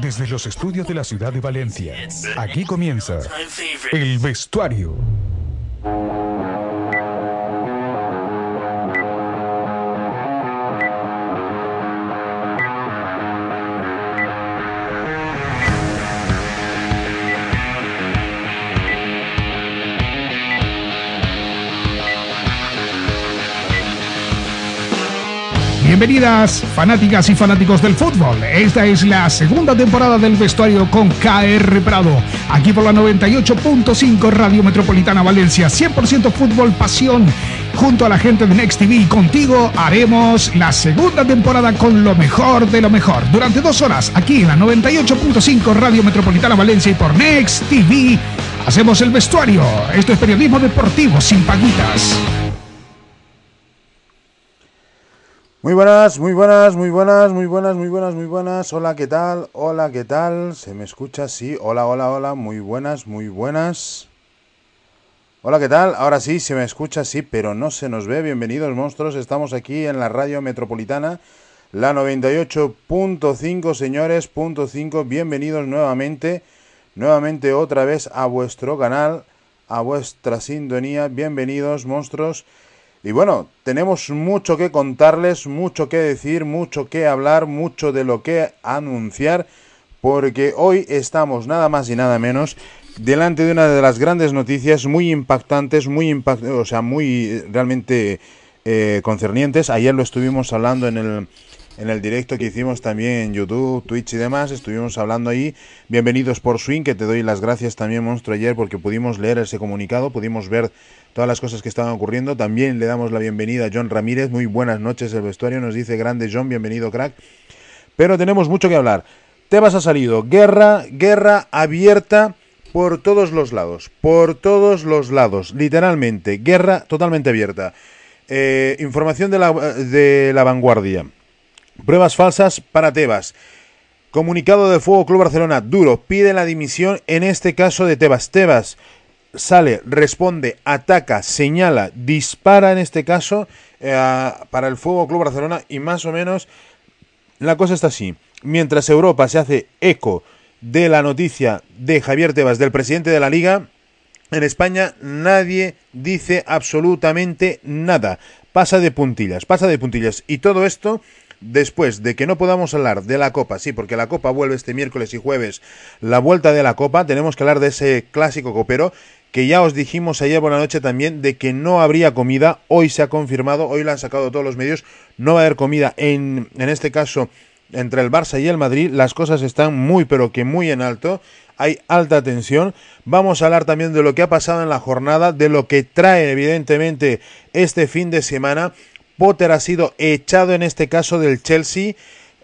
Desde los estudios de la ciudad de Valencia, aquí comienza el vestuario. Bienvenidas, fanáticas y fanáticos del fútbol. Esta es la segunda temporada del vestuario con KR Prado. Aquí por la 98.5 Radio Metropolitana Valencia. 100% fútbol, pasión. Junto a la gente de Next TV y contigo haremos la segunda temporada con lo mejor de lo mejor. Durante dos horas, aquí en la 98.5 Radio Metropolitana Valencia y por Next TV, hacemos el vestuario. Esto es periodismo deportivo sin paguitas. Muy buenas, muy buenas, muy buenas, muy buenas, muy buenas, muy buenas. Hola, ¿qué tal? Hola, ¿qué tal? ¿Se me escucha? Sí. Hola, hola, hola. Muy buenas, muy buenas. Hola, ¿qué tal? Ahora sí, se me escucha, sí, pero no se nos ve. Bienvenidos, monstruos. Estamos aquí en la radio metropolitana, la 98.5, señores, punto 5. Bienvenidos nuevamente, nuevamente otra vez a vuestro canal, a vuestra sintonía. Bienvenidos, monstruos. Y bueno, tenemos mucho que contarles, mucho que decir, mucho que hablar, mucho de lo que anunciar, porque hoy estamos nada más y nada menos delante de una de las grandes noticias muy impactantes, muy impact o sea, muy realmente eh, concernientes. Ayer lo estuvimos hablando en el en el directo que hicimos también en YouTube, Twitch y demás. Estuvimos hablando ahí. Bienvenidos por Swing, que te doy las gracias también, Monstruo, ayer porque pudimos leer ese comunicado, pudimos ver todas las cosas que estaban ocurriendo. También le damos la bienvenida a John Ramírez. Muy buenas noches, el vestuario nos dice grande John, bienvenido crack. Pero tenemos mucho que hablar. Tebas ha salido. Guerra, guerra abierta por todos los lados. Por todos los lados. Literalmente. Guerra totalmente abierta. Eh, información de la, de la vanguardia. Pruebas falsas para Tebas. Comunicado de Fuego Club Barcelona. Duro. Pide la dimisión en este caso de Tebas. Tebas sale, responde, ataca, señala, dispara en este caso eh, para el Fuego Club Barcelona y más o menos la cosa está así. Mientras Europa se hace eco de la noticia de Javier Tebas, del presidente de la liga, en España nadie dice absolutamente nada. Pasa de puntillas, pasa de puntillas. Y todo esto después de que no podamos hablar de la Copa, sí, porque la Copa vuelve este miércoles y jueves, la vuelta de la Copa, tenemos que hablar de ese clásico copero que ya os dijimos ayer por la noche también de que no habría comida, hoy se ha confirmado, hoy la han sacado todos los medios, no va a haber comida en, en este caso entre el Barça y el Madrid, las cosas están muy pero que muy en alto, hay alta tensión. Vamos a hablar también de lo que ha pasado en la jornada, de lo que trae evidentemente este fin de semana Potter ha sido echado en este caso del Chelsea.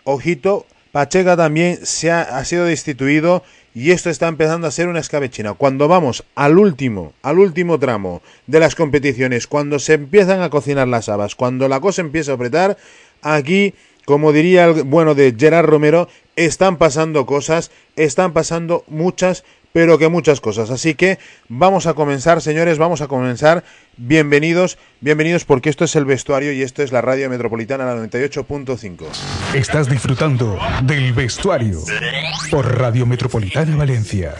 Ojito, Pacheca también se ha, sido destituido y esto está empezando a ser una escabechina. Cuando vamos al último, al último tramo de las competiciones, cuando se empiezan a cocinar las habas, cuando la cosa empieza a apretar, aquí, como diría el bueno de Gerard Romero, están pasando cosas, están pasando muchas, pero que muchas cosas. Así que vamos a comenzar, señores, vamos a comenzar. Bienvenidos, bienvenidos porque esto es el vestuario y esto es la radio metropolitana la 98.5. Estás disfrutando del vestuario por Radio Metropolitana Valencia.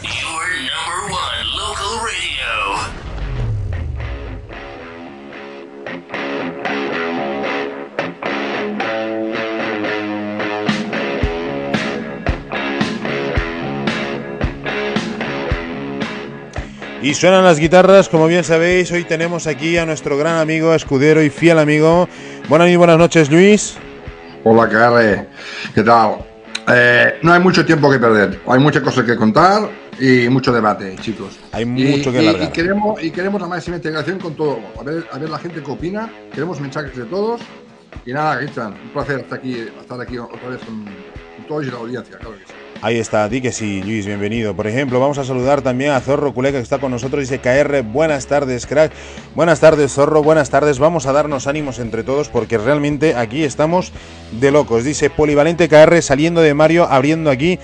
Y suenan las guitarras, como bien sabéis, hoy tenemos aquí a nuestro gran amigo, escudero y fiel amigo. Buenas y buenas noches, Luis. Hola, Carre. ¿Qué tal? Eh, no hay mucho tiempo que perder, hay muchas cosas que contar y mucho debate, chicos. Hay mucho que largar. Y, queremos, y queremos la máxima integración con todo. A ver, a ver la gente qué opina, queremos mensajes de todos. Y nada, Cristian, un placer estar aquí, estar aquí otra vez con, con todos y la audiencia, claro que sí. Ahí está, di que sí, Luis, bienvenido. Por ejemplo, vamos a saludar también a Zorro Culeca que está con nosotros. Dice KR, buenas tardes, crack. Buenas tardes, Zorro, buenas tardes. Vamos a darnos ánimos entre todos porque realmente aquí estamos de locos. Dice Polivalente KR saliendo de Mario, abriendo aquí.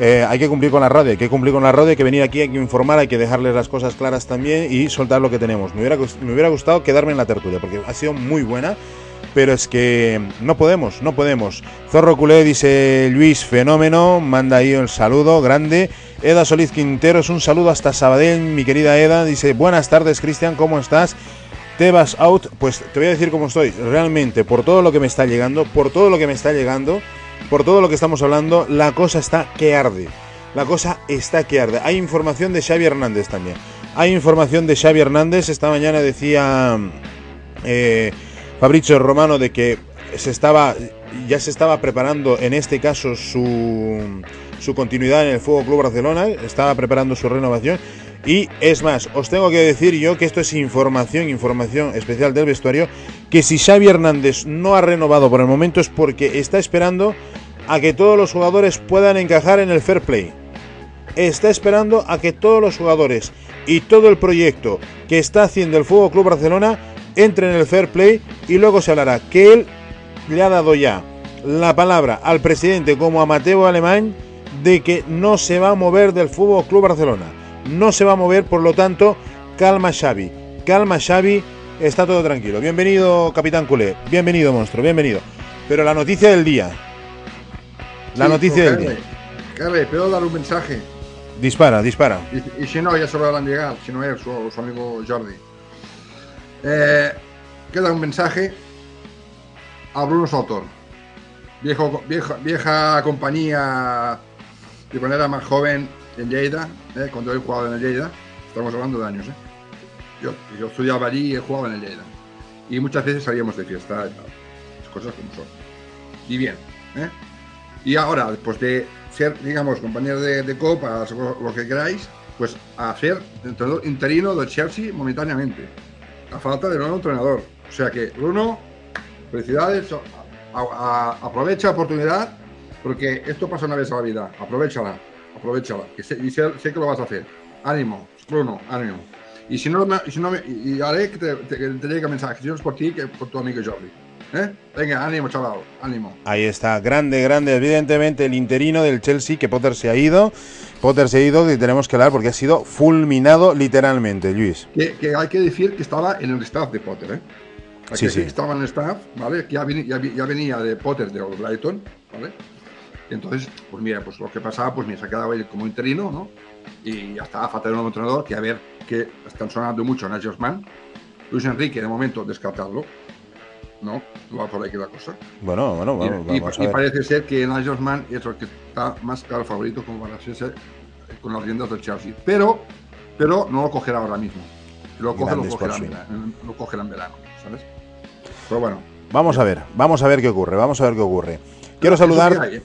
Eh, hay que cumplir con la radio, hay que cumplir con la radio, hay que venir aquí, hay que informar, hay que dejarles las cosas claras también y soltar lo que tenemos. Me hubiera, me hubiera gustado quedarme en la tertulia porque ha sido muy buena pero es que no podemos, no podemos. Zorro Culé dice Luis Fenómeno, manda ahí un saludo grande. Eda Solís Quintero es un saludo hasta Sabadell, mi querida Eda. Dice, buenas tardes Cristian, ¿cómo estás? Te vas out, pues te voy a decir cómo estoy. Realmente, por todo lo que me está llegando, por todo lo que me está llegando, por todo lo que estamos hablando, la cosa está que arde. La cosa está que arde. Hay información de Xavi Hernández también. Hay información de Xavi Hernández. Esta mañana decía eh, Fabrizio Romano de que se estaba, ya se estaba preparando en este caso su, su continuidad en el Fuego Club Barcelona. Estaba preparando su renovación. Y es más, os tengo que decir yo que esto es información, información especial del vestuario, que si Xavi Hernández no ha renovado por el momento es porque está esperando a que todos los jugadores puedan encajar en el fair play. Está esperando a que todos los jugadores y todo el proyecto que está haciendo el Fuego Club Barcelona entre en el fair play y luego se hablará que él le ha dado ya la palabra al presidente como a Mateo Alemán de que no se va a mover del Fútbol Club Barcelona. No se va a mover, por lo tanto, calma Xavi. Calma Xavi, está todo tranquilo. Bienvenido, Capitán Culé. Bienvenido, monstruo, bienvenido. Pero la noticia del día. La noticia del día. Carle, ¿puedo dar un mensaje? Dispara, dispara. Y, si no, ya se van a llegar, si no es su, su amigo Jordi. Eh, queda un mensaje a Bruno viejo, vieja, compañía de cuando era más joven en Lleida, eh, cuando he jugado en Lleida, estamos hablando de años, eh. yo, estudiaba allí y he jugado en Lleida. Y muchas veces salíamos de fiesta. Las cosas como son. Y bien. Y ahora, después de ser, digamos, compañero de, de copa, lo que queráis, pues a ser entrenador interino del Chelsea momentáneamente a falta de nuevo entrenador. O sea que, Bruno, felicidades, a, a, aprovecha la oportunidad, porque esto pasa una vez a la vida, aprovechala, aprovechala, que sé, y sé, sé, que lo vas a hacer. Ánimo, Bruno, ánimo. Y si no, si no y haré que te, te, te llegue mensaje, si no es por ti, que por tu amigo Jordi. ¿Eh? Venga, ánimo, chaval, ánimo. Ahí está, grande, grande. Evidentemente, el interino del Chelsea, que Potter se ha ido. Potter se ha ido y tenemos que hablar porque ha sido fulminado literalmente, Luis. Que, que hay que decir que estaba en el staff de Potter, ¿eh? Hay sí, sí. Estaba en el staff, ¿vale? Que ya, venía, ya, ya venía de Potter de Brighton, ¿vale? Entonces, pues mira, pues lo que pasaba, pues mira, se ha quedado él como interino, ¿no? Y ya está, falta de un nuevo entrenador, que a ver, que están sonando mucho Nagelsmann. Luis Enrique, de momento, descartarlo. ¿No? Va por aquí la cosa. Bueno, bueno, bueno y, vamos y, y parece ser que Nagelsmann es el que está más claro favorito como para hacerse con las riendas del Chelsea. Pero, pero no lo cogerá ahora mismo. Lo, coge, lo, cogerá en lo cogerá en verano, ¿sabes? Pero bueno. Vamos a ver, vamos a ver qué ocurre, vamos a ver qué ocurre. Quiero saludar... Hay, ¿eh?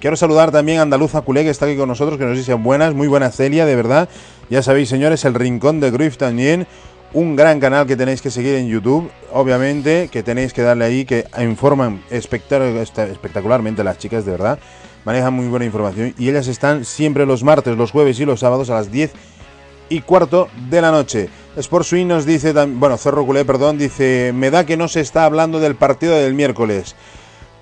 Quiero saludar también a Andaluza Culé, que está aquí con nosotros, que nos dice buenas, muy buena Celia, de verdad. Ya sabéis, señores, el Rincón de Cruyff también un gran canal que tenéis que seguir en YouTube, obviamente, que tenéis que darle ahí, que informan espectacularmente las chicas, de verdad, manejan muy buena información y ellas están siempre los martes, los jueves y los sábados a las 10 y cuarto de la noche. Sport nos dice, bueno, Cerro Culé, perdón, dice, me da que no se está hablando del partido del miércoles.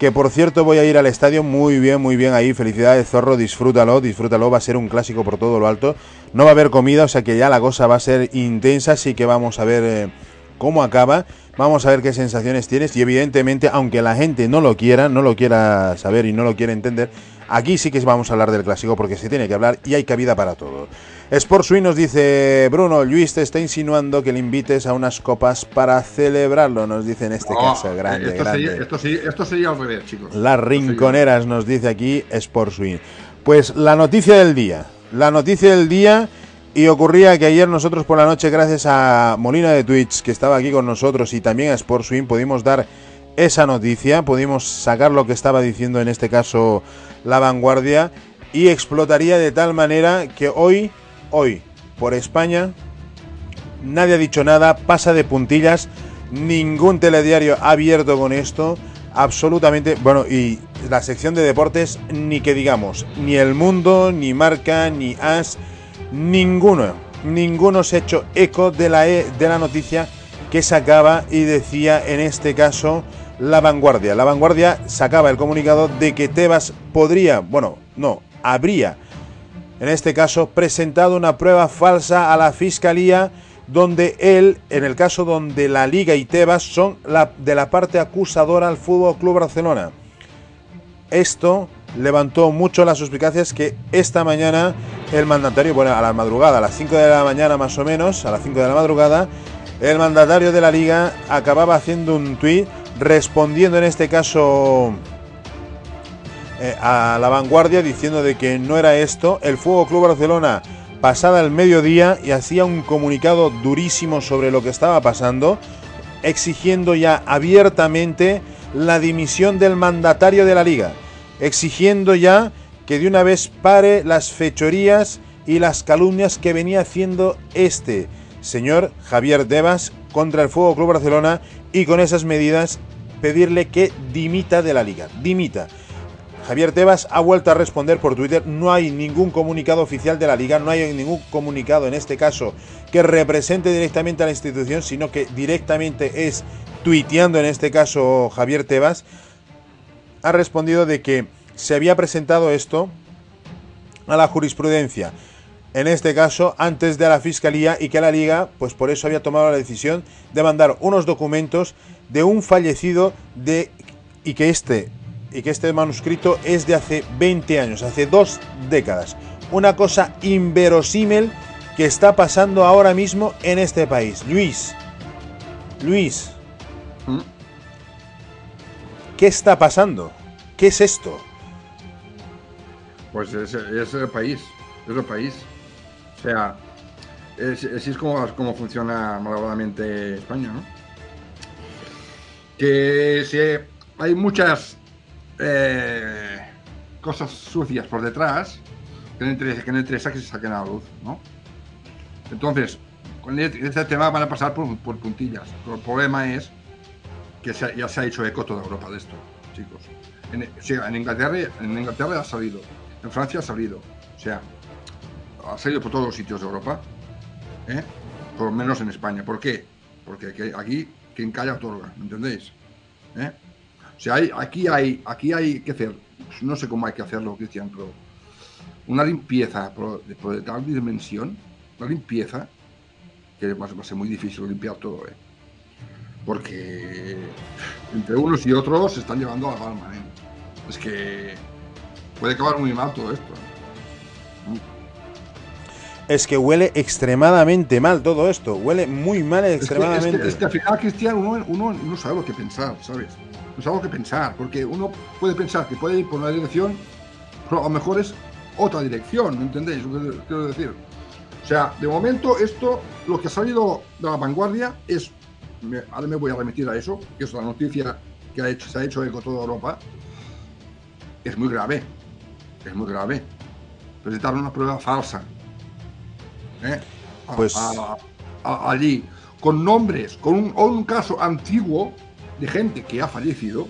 Que por cierto voy a ir al estadio muy bien, muy bien ahí. Felicidades Zorro, disfrútalo, disfrútalo. Va a ser un clásico por todo lo alto. No va a haber comida, o sea que ya la cosa va a ser intensa, así que vamos a ver eh, cómo acaba. Vamos a ver qué sensaciones tienes y evidentemente, aunque la gente no lo quiera, no lo quiera saber y no lo quiera entender, aquí sí que vamos a hablar del clásico porque se tiene que hablar y hay cabida para todo. Sport Swing nos dice, Bruno, Luis te está insinuando que le invites a unas copas para celebrarlo, nos dice en este Oh, caso, grande, esto, grande. Sería, esto, sería, esto sería al revés, chicos. Las rinconeras nos dice aquí Sport Swing. Pues la noticia del día, la noticia del día y ocurría que ayer nosotros por la noche, gracias a Molina de Twitch, que estaba aquí con nosotros, y también a Sport Swing, pudimos dar esa noticia, pudimos sacar lo que estaba diciendo en este caso la vanguardia, y explotaría de tal manera que hoy, hoy, por España, nadie ha dicho nada, pasa de puntillas, ningún telediario ha abierto con esto, absolutamente, bueno, y la sección de deportes, ni que digamos, ni El Mundo, ni Marca, ni As, ninguno, ninguno se ha hecho eco de la, e, de la noticia que sacaba y decía en este caso la vanguardia. La vanguardia sacaba el comunicado de que Tebas podría, bueno, no, habría, en este caso, presentado una prueba falsa a la fiscalía donde él, en el caso donde la Liga y Tebas son de la parte acusadora al Fútbol Club Barcelona. Esto levantó mucho las suspicacias que esta mañana el mandatario, bueno, a la madrugada, a las 5 de la mañana más o menos, a las 5 de la madrugada, el mandatario de la liga acababa haciendo un tuit respondiendo en este caso eh, a la vanguardia diciendo de que no era esto. El Fuego Club Barcelona pasada el mediodía y hacía un comunicado durísimo sobre lo que estaba pasando, exigiendo ya abiertamente la dimisión del mandatario de la liga, exigiendo ya que de una vez pare las fechorías y las calumnias que venía haciendo este señor Javier Devas contra el Fuego Club Barcelona y con esas medidas pedirle que dimita de la liga, dimita. Javier Tebas ha vuelto a responder por Twitter, no hay ningún comunicado oficial de la liga, no hay ningún comunicado en este caso que represente directamente a la institución, sino que directamente es tuiteando en este caso Javier Tebas, ha respondido de que se había presentado esto a la jurisprudencia, en este caso antes de la fiscalía y que la liga, pues por eso había tomado la decisión de mandar unos documentos de un fallecido de y que este y que este manuscrito es de hace 20 años, hace dos décadas. Una cosa inverosímil que está pasando ahora mismo en este país. Luis, Luis, ¿Mm? ¿qué está pasando? ¿Qué es esto? Pues es, el país, es el país. O sea, así es como, como funciona malauradamente España, ¿no? Que si hay muchas eh, cosas sucias por detrás que no interesa que, no interesa que se saquen a la luz, ¿no? Entonces, con este, este tema van a pasar por, puntillas. Pero el problema es que ya se ha hecho eco toda Europa de esto, chicos. En, Inglaterra, en Inglaterra ha salido, en Francia ha salido, o sea, ha salido por todos los sitios de Europa, ¿eh? por lo menos en España. ¿Por qué? Porque aquí quien calla otorga, ¿me entendéis? ¿Eh? O sea, hay, aquí, hay, aquí hay que hacer, no sé cómo hay que hacerlo, Cristian, pero una limpieza por, de tal dimensión, una limpieza, que va, a ser muy difícil limpiar todo, ¿eh? Porque entre unos y otros se están llevando a la palma, ¿eh? Es que puede acabar muy mal todo esto. ¿eh? Es que huele extremadamente mal todo esto. Huele muy mal extremadamente. Es que, al final, Cristian, uno, uno no sabe lo que pensar, ¿sabes? Es algo que pensar, porque uno puede pensar que puede ir por una dirección, pero a lo mejor es otra dirección, ¿me entendéis lo que quiero decir? O sea, de momento esto, lo que ha salido de la vanguardia es, ahora me voy a remitir a eso, que es la noticia que ha hecho, se ha hecho eco toda Europa, es muy grave, es muy grave. Presentar una prueba falsa. ¿eh? pues... allí, con nombres, con un, un caso antiguo, de gente que ha fallecido,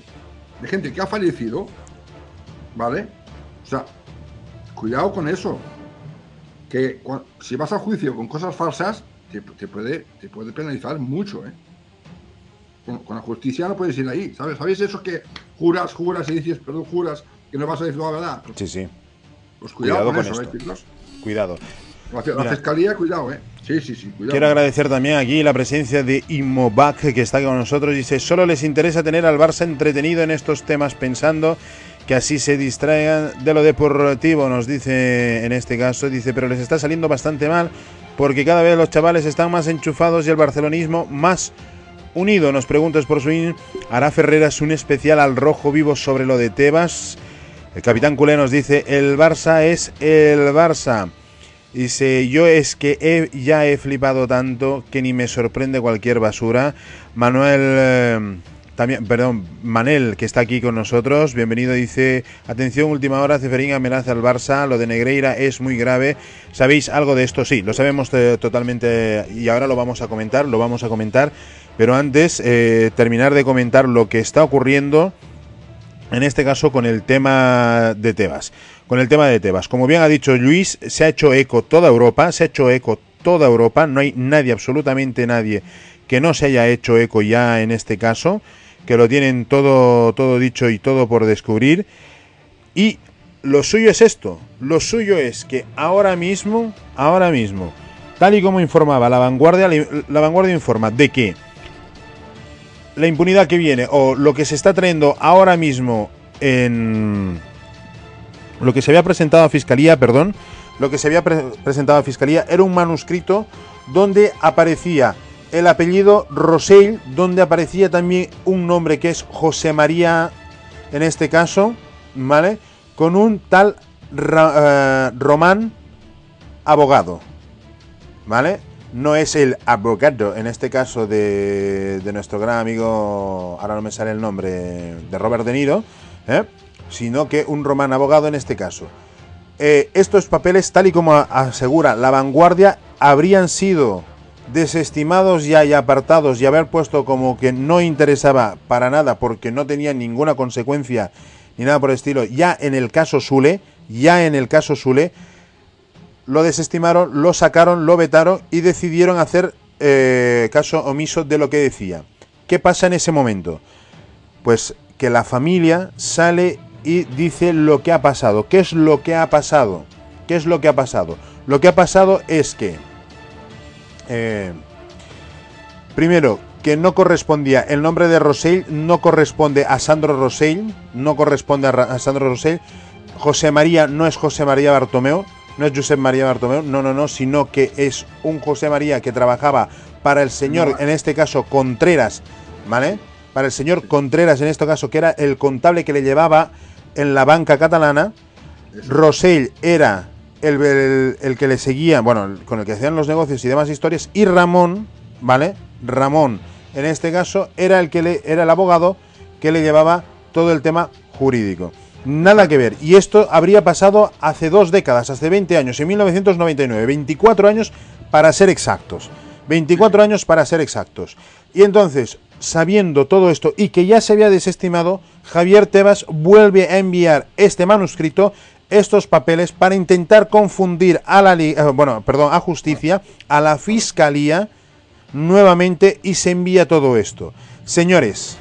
de gente que ha fallecido, ¿vale? O sea, cuidado con eso. Que si vas a juicio con cosas falsas, te, puede, te puede penalizar mucho, ¿eh? Con, la justicia no puedes ir ahí, ¿sabes? ¿Sabéis eso que juras, juras y dices, perdón, juras que no vas a decir la verdad? sí, sí. Pues cuidado, con, eso, ¿eh, Cuidado. La, fiscalía, cuidado, ¿eh? Quiero agradecer también aquí la presencia de Imovac, que está con nosotros. Dice, solo les interesa tener al Barça entretenido en estos temas pensando que así se distraigan de lo deportivo, nos dice en este caso. Dice, pero les está saliendo bastante mal porque cada vez los chavales están más enchufados y el barcelonismo más unido. Nos preguntas por su hará Ferreras un especial al rojo vivo sobre lo de Tebas. El capitán culé nos dice, el Barça es el Barça. Dice, yo es que ya he flipado tanto que ni me sorprende cualquier basura. Manuel, eh, también, perdón, Manel, que está aquí con nosotros, bienvenido, dice, atención, última hora, Ceferín amenaza al Barça, lo de Negreira es muy grave. ¿Sabéis algo de esto? Sí, lo sabemos eh, totalmente y ahora lo vamos a comentar, lo vamos a comentar. Pero antes, eh, terminar de comentar lo que está ocurriendo, en este caso con el tema de Tebas con el tema de Tebas. Como bien ha dicho Luis, se ha hecho eco toda Europa, se ha hecho eco toda Europa, no hay nadie, absolutamente nadie, que no se haya hecho eco ya en este caso, que lo tienen todo, todo dicho y todo por descubrir. Y lo suyo es esto, lo suyo es que ahora mismo, ahora mismo, tal y como informaba la vanguardia, la vanguardia informa de que la impunidad que viene o lo que se está trayendo ahora mismo en lo que se había presentado a fiscalía, perdón, lo que se había presentado a fiscalía era un manuscrito donde aparecía el apellido Rosell, donde aparecía también un nombre que es José María, en este caso, ¿vale? Con un tal eh, Román abogado, ¿vale? No es el abogado, en este caso, de, de, nuestro gran amigo, ahora no me sale el nombre, de Robert De Niro, ¿eh? Sino que un román abogado en este caso. Eh, estos papeles, tal y como asegura la vanguardia, habrían sido desestimados ya y apartados y haber puesto como que no interesaba para nada porque no tenía ninguna consecuencia ni nada por el estilo, ya en el caso Sule, ya en el caso Sule, lo desestimaron, lo sacaron, lo vetaron y decidieron hacer eh, caso omiso de lo que decía. ¿Qué pasa en ese momento? Pues que la familia sale y dice lo que ha pasado. ¿Qué es lo que ha pasado? ¿Qué es lo que ha pasado? Lo que ha pasado es que, eh, primero, que no correspondía, el nombre de Rosell no corresponde a Sandro Rosell, no corresponde a, Sandro Rosell, José María no es José María Bartomeu, no es Josep María Bartomeu, no, no, no, sino que es un José María que trabajaba para el señor, en este caso Contreras, ¿vale? Para el señor Contreras, en este caso, que era el contable que le llevaba en la banca catalana. Rosell era el, el, que le seguía, bueno, con el que hacían los negocios y demás historias. Y Ramón, ¿vale? Ramón, en este caso, era el que le, era el abogado que le llevaba todo el tema jurídico. Nada que ver. Y esto habría pasado hace dos décadas, hace 20 años, en 1999. 24 años para ser exactos. 24 años para ser exactos. Y entonces, sabiendo todo esto y que ya se había desestimado, Javier Tebas vuelve a enviar este manuscrito, estos papeles, para intentar confundir a la eh, bueno, perdón, a justicia, a la fiscalía nuevamente y se envía todo esto. Señores,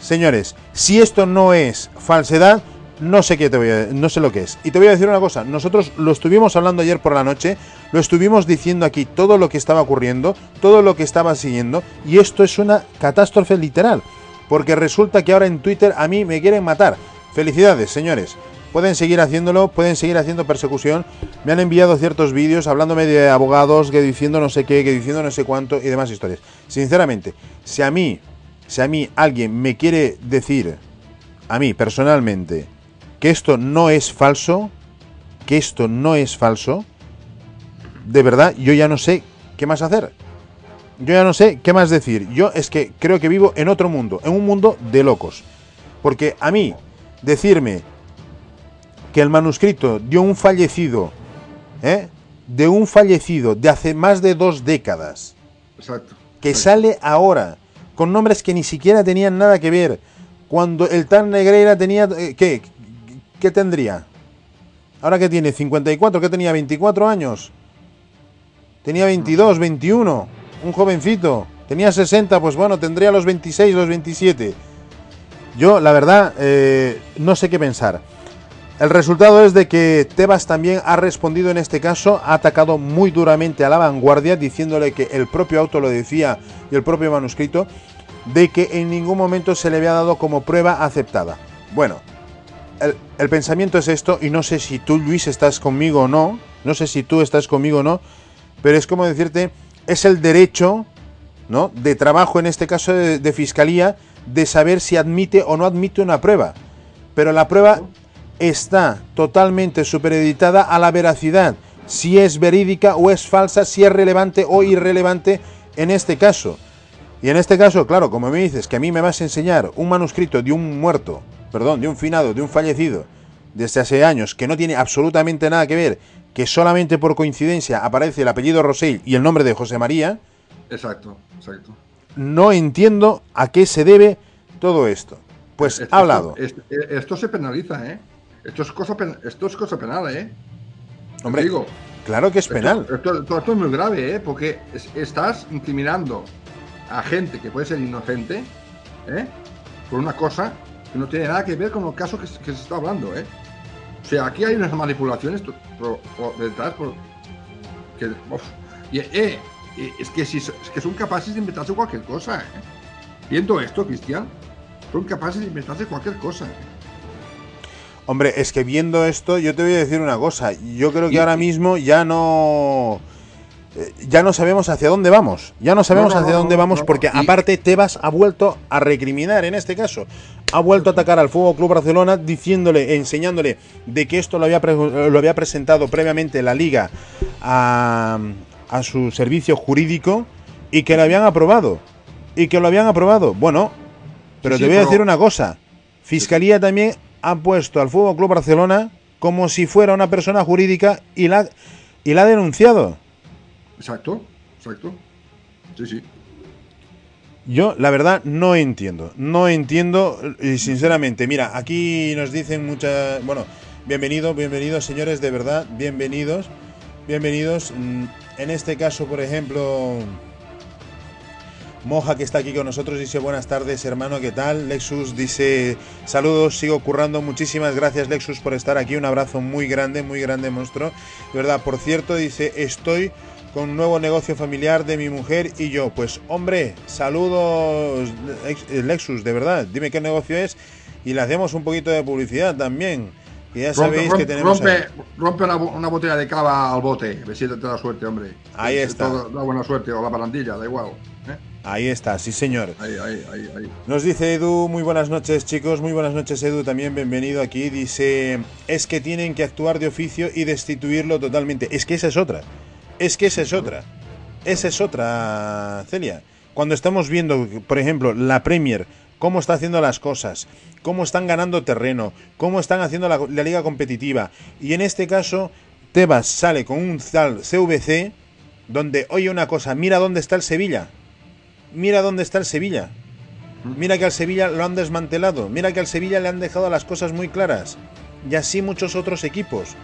señores, si esto no es falsedad, no sé qué te voy a, no sé lo que es. Y te voy a decir una cosa, nosotros lo estuvimos hablando ayer por la noche, lo estuvimos diciendo aquí todo lo que estaba ocurriendo, todo lo que estaba siguiendo y esto es una catástrofe literal, porque resulta que ahora en Twitter a mí me quieren matar. Felicidades, señores. Pueden seguir haciéndolo, pueden seguir haciendo persecución. Me han enviado ciertos vídeos hablándome de abogados, que diciendo no sé qué, que diciendo no sé cuánto y demás historias. Sinceramente, si a mí, si a mí alguien me quiere decir, a mí personalmente, que esto no es falso, que esto no es falso, de verdad yo ya no sé qué más hacer. Yo ya no sé qué más decir. Yo es que creo que vivo en otro mundo, en un mundo de locos. Porque a mí decirme que el manuscrito de un fallecido, ¿eh? de un fallecido de hace más de dos décadas, que sale ahora con nombres que ni siquiera tenían nada que ver, cuando el tal Negreira tenía, eh, ¿qué? ¿Qué tendría? Ahora que tiene 54, ¿qué tenía? 24 años. Tenía 22, 21, un jovencito. Tenía 60, pues bueno, tendría los 26, los 27. Yo, la verdad, eh, no sé qué pensar. El resultado es de que Tebas también ha respondido en este caso, ha atacado muy duramente a la vanguardia, diciéndole que el propio auto lo decía y el propio manuscrito, de que en ningún momento se le había dado como prueba aceptada. Bueno, el, pensamiento es esto, y no sé si tú, Luis, estás conmigo o no, no sé si tú estás conmigo o no, pero es como decirte, es el derecho ¿no? de trabajo, en este caso de, fiscalía, de saber si admite o no admite una prueba. Pero la prueba está totalmente supereditada a la veracidad, si es verídica o es falsa, si es relevante o irrelevante en este caso. Y en este caso, claro, como me dices que a mí me vas a enseñar un manuscrito de un muerto perdón, de un finado, de un fallecido, desde hace años, que no tiene absolutamente nada que ver, que solamente por coincidencia aparece el apellido Rosell y el nombre de José María. Exacto, exacto. No entiendo a qué se debe todo esto. Pues ha hablado. Esto, se penaliza, ¿eh? Esto es cosa, esto es cosa penal, ¿eh? Hombre, digo, claro que es penal. Esto, es muy grave, ¿eh? Porque estás incriminando a gente que puede ser inocente, ¿eh? Por una cosa que no tiene nada que ver con los casos que, se está hablando, ¿eh? O sea, aquí hay unas manipulaciones detrás que Y, eh, eh, es, que si, es que son capaces de inventarse cualquier cosa. ¿eh? Viendo esto, Cristian, son capaces de inventarse cualquier cosa. Hombre, es que viendo esto, yo te voy a decir una cosa. Yo creo que ahora mismo ya no. Eh, ya no sabemos hacia dónde vamos. Ya no sabemos No, no, hacia dónde vamos no. porque aparte Tebas ha vuelto a recriminar en este caso. Ha vuelto a atacar al Fútbol Club Barcelona diciéndole, enseñándole de que esto lo había, pre- lo había presentado previamente la liga a, a su servicio jurídico y que lo habían aprobado. Y que lo habían aprobado. Bueno, pero Sí, te voy a decir una cosa. Fiscalía también ha puesto al Fútbol Club Barcelona como si fuera una persona jurídica y la, y la ha denunciado. Exacto, exacto. Sí, sí. Yo, la verdad, no entiendo. No entiendo, y sinceramente, mira, aquí nos dicen muchas. Bueno, bienvenidos, bienvenidos, señores, de verdad, bienvenidos. Bienvenidos. Mm, En este caso, por ejemplo. Moja, que está aquí con nosotros, dice buenas tardes, hermano, ¿qué tal? Lexus dice saludos, sigo currando, muchísimas gracias Lexus por estar aquí, un abrazo muy grande, muy grande, monstruo. De verdad, por cierto, dice, estoy con un nuevo negocio familiar de mi mujer y yo. Pues hombre, saludos eh, Lexus, de verdad, dime qué negocio es y le hacemos un poquito de publicidad también. Ya Rompe, sabéis que tenemos... rompe, una, bo- una botella de cava al bote. A ver si te da suerte, hombre. Ahí está. Da buena suerte, o la barandilla, da igual. ¿eh? Ahí está, sí señor. Ahí, ahí, ahí. Nos dice Edu, muy buenas noches chicos, muy buenas noches Edu, también bienvenido aquí. Dice, es que tienen que actuar de oficio y destituirlo totalmente. Es que esa es otra, es que esa es otra, esa es otra, Celia. Cuando estamos viendo, por ejemplo, la Premier, cómo está haciendo las cosas, cómo están ganando terreno, cómo están haciendo la, liga competitiva. Y en este caso, Tebas sale con un tal CVC, donde, oye una cosa, mira dónde está el Sevilla. Mira dónde está el Sevilla. Mira que al Sevilla lo han desmantelado. Mira que al Sevilla le han dejado las cosas muy claras. Y así muchos otros equipos.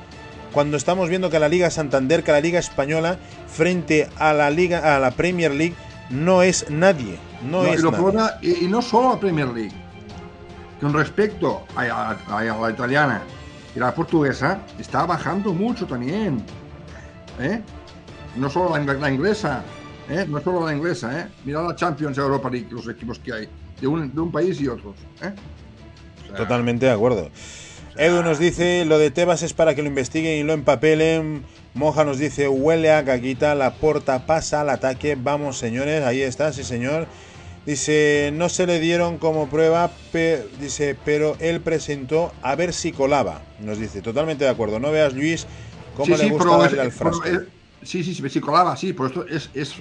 Cuando estamos viendo que la Liga Santander, que la Liga Española, frente a la Liga, a la Premier League, no es nadie. No, No, es y, lo nadie. prueba- y- y no solo la Premier League. Con respecto a, a- a la italiana y la portuguesa, está bajando mucho también. ¿eh? No solo la, la inglesa, ¿eh? no solo la inglesa. ¿eh? Mira la Champions Europa League, los equipos que hay, de un, de un país y otros. ¿eh? O sea, Totalmente de acuerdo. Edu nos dice, lo de Tebas es para que lo investiguen y lo empapelen. Moja nos dice, huele a caquita, la porta pasa al ataque. Vamos, señores, ahí está, sí, señor. Dice, no se le dieron como prueba, pe- dice, pero él presentó a ver si colaba. Nos dice, totalmente de acuerdo. No veas, Luis, cómo sí, le sí, gusta darle es- al frasco. es- sí, sí, sí, sí, colaba, sí, por esto es, es,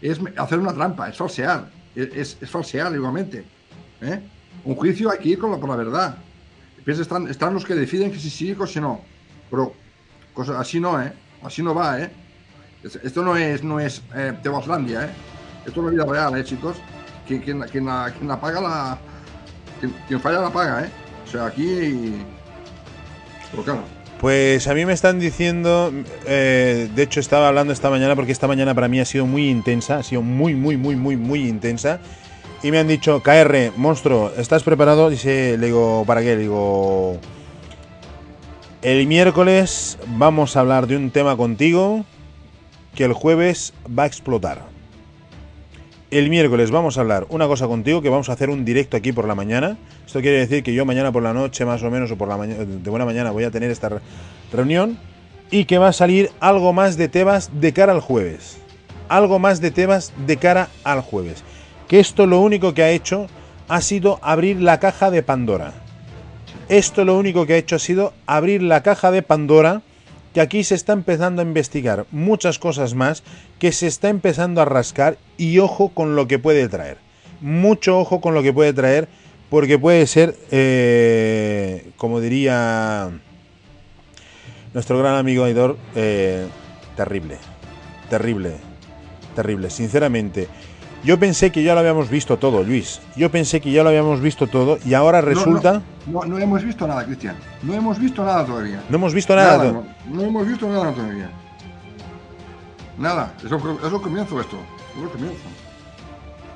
es hacer una trampa, es falsear, es, es, es falsear igualmente. ¿eh? Un juicio hay que ir con la, por la verdad. Piensa, están, están los que deciden que si sí o si no, pero cosas así no, ¿eh? Así no va, ¿eh? Es- Esto no es, no es eh, ¿eh? Esto es la vida real, ¿eh, chicos? Quien, quien, quien la, quien la paga, la... Quien, quien falla, la paga, ¿eh? O sea, aquí... Pero claro. Pues a mí me están diciendo, eh, de hecho estaba hablando esta mañana porque esta mañana para mí ha sido muy intensa, ha sido muy, muy, muy, muy, muy intensa. Y me han dicho, KR, monstruo, ¿estás preparado? Dice, le digo, ¿para qué? Le digo, el miércoles vamos a hablar de un tema contigo que el jueves va a explotar. El miércoles vamos a hablar una cosa contigo que vamos a hacer un directo aquí por la mañana. Esto quiere decir que yo mañana por la noche más o menos o por la mañana de buena mañana voy a tener esta re- reunión y que va a salir algo más de Tebas de cara al jueves. Algo más de Tebas de cara al jueves. Que esto lo único que ha hecho ha sido abrir la caja de Pandora. Esto lo único que ha hecho ha sido abrir la caja de Pandora, que aquí se está empezando a investigar muchas cosas más, que se está empezando a rascar y ojo con lo que puede traer. Mucho ojo con lo que puede traer, porque puede ser, eh, como diría nuestro gran amigo Aidor, eh, terrible, terrible, terrible, sinceramente. Yo pensé que ya lo habíamos visto todo, Luis. Yo pensé que ya lo habíamos visto todo y ahora resulta... No, no, no hemos visto nada, Cristian. No hemos visto nada todavía. No hemos visto nada. no, no hemos visto nada todavía. Nada. Es lo, es comienzo esto. Es comienzo.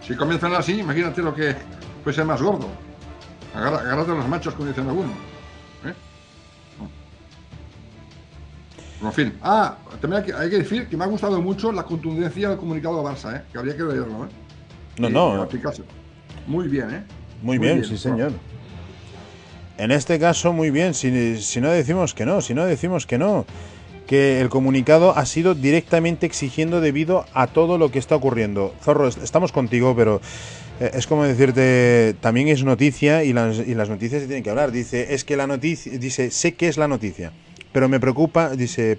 Si comienzan así, imagínate lo que puede ser más gordo. Agarra, agárrate a los machos, como dicen algunos. ¿Eh? En fin. Ah, también hay que, decir que me ha gustado mucho la contundencia del comunicado de Barça, ¿eh? que habría que leerlo. ¿eh? No, no. Muy bien, ¿eh? Muy, bien, sí, señor. En este caso, muy bien. Si, si no decimos que no, si no decimos que no que el comunicado ha sido directamente exigiendo debido a todo lo que está ocurriendo. Zorro, estamos contigo, pero eh, es como decirte, también es noticia y las, y las noticias se tienen que hablar. Dice, es que la noticia, dice, sé que es la noticia, pero me preocupa, dice,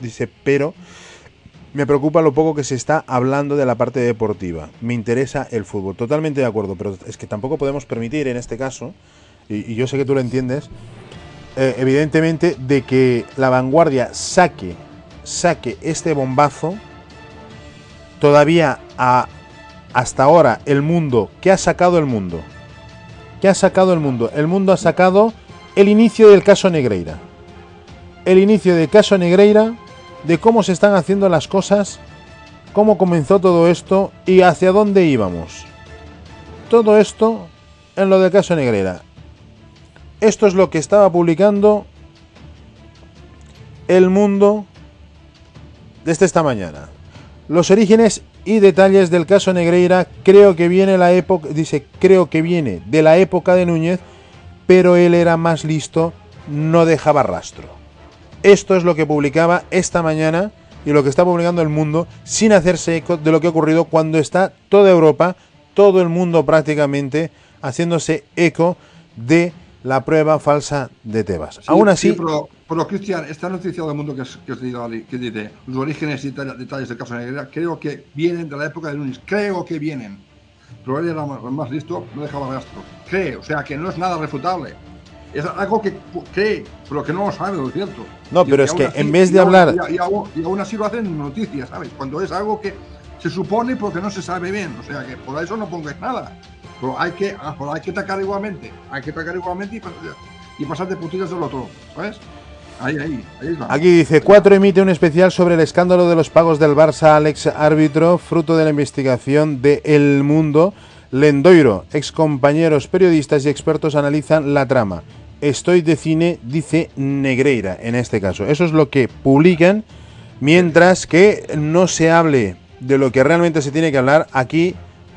dice, pero me preocupa lo poco que se está hablando de la parte deportiva. Me interesa el fútbol. Totalmente de acuerdo, pero es que tampoco podemos permitir en este caso, y, yo sé que tú lo entiendes, eh, evidentemente de que la vanguardia saque, saque este bombazo todavía a hasta ahora el mundo, ¿qué ha sacado el mundo? ¿Qué ha sacado el mundo? El mundo ha sacado el inicio del caso Negreira. El inicio del caso Negreira, de cómo se están haciendo las cosas, cómo comenzó todo esto y hacia dónde íbamos. Todo esto en lo del caso Negreira. Esto es lo que estaba publicando el mundo desde esta mañana. Los orígenes y detalles del caso Negreira, creo que viene la época, dice, creo que viene de la época de Núñez, pero él era más listo, no dejaba rastro. Esto es lo que publicaba esta mañana y lo que está publicando el mundo sin hacerse eco de lo que ha ocurrido cuando está toda Europa, todo el mundo prácticamente haciéndose eco de la prueba falsa de Tebas. Aún así... Pero Cristian, esta noticia del mundo que, que os digo, que dice los orígenes y detalles del caso Negreira, creo que vienen de la época de Lunes. Creo que vienen. Pero él era más, listo, no dejaba rastro. Cree, o sea que no es nada refutable. Es algo que cree, pero que no lo sabe, lo cierto. No, pero es que en vez de hablar. Y, aún así lo hacen noticias, ¿sabes? Cuando es algo que se supone porque no se sabe bien. O sea que por eso no pongáis nada. Pero hay que, ah, hay que atacar igualmente. Hay que atacar igualmente y, y pasar de putillas del otro, ¿sabes? Aquí dice, 4 emite un especial sobre el escándalo de los pagos del Barça al ex árbitro, fruto de la investigación de El Mundo. Lendoiro, ex compañeros periodistas y expertos analizan la trama. Estoy de cine, dice Negreira, en este caso. Eso es lo que publican, mientras que no se hable de lo que realmente se tiene que hablar, aquí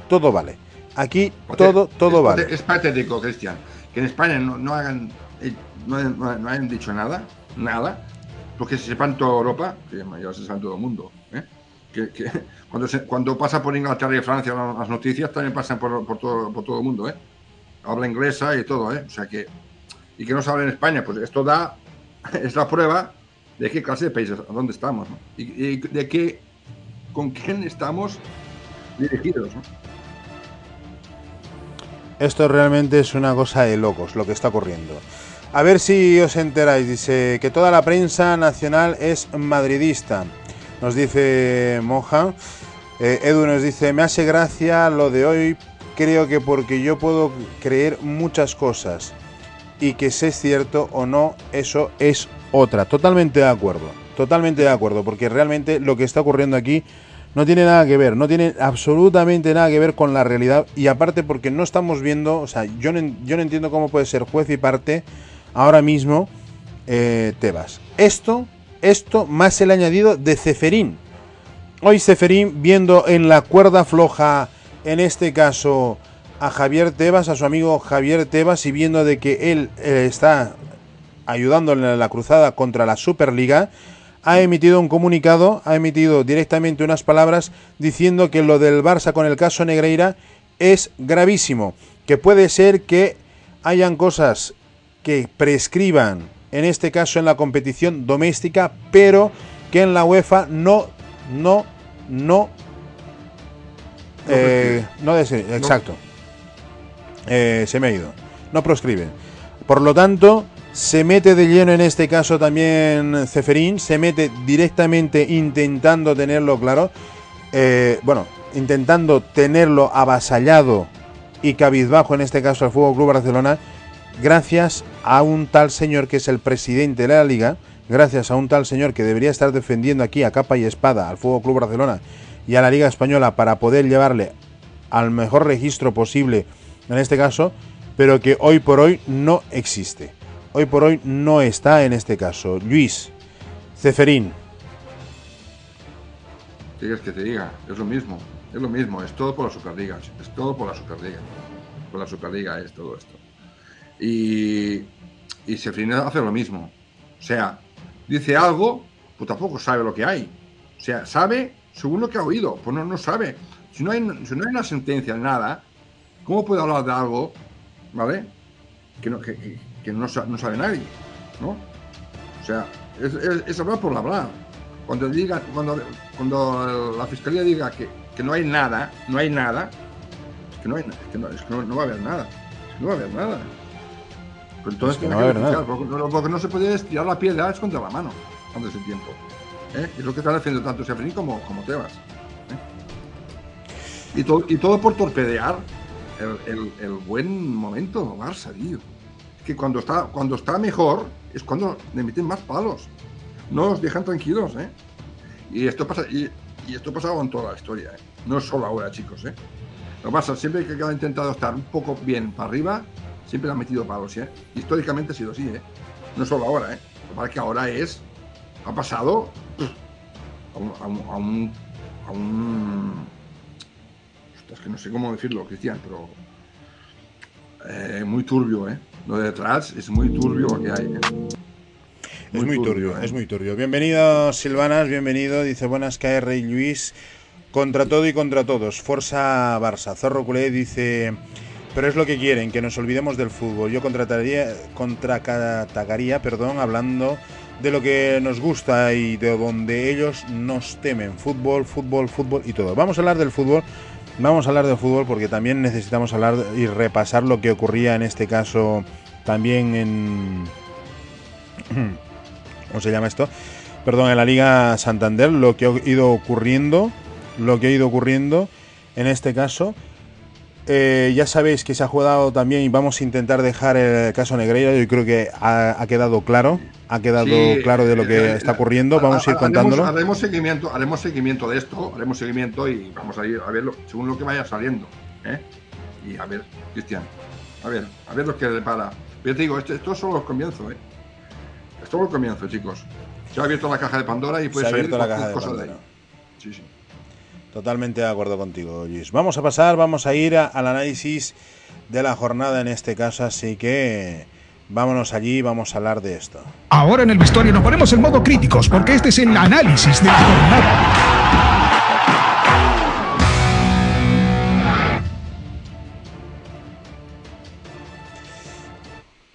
todo vale. Aquí todo, todo vale. Es patético, Cristian, que en España no, hagan, eh, no, no hayan dicho nada nada, porque se sepa en toda Europa, que ya se en todo el mundo, ¿eh? que, cuando, cuando pasa por Inglaterra y Francia las noticias también pasan por, por, todo, por todo el mundo, ¿eh? habla inglesa y todo, ¿eh? o sea que, y que no se habla en España, pues esto da, es la prueba de qué clase de países, a dónde estamos, y, de qué, con quién estamos dirigidos. Esto realmente es una cosa de locos lo que está ocurriendo. A ver si os enteráis, dice que toda la prensa nacional es madridista. Nos dice Moja. Eh, Edu nos dice, me hace gracia lo de hoy, creo que porque yo puedo creer muchas cosas y que sé es cierto o no, eso es otra. Totalmente de acuerdo, totalmente de acuerdo, porque realmente lo que está ocurriendo aquí no tiene nada que ver, no tiene absolutamente nada que ver con la realidad y aparte porque no estamos viendo, o sea, yo yo no entiendo cómo puede ser juez y parte ahora mismo eh, Tebas. Esto, esto más el añadido de Ceferín. Hoy Ceferín viendo en la cuerda floja, en este caso a Javier Tebas, a su amigo Javier Tebas, y viendo de que él eh, está ayudándole en la cruzada contra la Superliga, ha emitido un comunicado, ha emitido directamente unas palabras diciendo que lo del Barça con el caso Negreira es gravísimo, que puede ser que hayan cosas que prescriban, en este caso en la competición doméstica, pero que en la UEFA no, no, no, no, eh, exacto, eh, se me ha ido, no proscriben. Por lo tanto, se mete de lleno en este caso también Ceferín, se mete directamente intentando tenerlo claro, eh, bueno, intentando tenerlo avasallado y cabizbajo en este caso al Fútbol Club Barcelona gracias a un tal señor que es el presidente de la liga, gracias a un tal señor que debería estar defendiendo aquí a capa y espada al Fútbol Club Barcelona y a la Liga Española para poder llevarle al mejor registro posible en este caso, pero que hoy por hoy no existe. Hoy por hoy no está en este caso. Luis, Ceferín. ¿Qué quieres que te diga? Es lo mismo, es lo mismo, es todo por la Superliga, es todo por la Superliga. Por la Superliga es todo esto. Y, y Ceferín hace lo mismo. O sea, dice algo, pues tampoco sabe lo que hay. O sea, sabe según lo que ha oído, pues no, no sabe. Si no, hay, si no hay una sentencia, nada, ¿cómo puede hablar de algo, ¿vale? Que no, que, que no, no, sabe nadie, ¿no? O sea, es, es, hablar por hablar. Cuando, diga, cuando, cuando la fiscalía diga que, que no hay nada, no hay nada, es que no, hay, es que no, es que no, no va a haber nada. Es que no va a haber nada. Pues entonces es que no, nada. Porque, porque, no se puede estirar la piedra es contra la mano antes del tiempo. ¿eh? Es lo que están haciendo tanto Sefrin como, como Tebas. ¿eh? Y, to, y, todo por torpedear el, el, el, buen momento Barça, tío. Que cuando está, cuando está mejor es cuando le meten más palos. No os dejan tranquilos, ¿eh? Y esto pasa, y, esto ha pasado en toda la historia, ¿eh? No solo ahora, chicos, ¿eh? Lo pasa, siempre que ha intentado estar un poco bien para arriba, siempre le han metido palos, ¿eh? Históricamente ha sido así, ¿eh? No solo ahora, ¿eh? Lo que ahora es ha pasado un, a un, a un, a un ostras, que no sé cómo decirlo, Cristian, pero eh, muy turbio, ¿eh? Lo de detrás es muy turbio lo que hay. ¿eh? Muy es muy turbio, turbio ¿eh? es muy turbio. Bienvenido, Silvanas, bienvenido. Dice buenas KR y Luis. Contra todo y contra todos. Forza Barça. Zorro Culé dice. Pero es lo que quieren, que nos olvidemos del fútbol. Yo contrataría, contraatacaría, perdón, hablando de lo que nos gusta y de donde ellos nos temen. Fútbol, fútbol, fútbol y todo. Vamos a hablar del fútbol. Vamos a hablar del fútbol porque también necesitamos hablar y repasar lo que ocurría en este caso también en... ¿Cómo se llama esto? Perdón, en la Liga Santander, lo que ha ido ocurriendo, lo que ha ido ocurriendo en este caso. Eh, ya sabéis que se ha jugado también y vamos a intentar dejar el caso Negreira. Yo creo que ha, ha quedado claro, ha quedado sí, claro de lo que eh, está ocurriendo. Vamos a, a ir contándolo. Haremos, haremos, seguimiento, haremos seguimiento de esto, haremos seguimiento y vamos a ir a verlo según lo que vaya saliendo. ¿eh? Y a ver, Cristian, a ver, a ver lo que depara. Yo te digo, esto, esto es solo el comienzo, ¿eh? Esto es solo el comienzo, chicos. Se ha abierto la caja de Pandora y puede salir la caja de cosas Pandora. de ahí. Sí, sí. Totalmente de acuerdo contigo, Luis. Vamos a pasar, vamos a ir a, al análisis de la jornada en este caso, así que vámonos allí y vamos a hablar de esto. Ahora en el vestuario nos ponemos en modo críticos porque este es el análisis de la jornada.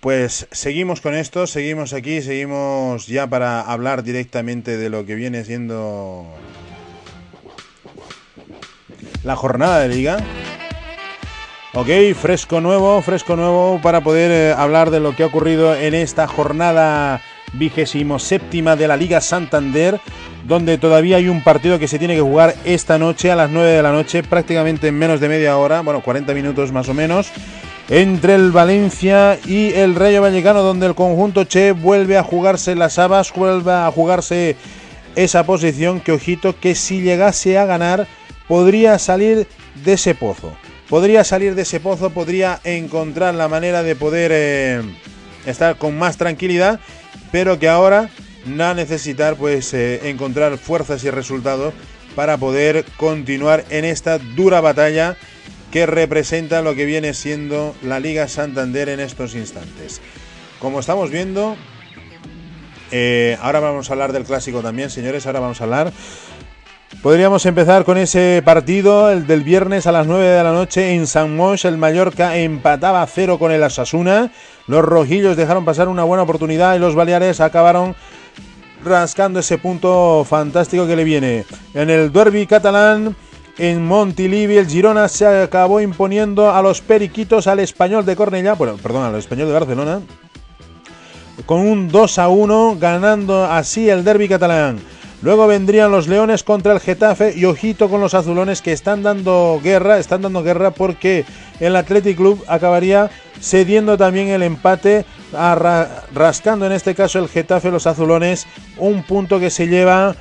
Pues seguimos con esto, seguimos aquí, seguimos ya para hablar directamente de lo que viene siendo la jornada de liga. Ok, fresco nuevo, fresco nuevo para poder eh, hablar de lo que ha ocurrido en esta jornada vigésimo séptima de la Liga Santander, donde todavía hay un partido que se tiene que jugar esta noche a las 9 de la noche, prácticamente en menos de media hora, bueno, 40 minutos más o menos, entre el Valencia y el Rayo Vallecano, donde el conjunto Che vuelve a jugarse las habas, vuelve a jugarse esa posición que, ojito, que si llegase a ganar podría salir de ese pozo. Podría salir de ese pozo, podría encontrar la manera de poder eh, estar con más tranquilidad, pero que ahora va a necesitar pues eh, encontrar fuerzas y resultados para poder continuar en esta dura batalla que representa lo que viene siendo la Liga Santander en estos instantes. Como estamos viendo, eh, ahora vamos a hablar del clásico también, señores, ahora vamos a hablar Podríamos empezar con ese partido, el del viernes a las 9 de la noche en San Moix. El Mallorca empataba a cero con el Asasuna. Los rojillos dejaron pasar una buena oportunidad y los Baleares acabaron rascando ese punto fantástico que le viene. En el derby catalán, en Montilivi, el Girona se acabó imponiendo a los periquitos al español de Cornellá, bueno, perdón, al español de Barcelona, con un 2 a 1, ganando así el derby catalán. Luego vendrían los Leones contra el Getafe y ojito con los azulones que están dando guerra, están dando guerra porque el Athletic Club acabaría cediendo también el empate, ra rascando en este caso el Getafe los azulones, un punto que se lleva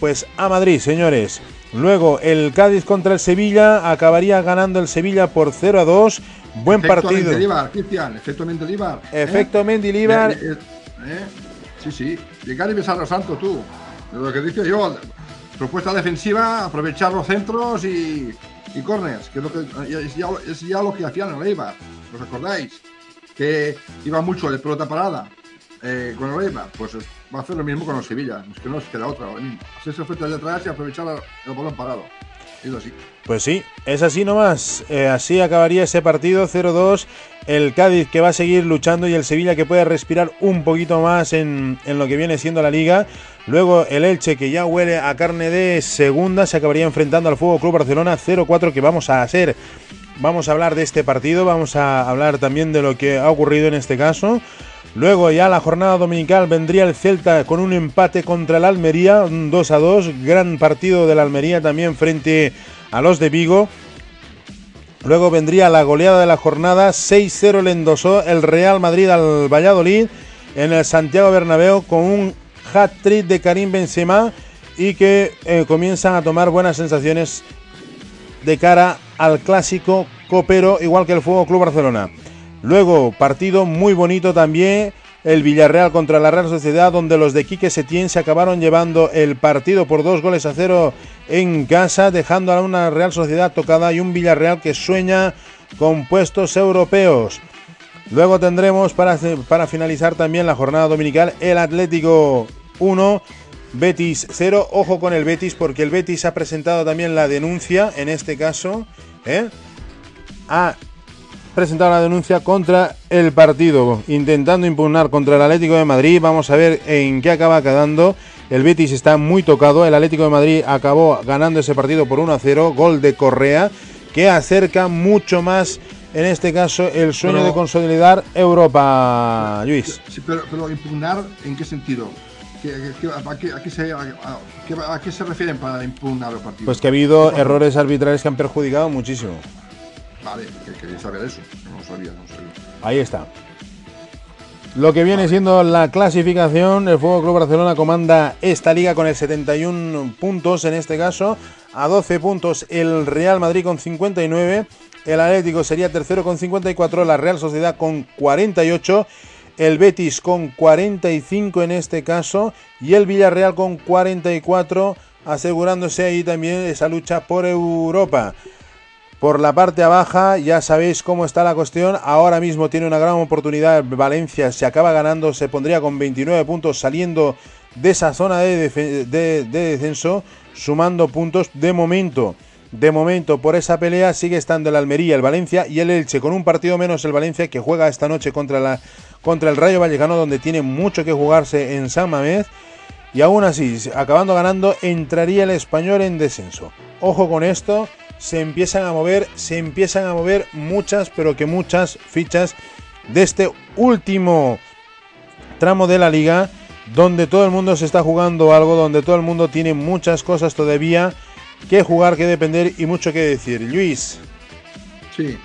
pues a Madrid, señores. Luego el Cádiz contra el Sevilla acabaría ganando el Sevilla por 0 a 2. Buen efecto partido. Mendilibar, Cristian, efecto Mendilibar. Efecto Mendilibar. Eh, eh, Sí, sí. Llegar y besar a los santos, tú. Lo que dice yo, propuesta defensiva, aprovechar los centros y, y corners, que es, lo que, es, ya, lo que hacían en el Eibar. ¿Os acordáis? Que iba mucho de pelota parada eh, con el. Pues va a hacer lo mismo con los Sevilla. Es que no se queda otra. Hacerse oferta de atrás y aprovechar el balón parado. Pues sí, es así nomás. Eh, así acabaría ese partido 0-2. El Cádiz que va a seguir luchando y el Sevilla que puede respirar un poquito más en, en, lo que viene siendo la liga. Luego el Elche que ya huele a carne de segunda se acabaría enfrentando al Fuego Club Barcelona 0-4 que vamos a hacer. Vamos a hablar de este partido, vamos a hablar también de lo que ha ocurrido en este caso. Luego ya la jornada dominical vendría el Celta con un empate contra el Almería, un 2 a 2, gran partido del Almería también frente a los de Vigo. Luego vendría la goleada de la jornada, 6-0 le endosó el Real Madrid al Valladolid en el Santiago Bernabéu con un hat-trick de Karim Benzema y que eh, comienzan a tomar buenas sensaciones de cara al clásico copero igual que el Fuego Club Barcelona. Luego, partido muy bonito también, el Villarreal contra la Real Sociedad, donde los de Quique Setién se acabaron llevando el partido por dos goles a cero en casa, dejando a una Real Sociedad tocada y un Villarreal que sueña con puestos europeos. Luego tendremos para, para finalizar también la jornada dominical el Atlético 1, Betis 0. Ojo con el Betis porque el Betis ha presentado también la denuncia, en este caso, ¿eh? ha presentado la denuncia contra el partido, intentando impugnar contra el Atlético de Madrid. Vamos a ver en qué acaba quedando. El Betis está muy tocado. El Atlético de Madrid acabó ganando ese partido por 1 a 0. Gol de Correa, que acerca mucho más, en este caso, el sueño Pero- de consolidar Europa, Luis. Sí, pero, pero impugnar, ¿en qué sentido? ¿Qué- qué- a, qué, a qué se, a- a- qué- a qué se refieren para impugnar los partidos? Pues que ha habido errores arbitrales que han perjudicado muchísimo. Ahí está. Lo que viene siendo la clasificación, el Fuego Club Barcelona comanda esta liga con el 71 puntos en este caso, a 12 puntos el Real Madrid con 59, el Atlético sería tercero con 54, la Real Sociedad con 48, el Betis con 45 en este caso y el Villarreal con 44, asegurándose ahí también esa lucha por Europa. Por la parte baja, ya sabéis cómo está la cuestión. Ahora mismo tiene una gran oportunidad. Valencia se acaba ganando, se pondría con 29 puntos saliendo de esa zona de, descenso, sumando puntos de momento. De momento, por esa pelea sigue estando el Almería, el Valencia y el Elche, con un partido menos el Valencia que juega esta noche contra, la, contra el Rayo Vallecano, donde tiene mucho que jugarse en San Mamés. Y aún así, acabando ganando, entraría el español en descenso. Ojo con esto, se empiezan a mover, se empiezan a mover muchas, pero que muchas fichas de este último tramo de la liga, donde todo el mundo se está jugando algo, donde todo el mundo tiene muchas cosas todavía que jugar, que depender y mucho que decir. Luis, Sí.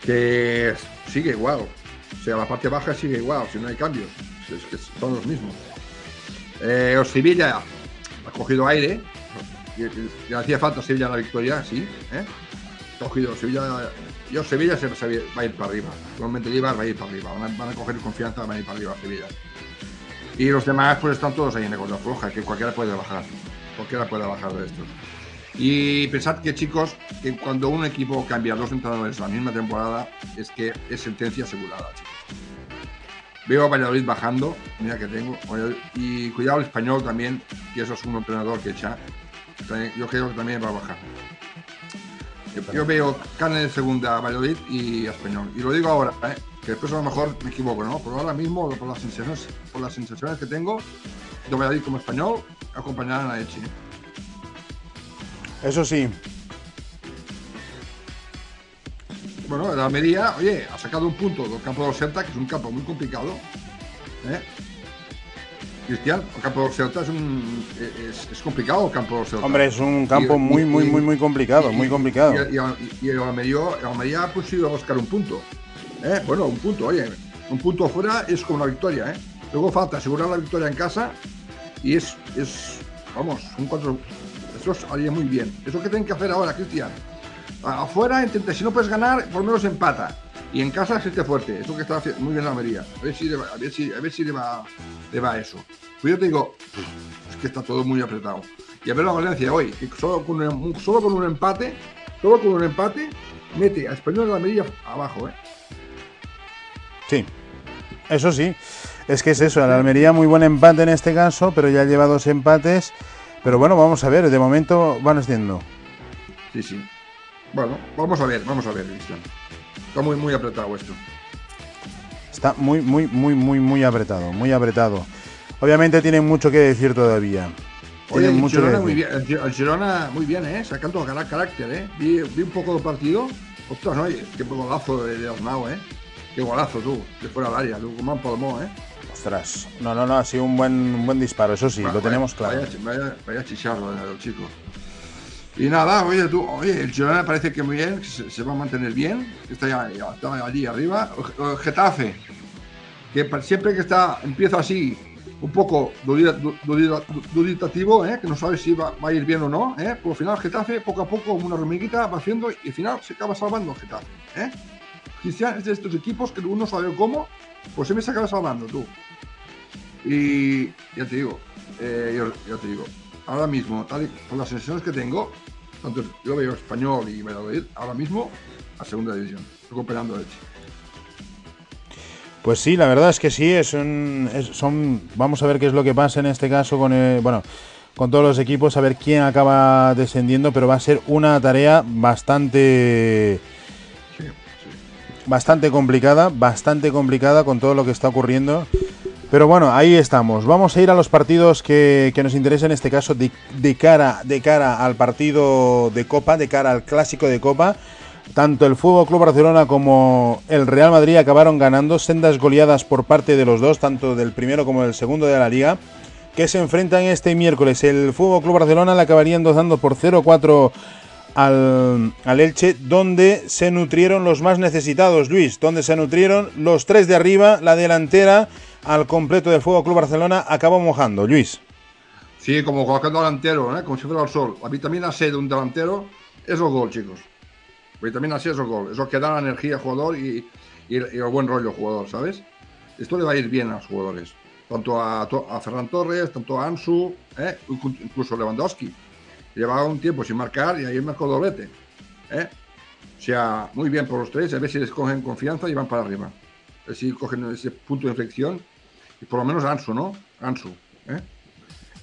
Que sigue igual. O sea, la parte baja sigue igual, si no hay cambios. Es que son los mismos. Eh, ha cogido aire. Y- y- Le hacía falta Sevilla la victoria, sí. ¿eh? Cogido Sevilla. Yo, Sevilla se, va a ir para arriba. Igualmente Eibar va a ir para arriba. Van a, coger confianza, van a ir para arriba Sevilla. Y los demás, pues están todos ahí en la cuerda floja, que cualquiera puede bajar. Cualquiera puede bajar de estos. Y pensad que, chicos, que cuando un equipo cambia dos entrenadores la misma temporada, es que es sentencia asegurada. Veo a Valladolid bajando, mira que tengo, y cuidado el español también, que eso es un entrenador que echa. Yo creo que también va a bajar. Yo- veo carne de segunda Valladolid y español. Y lo digo ahora, ¿eh? que después a lo mejor me equivoco, ¿no? Pero ahora mismo, por las sensaciones, por las sensaciones que tengo, de Valladolid como español, acompañarán a Echi. eso sí, Bueno, el Almería, oye, ha sacado un punto del campo de Celta, que es un campo muy complicado. ¿eh? Cristian, el campo de Celta es, un, es, es complicado el campo de Celta. hombre, es un campo Y- muy, y- muy, muy, muy complicado, y- muy complicado. Y, el Almería, ha conseguido buscar un punto. ¿eh? Bueno, un punto, oye, un punto afuera es como una victoria. ¿eh? Luego falta asegurar la victoria en casa y es, es vamos, un cuatro. Eso haría muy bien. Eso que tienen que hacer ahora, Cristian. Afuera intenta, si no puedes ganar, por lo menos empata. Y en casa se esté fuerte. Eso que está haciendo muy bien la Almería. A ver si le va, a ver si, a ver si le va, le va eso. Pues yo te digo, es que está todo muy apretado. Y a ver la Valencia hoy, que solo con un, solo con un empate, solo con un empate, mete a Español de la Almería abajo, ¿eh? Sí, eso sí. Es que es eso, la Almería muy buen empate en este caso, pero ya lleva dos empates. Pero bueno, vamos a ver, de momento van haciendo. Sí, sí. Bueno, vamos a ver, vamos a ver, Cristian. Está muy, muy apretado esto. Está muy, muy, muy, muy, muy apretado, muy apretado. Obviamente tienen mucho que decir todavía. Oye, el Girona, muy bien, el Girona muy bien, ¿eh? Sacando carácter, ¿eh? Vi, un poco de partido. Ostras, no, qué golazo de, de Arnau, ¿eh? Qué golazo tú, de fuera del área, como un palmó, ¿eh? Ostras, no, no, no, ha sido un buen, un buen disparo, eso sí, lo tenemos claro. Vaya, vaya, chicharro el chico. Y nada, oye, tú, oye, el Girona parece que muy bien, se, va a mantener bien, está ya, allí arriba. El Getafe, que siempre que está, empieza así, un poco duditativo, ¿eh? que no sabe si va, a ir bien o no, ¿eh? por el final Getafe, poco a poco, una hormiguita, va haciendo y al final se acaba salvando Getafe. ¿eh? Cristian es de estos equipos que uno sabe cómo, pues siempre se acaba salvando tú. Y ya te digo, eh, ya te digo, ahora mismo, tal con las sensaciones que tengo, tanto yo veo español y Valladolid, ahora mismo a segunda división, recuperando leche. Pues sí, la verdad es que sí, es son, vamos a ver qué es lo que pasa en este caso con, bueno, con todos los equipos, a ver quién acaba descendiendo, pero va a ser una tarea bastante, bastante complicada, bastante complicada con todo lo que está ocurriendo. Pero bueno, ahí estamos. Vamos a ir a los partidos que, nos interesan en este caso de, cara, de cara al partido de Copa, de cara al clásico de Copa. Tanto el Fútbol Club Barcelona como el Real Madrid acabaron ganando sendas goleadas por parte de los dos, tanto del primero como del segundo de la liga, que se enfrentan este miércoles. El Fútbol Club Barcelona le acabarían dando por 0-4 al, al, Elche, donde se nutrieron los más necesitados, Luis, donde se nutrieron los tres de arriba, la delantera al completo del Fuego Club Barcelona acabó mojando, Luis. Sí, como cualquier delantero, ¿eh? como si fuera el sol. La vitamina C de un delantero es el gol, chicos. La vitamina C es el gol. Es que da la energía al jugador y, el buen rollo al jugador, ¿sabes? Esto le va a ir bien a los jugadores. Tanto a, a Ferran Torres, tanto a Ansu, ¿eh? incluso a Lewandowski. Llevaba un tiempo sin marcar y ahí marcó doblete. ¿eh? O sea, muy bien por los tres, a ver si les cogen confianza y van para arriba si cogen ese punto de inflexión. Y por lo menos Ansu, ¿no? Ansu. ¿eh?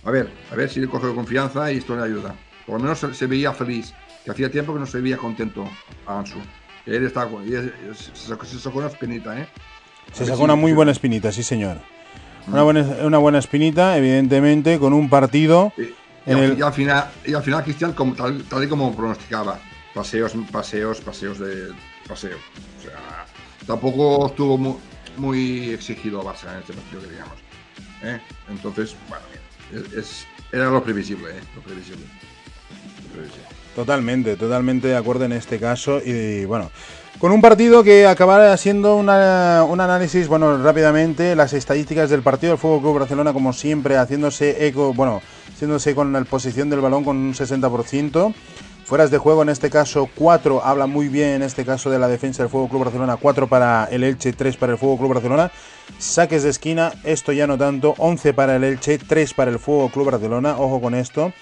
A ver, a ver si le coge confianza y esto le ayuda. Por lo menos se, veía feliz, que hacía tiempo que no se veía contento a Ansu. él estaba, se, sacó, se sacó una espinita, ¿eh? Se sacó una muy buena espinita, sí señor. Una mm. buena, una buena espinita, evidentemente, con un partido. Y, al, final, y al final, Cristian, como, tal, tal, y como pronosticaba, paseos, paseos, paseos de paseo. O sea, tampoco estuvo muy, exigido a Barça en este partido que digamos. ¿eh? Entonces, bueno, es, era lo previsible, ¿eh? Totalmente, totalmente de acuerdo en este caso. Y bueno, con un partido que acabará siendo un análisis, bueno, rápidamente, las estadísticas del partido del Fútbol Club Barcelona, como siempre, haciéndose eco, bueno, haciéndose con la posición del balón con un 60%. Fueras de juego, en este caso 4, habla muy bien en este caso de la defensa del Fuego Club Barcelona, 4 para el Elche, 3 para el Fuego Club Barcelona. Saques de esquina, esto ya no tanto, 11 para el Elche, 3 para el Fuego Club Barcelona, ojo con esto.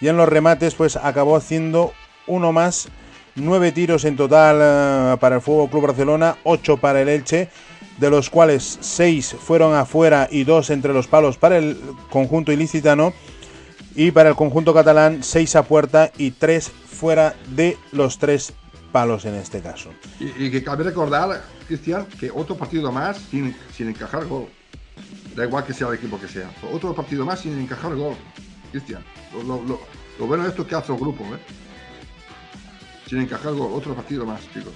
Y en los remates, pues acabó haciendo uno más, 9 tiros en total eh, para el Fuego Club Barcelona, 8 para el Elche, de los cuales 6 fueron afuera y 2 entre los palos para el conjunto ilicitano. Y para el conjunto catalán, 6 a puerta y 3 fuera de los tres palos en este caso. Y, que cabe recordar, Cristian, que otro partido más sin, sin encajar gol. Da igual que sea el equipo que sea. Otro partido más sin encajar gol, Cristian. Lo, bueno de esto es que hace el grupo, ¿eh? Sin encajar gol, otro partido más, chicos.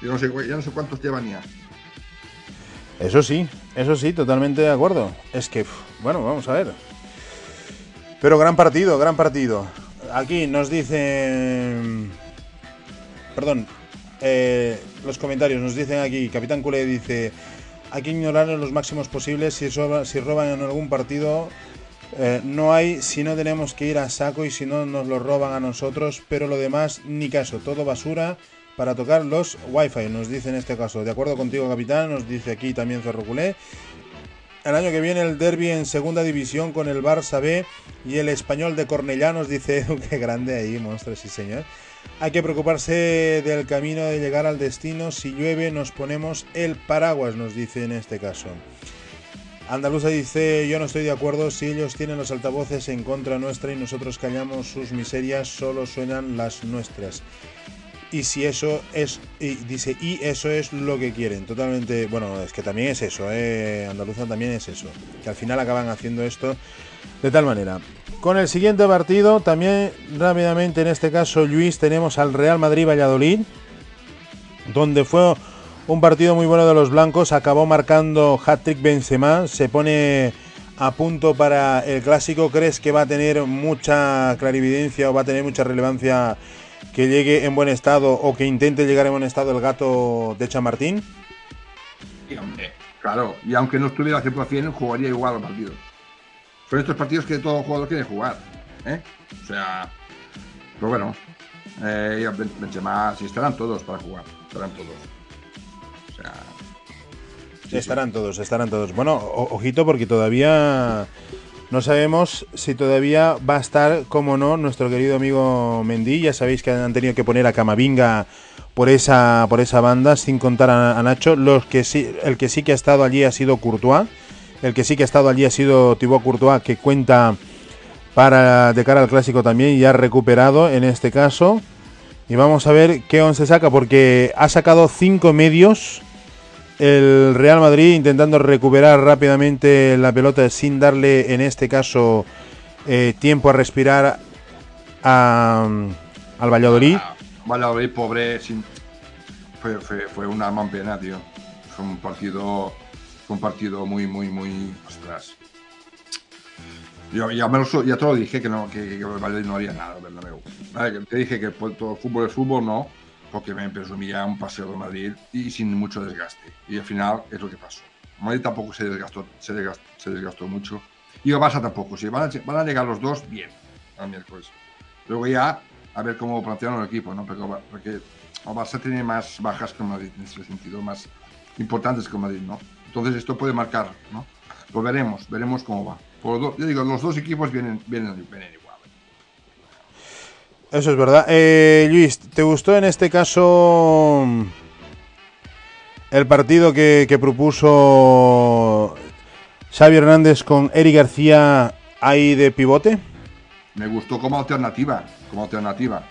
Yo no sé, ya no sé cuántos llevan ya. Eso sí, eso sí, totalmente de acuerdo. Es que, bueno, vamos a ver. Pero gran partido, gran partido aquí nos dicen. Perdón, eh, los comentarios nos dicen aquí, Capitán Culé dice, hay que ignorar los máximos posibles, si, roban en algún partido, eh, no hay, si no tenemos que ir a saco y si no nos lo roban a nosotros, pero lo demás ni caso, todo basura, para tocar los wifi, nos dice en este caso. De acuerdo contigo, capitán, nos dice aquí también Zorroculé. El año que viene el derby en segunda división con el Barça B y el español de Cornellá, nos dice qué grande ahí, monstruo, sí señor. Hay que preocuparse del camino de llegar al destino. Si llueve nos ponemos el paraguas, nos dice en este caso. Andaluza dice, yo no estoy de acuerdo si ellos tienen los altavoces en contra nuestra y nosotros callamos sus miserias, solo suenan las nuestras. Y si eso es, y dice, y eso es lo que quieren. Totalmente, bueno, es que también es eso, eh, Andaluza también es eso. Que al final acaban haciendo esto de tal manera. Con el siguiente partido, también rápidamente en este caso, Luis, tenemos al Real Madrid Valladolid, donde fue un partido muy bueno de los blancos, acabó marcando hat-trick Benzema, se pone a punto para el clásico. ¿Crees que va a tener mucha clarividencia o va a tener mucha relevancia que llegue en buen estado o que intente llegar en buen estado el gato de Chamartín? Sí, hombre, claro, y aunque no estuviera al 100%, jugaría igual el partido. Son estos partidos que todo jugador quiere jugar. ¿eh? O sea, pero bueno, eh, Benzema, si estarán todos para jugar, estarán todos. estarán todos, estarán todos. Bueno, ojito porque todavía no sabemos si todavía va a estar, como no, nuestro querido amigo Mendy. Ya sabéis que han tenido que poner a Camavinga por esa, por esa banda, sin contar a, Nacho. Los que sí, el que sí que ha estado allí ha sido Courtois. El que sí que ha estado allí ha sido Thibaut Courtois, que cuenta para de cara al clásico también y ha recuperado en este caso. Y vamos a ver qué once saca, porque ha sacado cinco medios el Real Madrid intentando recuperar rápidamente la pelota sin darle en este caso eh, tiempo a respirar al Valladolid. Valladolid pobre sin... fue, fue, fue una pena, tío. Fue un partido un partido muy muy muy ostras. Yo ya, me lo, ya te lo dije que no que, Valladolid no haría nada, ¿verdad? Te dije que todo fútbol es fútbol, no porque me presumía un paseo de Madrid y sin mucho desgaste. Y al final es lo que pasó. Madrid tampoco se desgastó, se desgastó, mucho. Y Barça tampoco. Si van a, van a llegar los dos, bien, al miércoles. Luego ya a ver cómo plantean el equipo, ¿no? Porque, porque el Barça tiene más bajas que Madrid en ese sentido, más importantes que Madrid, ¿no? Entonces esto puede marcar, ¿no? Lo veremos, veremos cómo va. Por yo digo, los dos equipos vienen, vienen, vienen eso es verdad. Eh, Luis, ¿te gustó en este caso mm, el partido que, propuso Xavi Hernández con Eric García ahí de pivote? Me gustó como alternativa, como alternativa,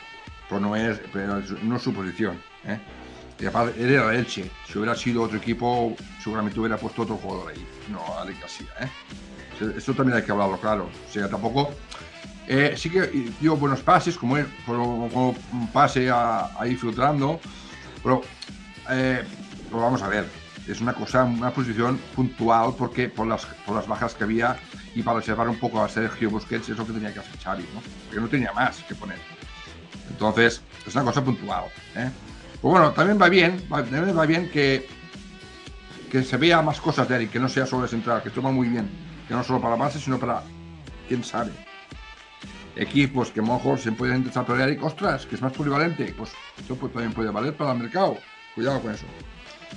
pero no es, pero no su posición. ¿eh? Aparte, era Elche. Si hubiera sido otro equipo, seguramente hubiera puesto otro jugador ahí. No, Eric García. ¿eh? Eso también hay que hablarlo claro. O sea, tampoco eh, sí que dio buenos pases, como, un pase ahí filtrando, pero, eh, pero, vamos a ver, es una cosa, una posición puntual porque por las, por las bajas que había y para reservar un poco a Sergio Busquets es lo que tenía que hacer Xavi, ¿no? porque no tenía más que poner. Entonces, es una cosa puntual. ¿eh? Pues bueno, también va bien, también va bien que, que se vea más cosas de Eric, que no sea solo de central, que esto va muy bien, que no solo para base, sino para, quién sabe, equipos que a lo mejor se pueden desarrollar y ostras, que es más polivalente, pues esto pues, también puede valer para el mercado. Cuidado con eso.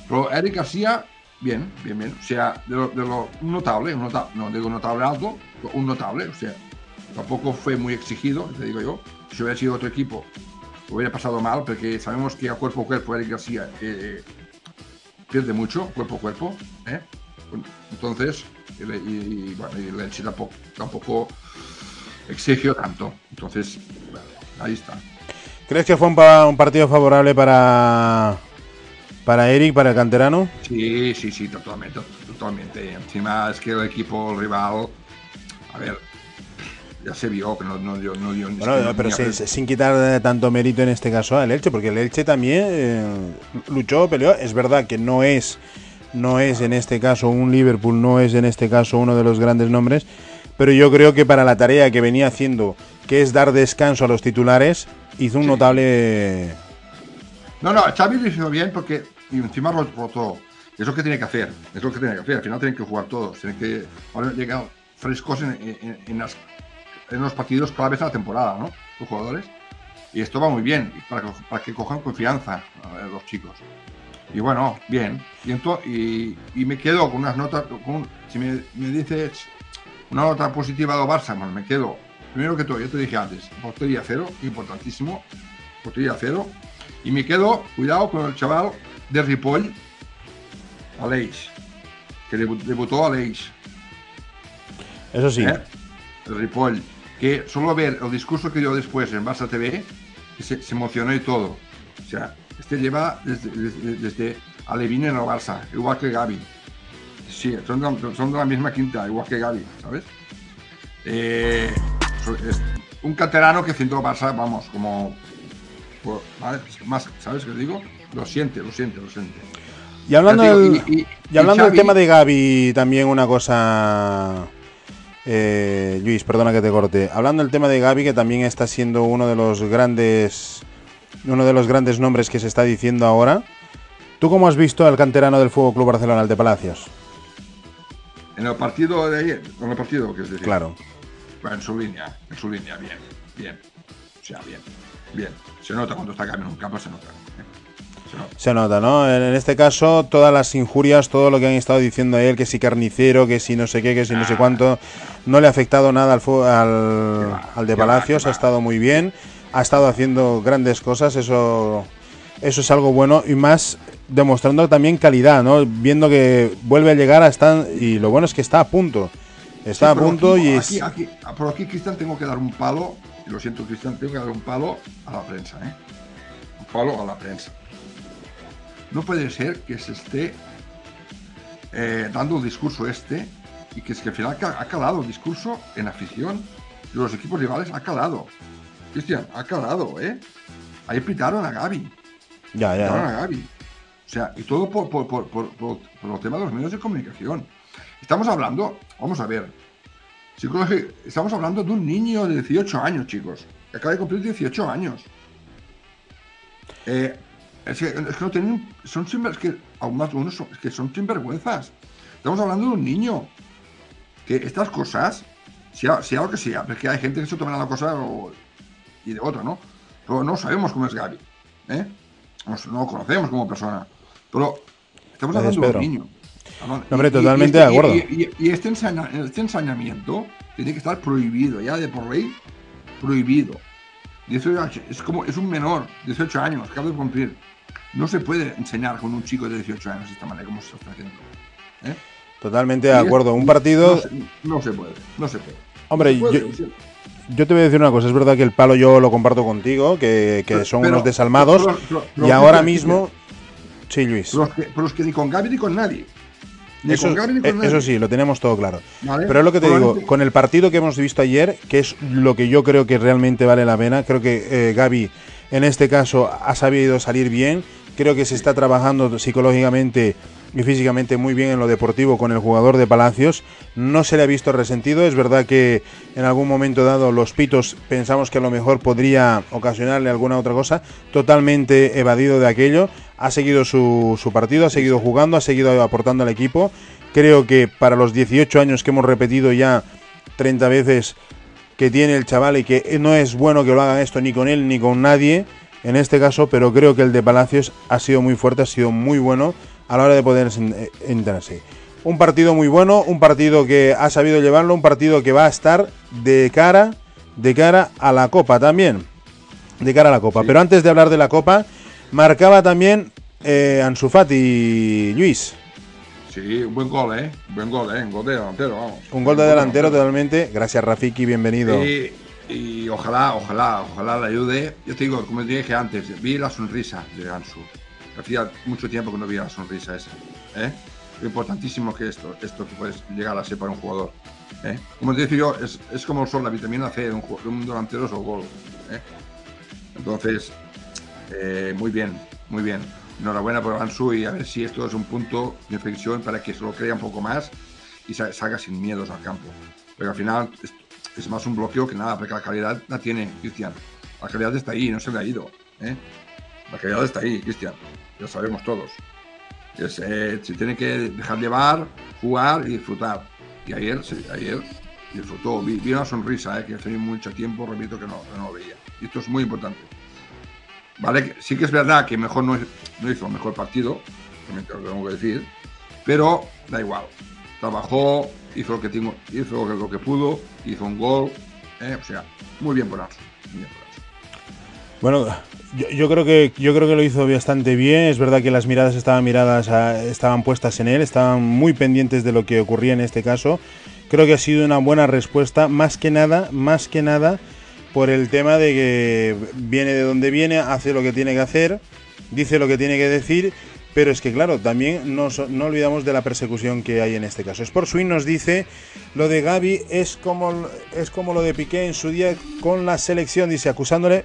Pero Eric García, bien, bien, bien. O sea, de lo, notable, un notable, no digo notable alto, un notable. O sea, tampoco fue muy exigido, te digo yo. Si hubiera sido otro equipo, hubiera pasado mal, porque sabemos que a cuerpo a cuerpo Eric García eh, pierde mucho, cuerpo a cuerpo. ¿eh? Entonces, y, bueno, y Leche tampoco, tampoco exigió tanto. Entonces, ahí está. ¿Crees que fue un, partido favorable para, para Eric, para el canterano? Sí, sí, sí, totalmente, totalmente. Encima es que el equipo rival, a ver, ya se vio que no, no dio, no dio bueno, pero sin, quitar tanto mérito en este caso al Elche, porque el Elche también eh, luchó, peleó. Es verdad que no es, no es en este caso un Liverpool, no es en este caso uno de los grandes nombres, pero yo creo que para la tarea que venía haciendo, que es dar descanso a los titulares, hizo un notable... No, no, Xavi lo hizo bien porque y encima rotó. Es lo que tiene que hacer, es lo que tiene que hacer. Al final tienen que jugar todos, tienen que ahora llegar frescos en, en, en, los partidos claves de la temporada, ¿no? Los jugadores. Y esto va muy bien, para que, para que cojan confianza los chicos. Y bueno, bien. Y, y, me quedo con unas notas, con, si me, me, dices una nota positiva de Barça, pues me quedo, primero que todo, yo te dije antes, portería cero, importantísimo, portería cero. Y me quedo, cuidado con el chaval de Ripoll, Aleix, que debutó Aleix. Eso sí. ¿Eh? El Ripoll, que solo ver el discurso que dio después en Barça TV, se, se emocionó y todo. O sea, este lleva desde, desde, desde Alevín en el Barça, igual que Gaby. Sí, son de, son de, la misma quinta, igual que Gaby, ¿sabes? Eh, es un canterano que siento Barça, vamos, como. ¿vale? Más, ¿sabes qué digo? Lo siente, lo siente, lo siente. Y hablando, del, y, y, y hablando Xavi, del tema de Gaby, también una cosa. Eh, Luis, perdona que te corte. Hablando del tema de Gaby, que también está siendo uno de los grandes uno de los grandes nombres que se está diciendo ahora. ¿Tú cómo has visto al canterano del Fútbol Club Barcelona, el de Palacios? En el partido de ayer, en el partido que es decir. Claro. En su línea, en su línea, bien, bien. O sea, bien, bien. Se nota cuando está cambiando un campo, se nota. ¿eh? Se nota. Se nota, ¿no? En este caso, todas las injurias, todo lo que han estado diciendo a él, que si carnicero, que si no sé qué, que si no sé cuánto, no le ha afectado nada al, al, al de Palacios, ha estado muy bien ha estado haciendo grandes cosas, eso, eso es algo bueno y más demostrando también calidad, ¿no? Viendo que vuelve a llegar a estar y lo bueno es que está a punto. Está sí, a punto aquí, y aquí, es... aquí, por aquí, Cristian, tengo que dar un palo, y lo siento, Cristian, tengo que dar un palo a la prensa, ¿eh? Un palo a la prensa. No puede ser que se esté eh, dando el discurso este y que es que al final ha calado el discurso en afición de los equipos rivales, ha calado. Cristian, ha calado, ¿eh? Ahí pitaron a Gaby. Ya, ya. Pitaron a Gaby. Sea, y todo por, por, por, por, por el tema de los medios de comunicación. Estamos hablando, vamos a ver, estamos hablando de un niño de 18 años, chicos, que acaba de cumplir 18 años. Eh, es, que, es, que, no tienen, son es que aún más son, es que son sinvergüenzas. Estamos hablando de un niño que estas cosas, sea, sea lo que sea, porque hay gente que se toma la cosa o, y de otra, ¿no? Pero no sabemos cómo es Gaby, ¿eh? No lo conocemos como persona, pero estamos hablando de un niño. No, hombre, totalmente y de acuerdo. Y, y este, ensaña, este, ensañamiento tiene que estar prohibido, ya de por ley, prohibido. 18, es como es un menor, 18 años, acaba de cumplir. No se puede enseñar con un chico de 18 años de esta manera como se está haciendo. ¿eh? Totalmente de acuerdo. Un partido. No se, no se, puede, no se puede. Hombre, se puede, yo, yo, te voy a decir una cosa. Es verdad que el palo yo lo comparto contigo, que, que son pero, unos desalmados. pero, y ahora mismo. Sí, Luis. Pero pero es que ni con Gaby ni con nadie. Ni eso, con Gaby, ni con eso nadie. sí, lo tenemos todo claro. Vale. Pero es lo que te digo, con el partido que hemos visto ayer, que es lo que yo creo que realmente vale la pena, creo que eh, Gaby en este caso ha sabido salir bien, creo que se está trabajando psicológicamente y físicamente muy bien en lo deportivo con el jugador de Palacios, no se le ha visto resentido, es verdad que en algún momento dado los pitos pensamos que a lo mejor podría ocasionarle alguna otra cosa, totalmente evadido de aquello, ha seguido su, su partido, ha seguido jugando, ha seguido aportando al equipo, creo que para los 18 años que hemos repetido ya 30 veces que tiene el chaval y que no es bueno que lo hagan esto ni con él ni con nadie en este caso, pero creo que el de Palacios ha sido muy fuerte, ha sido muy bueno a la hora de poder entrarse. Un partido muy bueno, un partido que ha sabido llevarlo, un partido que va a estar de cara, de cara a la Copa también, de cara a la Copa. Sí. Pero antes de hablar de la Copa, marcaba también eh, Ansu Fati, Luis. Sí, un buen gol, ¿eh? Un buen gol, ¿eh? Un gol de delantero, vamos. Un gol de delantero totalmente. Gracias, Rafiki, bienvenido. Y, y ojalá, ojalá, ojalá le ayude. Yo te digo, como te dije antes, vi la sonrisa de Ansu. Hacía mucho tiempo que no vi la sonrisa esa. ¿eh? Lo importantísimo que esto, esto que puedes llegar a ser para un jugador. ¿eh? Como te dije yo, es, es como son la vitamina C de un, un delantero es el gol. ¿eh? Entonces, eh, muy bien, muy bien. Enhorabuena por Ansu y a ver si esto es un punto de inflexión para que se lo crea un poco más y sa- salga sin miedos al campo. Pero al final es, más un bloqueo que nada, porque la calidad la tiene Cristian. La calidad está ahí, no se le ha ido. ¿eh? La calidad está ahí, Cristian. Ya sabemos todos. Es, se tiene que dejar llevar, jugar y disfrutar. Y ayer, sí, ayer disfrutó. Vi, una sonrisa, eh, que hace mucho tiempo, repito, que no, no lo veía. Y esto es muy importante. ¿Vale? Sí que es verdad que mejor no, no hizo el mejor partido, también te lo tengo que decir, pero da igual. Trabajó, hizo lo que, tengo, hizo lo que pudo, hizo un gol, ¿eh? o sea, muy bien por Ansu. Bueno, yo, creo que yo creo que lo hizo bastante bien. Es verdad que las miradas estaban miradas estaban puestas en él, estaban muy pendientes de lo que ocurría en este caso. Creo que ha sido una buena respuesta, más que nada, más que nada por el tema de que viene de donde viene, hace lo que tiene que hacer, dice lo que tiene que decir, pero es que claro, también no, no olvidamos de la persecución que hay en este caso. Sport Swing nos dice, lo de Gaby es como, es como lo de Piqué en su día con la selección, dice, acusándole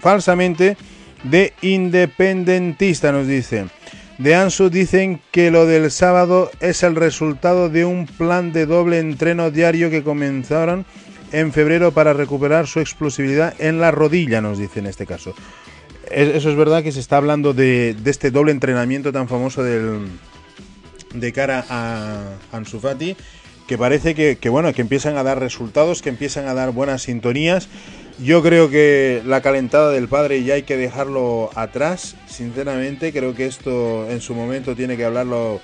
falsamente de independentista, nos dice. De Ansu dicen que lo del sábado es el resultado de un plan de doble entreno diario que comenzaron en febrero para recuperar su explosividad en la rodilla, nos dice en este caso. Eso es verdad que se está hablando de, este doble entrenamiento tan famoso del, de cara a Ansu Fati, que parece que, bueno, que empiezan a dar resultados, que empiezan a dar buenas sintonías. Yo creo que la calentada del padre ya hay que dejarlo atrás, sinceramente. Creo que esto en su momento tiene que hablarlo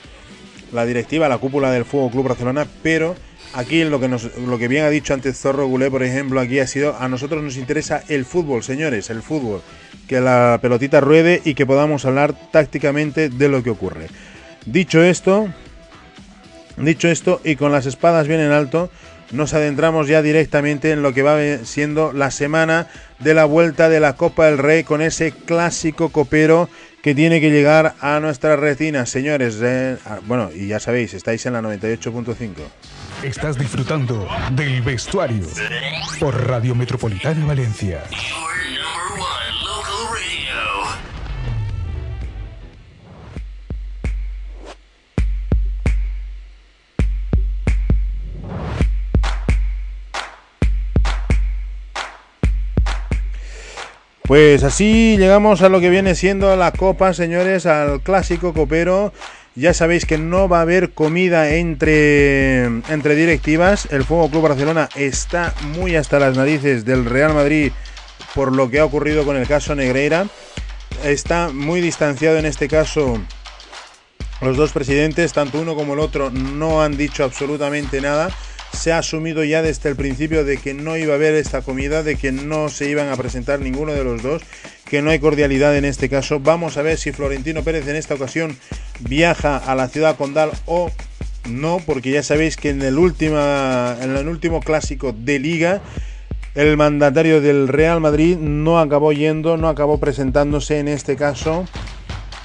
la directiva, la cúpula del Fuego Club Barcelona, pero Aquí lo que, bien ha dicho antes Zorro Gulé, por ejemplo, aquí ha sido, a nosotros nos interesa el fútbol, señores, el fútbol. Que la pelotita ruede y que podamos hablar tácticamente de lo que ocurre. Dicho esto, dicho esto y con las espadas bien en alto, nos adentramos ya directamente en lo que va siendo la semana de la vuelta de la Copa del Rey con ese clásico copero que tiene que llegar a nuestras retinas, señores. Eh, ah, bueno, y ya sabéis, estáis en la 98.5. Estás disfrutando del vestuario por Radio Metropolitana Valencia. Pues así llegamos a lo que viene siendo la copa, señores, al clásico copero ya sabéis que no va a haber comida entre, entre directivas. El Fuego Club Barcelona está muy hasta las narices del Real Madrid por lo que ha ocurrido con el caso Negreira. Está muy distanciado en este caso. Los dos presidentes, tanto uno como el otro, no han dicho absolutamente nada. Se ha asumido ya desde el principio de que no iba a haber esta comida, de que no se iban a presentar ninguno de los dos que no hay cordialidad en este caso. Vamos a ver si Florentino Pérez en esta ocasión viaja a la ciudad condal o no, porque ya sabéis que en el, última, en el último clásico de liga el mandatario del Real Madrid no acabó yendo, no acabó presentándose en este caso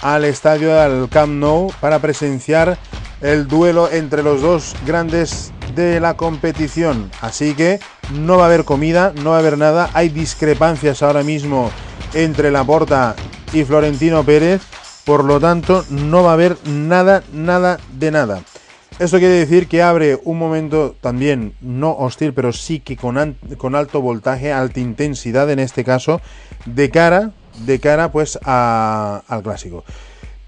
al estadio del Camp Nou para presenciar el duelo entre los dos grandes de la competición. Así que no va a haber comida, no va a haber nada. Hay discrepancias ahora mismo entre Laporta y Florentino Pérez. Por lo tanto, no va a haber nada, nada de nada. Esto quiere decir que abre un momento también no hostil, pero sí que con, con alto voltaje, alta intensidad en este caso, de cara, de cara pues al clásico.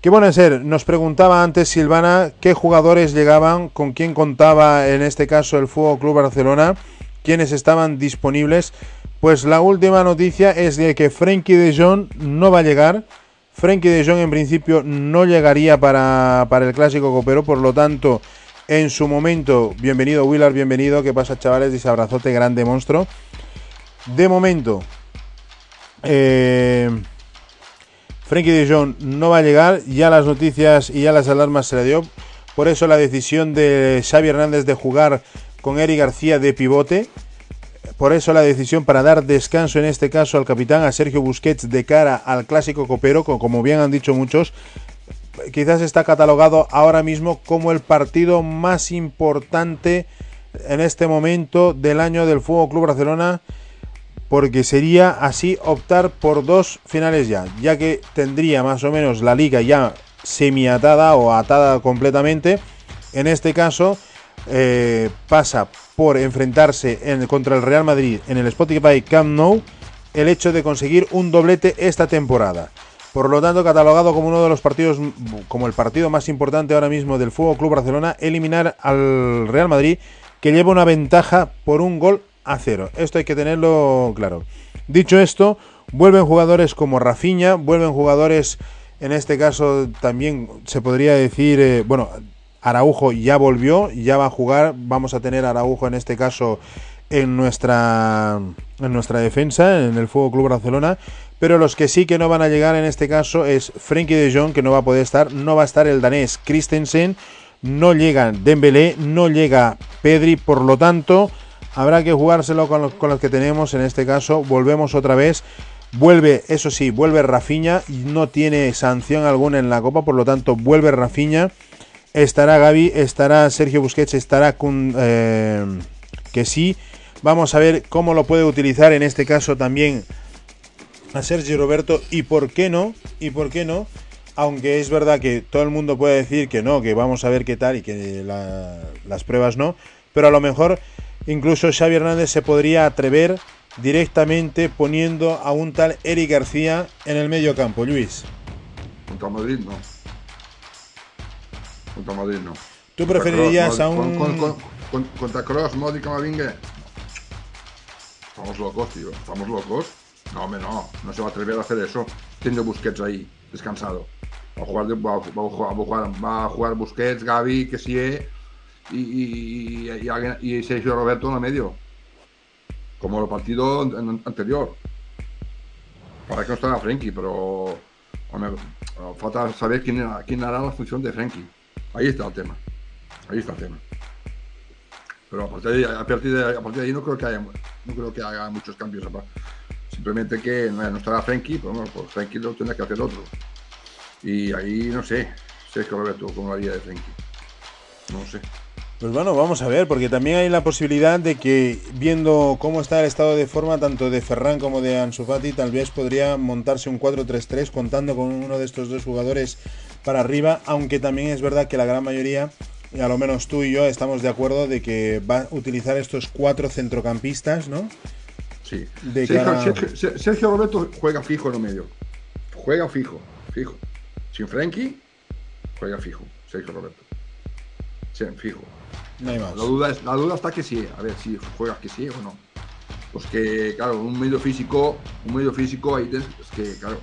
¿Qué a ser? Nos preguntaba antes Silvana qué jugadores llegaban, con quién contaba en este caso el Fútbol Club Barcelona, quiénes estaban disponibles. Pues la última noticia es de que Frenkie de Jong no va a llegar. Frenkie de Jong en principio no llegaría para, el clásico copero, por lo tanto, en su momento, bienvenido Willard, bienvenido. ¿Qué pasa, chavales? Dice abrazote, grande monstruo. De momento, eh, Frenkie de no va a llegar. Ya las noticias y ya las alarmas se le dio. Por eso la decisión de Xavi Hernández de jugar con Eric García de pivote. Por eso la decisión para dar descanso en este caso al capitán, a Sergio Busquets, de cara al clásico copero, como bien han dicho muchos, quizás está catalogado ahora mismo como el partido más importante en este momento del año del Fuego Club Barcelona, porque sería así optar por dos finales ya, ya que tendría más o menos la liga ya semi-atada o atada completamente. En este caso, eh, pasa por enfrentarse en, contra el Real Madrid en el Spotify Camp Nou el hecho de conseguir un doblete esta temporada. Por lo tanto, catalogado como uno de los partidos, como el partido más importante ahora mismo del Fútbol Club Barcelona, eliminar al Real Madrid, que lleva una ventaja por un gol a cero. Esto hay que tenerlo claro. Dicho esto, Vuelven jugadores como Rafinha, vuelven jugadores, en este caso también se podría decir, eh, bueno, Araujo ya volvió, ya va a jugar, vamos a tener Araujo en este caso en nuestra en nuestra defensa, en el Fuego Club Barcelona, pero los que sí que no van a llegar en este caso es Frenkie de Jong, que no va a poder estar, no va a estar el danés Christensen, no llega Dembélé, no llega Pedri, por lo tanto, habrá que jugárselo con los, que tenemos, en este caso, volvemos otra vez. Vuelve, eso sí, vuelve Rafiña no tiene sanción alguna en la Copa, por lo tanto, vuelve Rafiña. Estará Gaby, estará Sergio Busquets, estará con eh, que sí. Vamos a ver cómo lo puede utilizar en este caso también a Sergio Roberto y por qué no, y por qué no, aunque es verdad que todo el mundo puede decir que no, que vamos a ver qué tal y que las pruebas no, pero a lo mejor incluso Xavi Hernández se podría atrever directamente poniendo a un tal Eric García en el medio campo, Luis. Contra Madrid no. Contra Madrid no. ¿Tú preferirías a un... contra Cross, Modi, Camavinga. Estamos locos, tío. Estamos locos. No, hombre, no. No se va a atrever a hacer eso. Tiene Busquets ahí, descansado. Va a jugar, va, a jugar, va a jugar Busquets, Gaby, que sí, eh, y, y, y, Sergio Roberto en el medio. Como el partido anterior. Para que no estará Frenkie, pero falta saber quién, quién hará la función de Frenkie. Ahí está el tema. Ahí está el tema. Pero a partir de, a partir de, ahí no creo que haya, no creo que haga muchos cambios. Simplemente que no estará Frenkie, pero bueno, pues Frenkie lo tendrá que hacer otro. Y ahí no sé, que Roberto cómo haría de Frenkie. No sé. Pues bueno, vamos a ver, porque también hay la posibilidad de que, viendo cómo está el estado de forma tanto de Ferran como de Ansu Fati, tal vez podría montarse un 4-3-3 contando con uno de estos dos jugadores para arriba, aunque también es verdad que la gran mayoría, y a lo menos tú y yo, estamos de acuerdo de que va a utilizar estos cuatro centrocampistas, ¿no? Sí. Sergio, Roberto juega fijo en el medio. Juega fijo, fijo. Sin Frankie, juega fijo, Sergio Roberto. Sí, fijo. No hay más. La duda, es, la duda está que sí, a ver si juega que sí o no. Pues que, claro, un medio físico, un medio físico ahí tienes, es que, claro,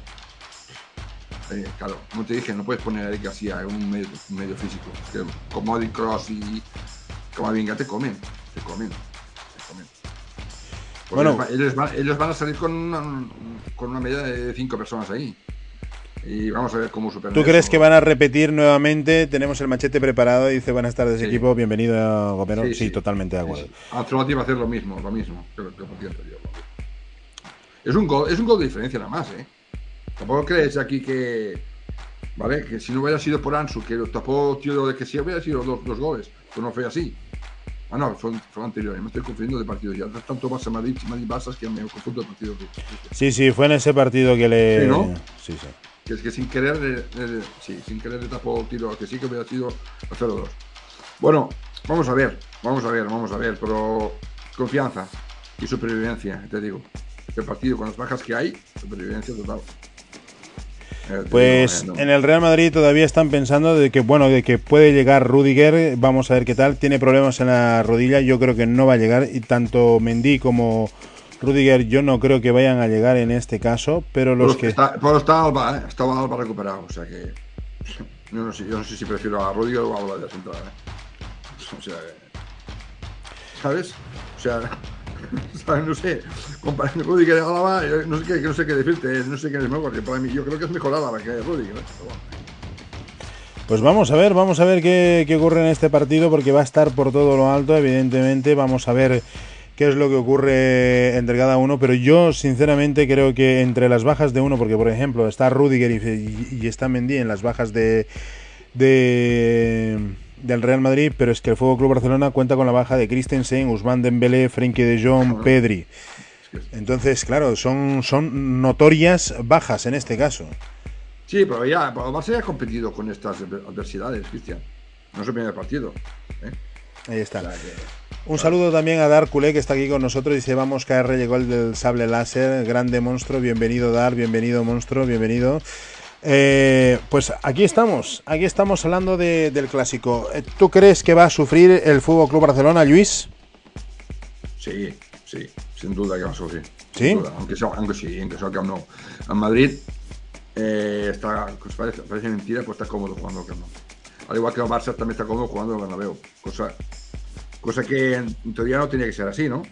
eh, claro, como te dije, no puedes poner a Eric García en un medio, medio físico. Es que como Eddie Cross y como Vinga te comen, te comen, te comen. bueno, ellos van, ellos van, a salir con una, con una media de cinco personas ahí y vamos a ver cómo superar. ¿Tú crees que van a repetir nuevamente? Tenemos el machete preparado y dice buenas tardes equipo, bienvenido Gomero. Sí, totalmente de acuerdo. Sí, va a hacer lo mismo, lo mismo Es un gol, es un gol de diferencia nada más, ¿eh? Tampoco crees aquí que, ¿vale? Que si no hubiera sido por Ansu, que tapó tío de que sí hubiera sido dos, dos goles, pues no fue así. Ah, no, fue, fue anterior, me estoy confundiendo de partido ya. Tanto Barça Madrid Madrid Barça que me confundo de partido. Sí, sí, fue en ese partido que le. Sí, ¿no? Sí, sí que es que sin querer, le, sí, sin querer le tapó tiro, que sí que hubiera sido a 0-2. Bueno, vamos a ver, vamos a ver, vamos a ver, pero confianza y supervivencia, te digo. Este partido con las bajas que hay, supervivencia total. Eh, pues en el Real Madrid todavía están pensando de que bueno, de que puede llegar Rudiger, vamos a ver qué tal, tiene problemas en la rodilla, yo creo que no va a llegar y tanto Mendy como Rudiger yo no creo que vayan a llegar en este caso, pero los que... Está, pero está Alba, ¿eh? Está Alba recuperado, o sea que... Yo no sé, yo no sé si prefiero a Rudiger o a Alba de la ¿eh? O sea... ¿Sabes? O sea... ¿sabes? No sé, comparando Rudiger y no sé qué, no sé qué decirte, no sé quién es mejor, porque para mí yo creo que es mejor Alba que Rudiger, ¿eh? Pues vamos a ver, vamos a ver qué, qué ocurre en este partido, porque va a estar por todo lo alto, evidentemente, vamos a ver qué es lo que ocurre entre cada uno, pero yo sinceramente creo que entre las bajas de uno, porque por ejemplo está Rudiger y, está Mendy en las bajas de, de del Real Madrid, pero es que el Fuego Club Barcelona cuenta con la baja de Christensen, Usman Dembélé, Frenkie de Jong, Pedri. Entonces, claro, son, son notorias bajas en este caso. Sí, pero ya, Barça ya ha competido con estas adversidades, Cristian. No es el primer partido. ¿eh? Ahí está. Un saludo también a Dar Culé que está aquí con nosotros. Dice, vamos, KR llegó el del sable láser. Grande monstruo. Bienvenido Dar, bienvenido monstruo, bienvenido. Eh, pues aquí estamos, aquí estamos hablando del clásico. Eh, ¿Tú crees que va a sufrir el Fútbol Club Barcelona, Luis? Sí, sí, sin duda que va a sufrir. ¿Sí? Aunque sea, aunque sí, aunque sea Camp Nou. En Madrid eh, está, pues parece, parece, mentira, pues está cómodo jugando al Camp. Al igual que el Barça también está cómodo jugando al Bernabéu. Cosa, cosa que en teoría no tenía que ser así, ¿no?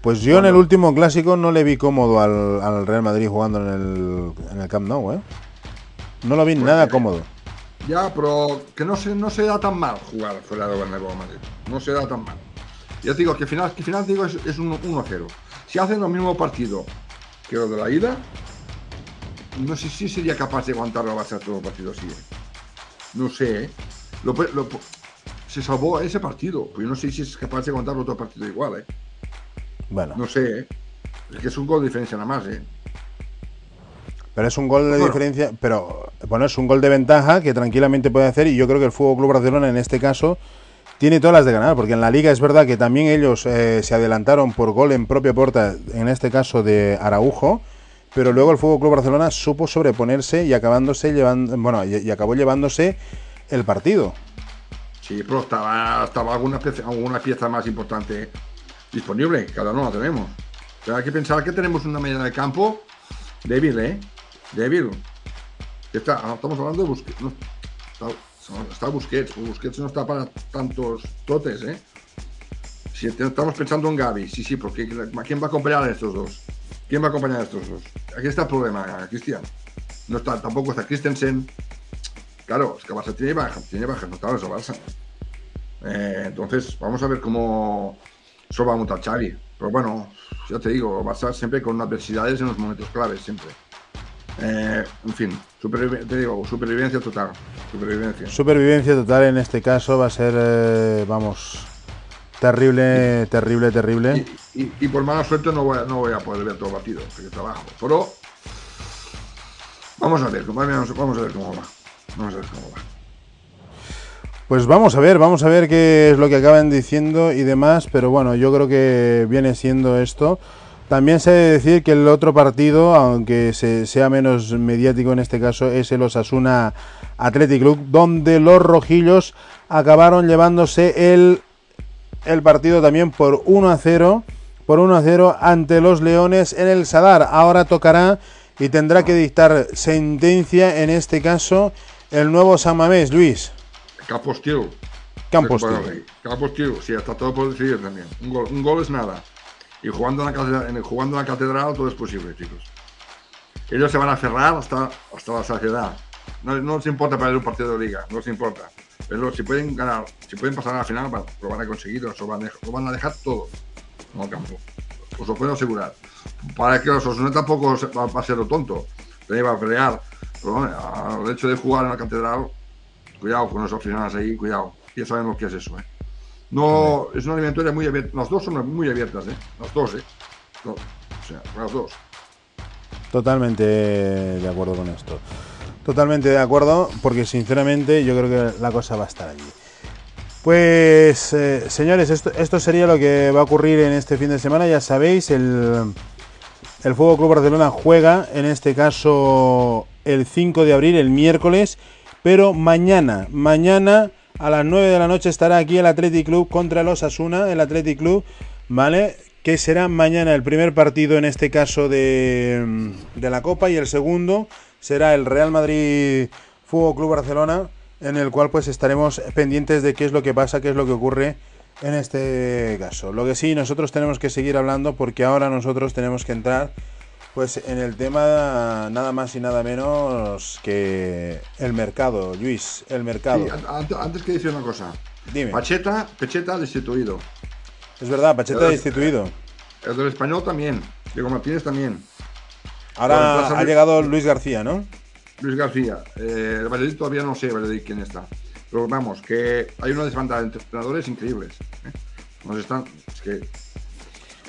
Pues yo en el último clásico no le vi cómodo al, al Real Madrid jugando en el, en el Camp Nou, ¿eh? No lo vi pues, nada cómodo. Ya, pero que no se, no se da tan mal jugar fuera de Bernabéu Madrid. No se da tan mal. Ya te digo que al final, que final digo es, es un 1-0. Si hacen el mismo partido que lo de la ida, no sé si sería capaz de aguantarlo a ser todo el partido así. ¿eh? No sé, ¿eh? Lo, lo, se salvó ese partido, pero yo no sé si es capaz de aguantar otro partido igual, ¿eh? Bueno. No sé, ¿eh? Es que es un gol de diferencia nada más, ¿eh? Pero es un gol de bueno. diferencia, pero bueno, es un gol de ventaja que tranquilamente puede hacer y yo creo que el Fútbol Club Barcelona en este caso tiene todas las de ganar, porque en la liga es verdad que también ellos eh, se adelantaron por gol en propia puerta, en este caso de Araujo, pero luego el Fútbol Club Barcelona supo sobreponerse y acabándose llevando, bueno, y, y, acabó llevándose el partido. Sí, pero estaba, estaba alguna, pieza, alguna pieza más importante disponible, que ahora no la tenemos. O sea, hay que pensar que tenemos una media de campo débil, ¿eh? Débil. Está, estamos hablando de Busquets. Está, está, Busquets. No está para tantos totes, ¿eh? Estamos pensando en Gaby, sí, sí, porque ¿quién va a acompañar a estos dos? ¿Quién va a acompañar a estos dos? Aquí está el problema, Cristian. No está, tampoco está Christensen. Claro, es que Barça tiene bajas, tiene bajas notables a Barça. Eh, entonces, vamos a ver cómo eso va a montar Xavi. Pero bueno, ya te digo, Barça siempre con adversidades en los momentos claves, siempre. Eh, en fin, te digo, supervivencia total. Supervivencia. Supervivencia total en este caso va a ser, eh, vamos, terrible, terrible, terrible. Y, y, y, por mala suerte no voy, a, no voy a poder ver todo el partido, porque trabajo. Pero vamos a ver, vamos a ver cómo va. Pues vamos a ver, vamos a ver qué es lo que acaban diciendo y demás, pero bueno, yo creo que viene siendo esto. También se debe decir que el otro partido, aunque se, sea menos mediático en este caso, es el Osasuna Athletic Club, donde los rojillos acabaron llevándose el, el partido también por 1 a 0, por 1 a 0 ante los Leones en el Sadar. Ahora tocará y tendrá que dictar sentencia en este caso el nuevo San Mamés, Luis. Campos Tiro. Campos Tiro. Campos Tiro, sí, está todo por decidir también. Un gol, un gol es nada. Y jugando en, la catedral, jugando en la catedral todo es posible, chicos. Ellos se van a cerrar hasta, hasta la saciedad. No, no les importa perder un partido de liga, no les importa. Pero si pueden ganar, si pueden pasar a la final, lo van a conseguir, lo van a, lo van a dejar todo en el campo. Os lo puedo asegurar. Para que los Osasuna tampoco va a ser lo tonto. También va a pelear. Pero bueno, el hecho de jugar en la catedral, cuidado con los finales ahí, cuidado. Ya sabemos qué es eso, ¿eh? No, es una eliminatoria muy abierta. Las dos son muy abiertas, ¿eh? Las dos, ¿eh? No, o sea, las dos. Totalmente de acuerdo con esto. Totalmente de acuerdo, porque sinceramente yo creo que la cosa va a estar allí. Pues, eh, señores, esto, esto, sería lo que va a ocurrir en este fin de semana. Ya sabéis, el, el Fútbol Club Barcelona juega, en este caso, el 5 de abril, el miércoles, pero mañana, mañana a las 9 de la noche estará aquí el Athletic Club contra los Asuna, el Athletic Club, ¿vale? Que será mañana el primer partido en este caso de, de la Copa y el segundo será el Real Madrid Fútbol Club Barcelona, en el cual pues estaremos pendientes de qué es lo que pasa, qué es lo que ocurre en este caso. Lo que sí, nosotros tenemos que seguir hablando porque ahora nosotros tenemos que entrar pues en el tema nada más y nada menos que el mercado, Luis, el mercado. Sí, antes, antes que decir una cosa. Dime. Pacheta, Pecheta destituido. Es verdad, Pacheta el, destituido. El del español también. Diego Martínez también. Ahora ha llegado Luis García, ¿no? Luis García. Eh, el Valladolid todavía no sé Valladolid quién está. Pero vamos, que hay una desbandada de entrenadores increíbles. ¿eh? Nos están. Es que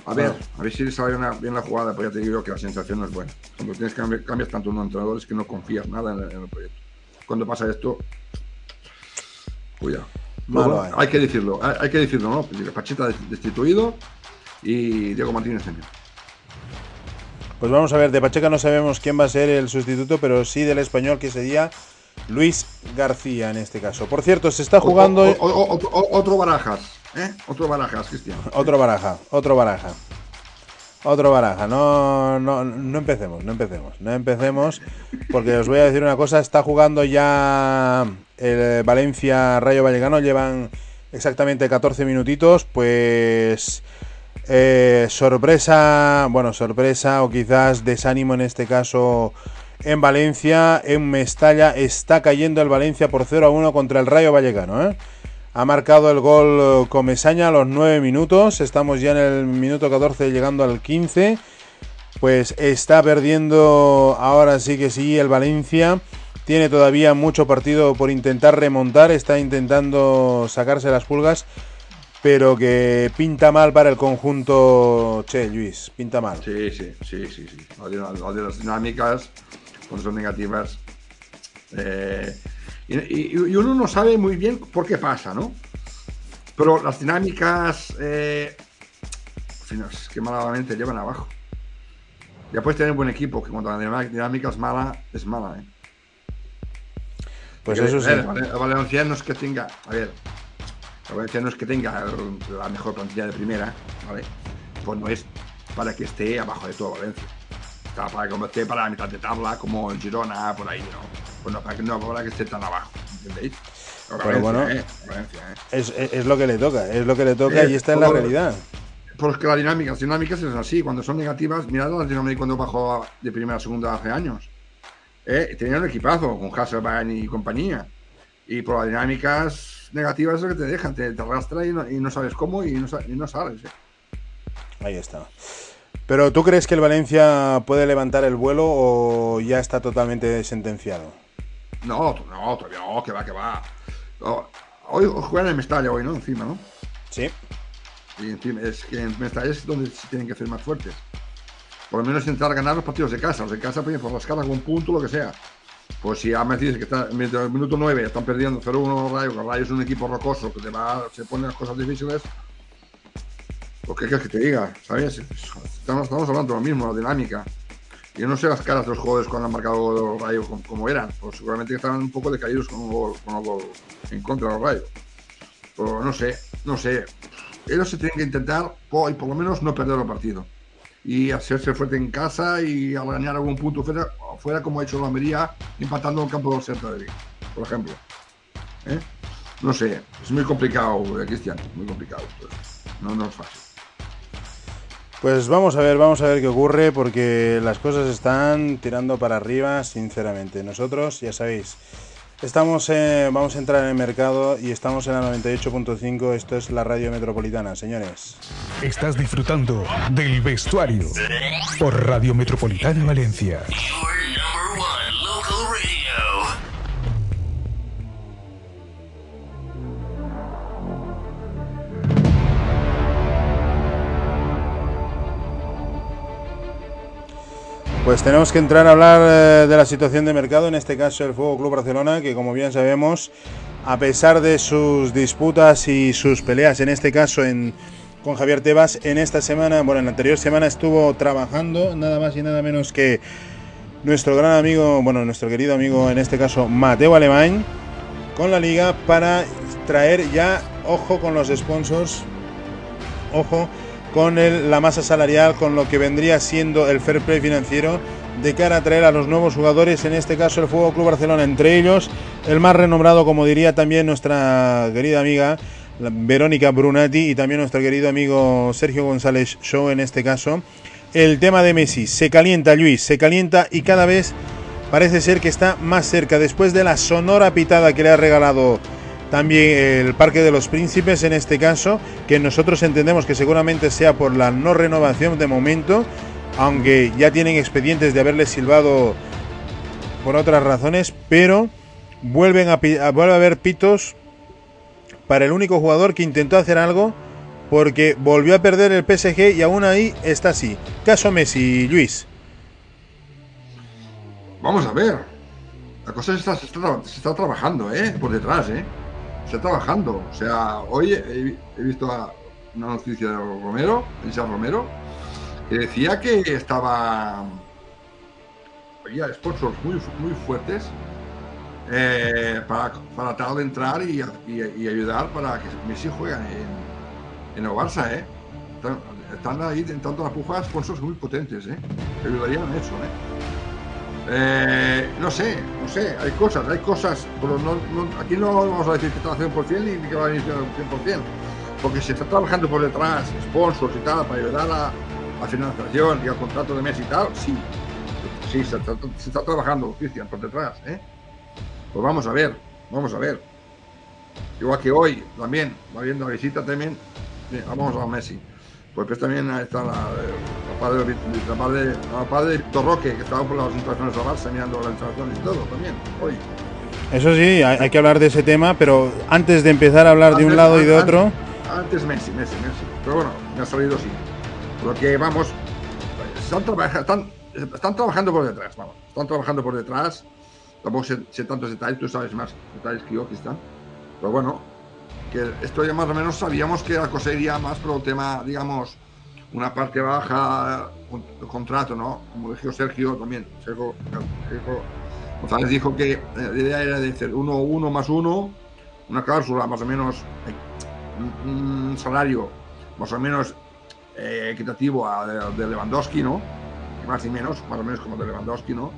a ver, a ver si le sale bien la jugada, pues ya te digo que la sensación no es buena. Cuando tienes que cambiar, cambias tanto un entrenador es que no confías nada en el, en el proyecto. Cuando pasa esto, cuidado. Bueno, hay que decirlo, hay, hay, que decirlo, ¿no? Pachita destituido y Diego Martínez también. Pues vamos a ver, de Pacheca no sabemos quién va a ser el sustituto, pero sí del español que sería Luis García en este caso. Por cierto, se está jugando. O, o, o, otro Barajas, ¿eh? Otro Barajas, Cristian. Otro Baraja, otro Baraja. Otro baraja, no, no, no empecemos, no empecemos, no empecemos, porque os voy a decir una cosa, está jugando ya el Valencia Rayo Vallecano, llevan exactamente 14 minutitos, pues eh, sorpresa, bueno, sorpresa o quizás desánimo en este caso en Valencia, en Mestalla, está cayendo el Valencia por 0 a 1 contra el Rayo Vallecano, ¿eh? Ha marcado el gol Comesaña a los 9 minutos. Estamos ya en el minuto 14 llegando al 15. Pues está perdiendo ahora sí que sí el Valencia. Tiene todavía mucho partido por intentar remontar. Está intentando sacarse las pulgas. Pero que pinta mal para el conjunto Che, Luis. Pinta mal. Sí, sí, sí, sí. sí. las dinámicas, cuando son negativas. Eh, y, uno no sabe muy bien por qué pasa, ¿no? Pero las dinámicas, eh, es que malamente llevan abajo. Ya puedes tener un buen equipo, que cuando la dinámica es mala, es mala, ¿eh? Pues eso sí. El Valencia no es que tenga, a ver, el Valencia no es que tenga la mejor plantilla de primera, ¿vale? Pues no es para que esté abajo de todo Valencia para que esté para la mitad de tabla, como el Girona, por ahí, ¿no? Pues no, para que, no para que esté tan abajo, ¿entendéis? Pero bueno, ¿eh? ¿eh? Es, es, lo que le toca, es lo que le toca y esta es la realidad. Porque la dinámica, las dinámicas es así, cuando son negativas, mirad las dinámicas cuando bajó de primera a segunda hace años. ¿eh? Tenían un equipazo con Hasselbein y compañía. Y por las dinámicas negativas es lo que te dejan, te, te arrastra y no, sabes cómo y no, y no sabes. ¿eh? Ahí está. Pero ¿tú crees que el Valencia puede levantar el vuelo o ya está totalmente sentenciado? No, no, todavía no, que va, que va. hoy juegan en Mestalla hoy, ¿no? Encima, ¿no? Sí. Y encima, es que en Mestalla es donde se tienen que hacer más fuertes. Por lo menos intentar ganar los partidos de casa. Los de casa pueden por las caras con un punto, lo que sea. Pues si a dices que está en el minuto 9 están perdiendo 0-1 los Rayos, los Rayos es un equipo rocoso que te va, se pone las cosas difíciles, pues qué quieres que te diga, ¿sabes? Estamos, hablando de lo mismo, la dinámica. Yo no sé las caras de los jugadores cuando han marcado los rayos como, eran, pues seguramente estaban un poco decaídos con, con en contra de los rayos. Pero no sé, no sé. Ellos se tienen que intentar, por, por lo menos, no perder el partido. Y hacerse fuerte en casa y al ganar algún punto fuera, fuera como ha hecho la Almería, empatando el campo del Celta de por ejemplo. ¿Eh? No sé, es muy complicado, eh, Cristian, muy complicado. No, no es fácil. Pues vamos a ver, vamos a ver qué ocurre porque las cosas están tirando para arriba, sinceramente. Nosotros, ya sabéis, estamos vamos a entrar en el mercado y estamos en la 98.5. Esto es la radio metropolitana, señores. Estás disfrutando del vestuario por Radio Metropolitana Valencia. Pues tenemos que entrar a hablar eh, de la situación de mercado, en este caso el Fuego Club Barcelona, que como bien sabemos, a pesar de sus disputas y sus peleas, en este caso en, con Javier Tebas, en esta semana, bueno, en la anterior semana estuvo trabajando nada más y nada menos que nuestro gran amigo, bueno, nuestro querido amigo, en este caso Mateo Alemán, con la liga para traer ya, ojo con los sponsors, ojo con la masa salarial, con lo que vendría siendo el fair play financiero de cara a traer a los nuevos jugadores, en este caso el Fuego Club Barcelona, entre ellos el más renombrado, como diría también nuestra querida amiga Verónica Brunati y también nuestro querido amigo Sergio González Show en este caso. El tema de Messi se calienta, Luis, se calienta y cada vez parece ser que está más cerca después de la sonora pitada que le ha regalado también el Parque de los Príncipes en este caso, que nosotros entendemos que seguramente sea por la no renovación de momento, aunque ya tienen expedientes de haberle silbado por otras razones, pero vuelven a, vuelve a haber pitos para el único jugador que intentó hacer algo porque volvió a perder el PSG y aún ahí está así. Caso Messi, Luis. Vamos a ver. La cosa se está, se está, se está trabajando, ¿eh? Por detrás, ¿eh? Está trabajando. O sea, hoy he, visto una noticia de Romero, Elisa Romero, que decía que estaba. Había sponsors muy, muy fuertes eh, para, para tratar de entrar y, ayudar para que Messi juegue en, en el Barça, ¿eh? están, ahí intentando empujar sponsors muy potentes, ¿eh? Ayudarían eso, ¿eh? Eh, no sé, no sé, hay cosas, hay cosas, pero no, aquí no vamos a decir que al 100% ni que va a venir al 100%, porque se está trabajando por detrás, sponsors y tal, para ayudar a la financiación y al contrato de mes y tal, sí, sí, se está, trabajando, Cristian, por detrás, ¿eh? Pues vamos a ver, vamos a ver. Igual que hoy también, va viendo la visita también, vamos a Messi porque también está la, la padre, la padre, la padre Víctor Roque, que estaba por las instalaciones de Barça mirando las instalaciones y todo también, hoy. Eso sí, hay, que hablar de ese tema, pero antes de empezar a hablar de un lado y de otro... Antes Messi, Messi, Messi. Pero bueno, me ha salido sí. Lo que vamos, están, están, están, trabajando por detrás, vamos. Están trabajando por detrás. Tampoco sé, sé tantos detalles, tú sabes más detalles que yo, que están. Pero bueno, que esto ya más o menos sabíamos que la cosa iría más por el tema, digamos, una parte baja, el contrato, ¿no? Como dijo Sergio también. Sergio, González dijo que la idea era de hacer uno, uno más uno, una cláusula más o menos, eh, un salario más o menos eh, equitativo a de, Lewandowski, ¿no? Más y menos, más o menos como de Lewandowski, ¿no?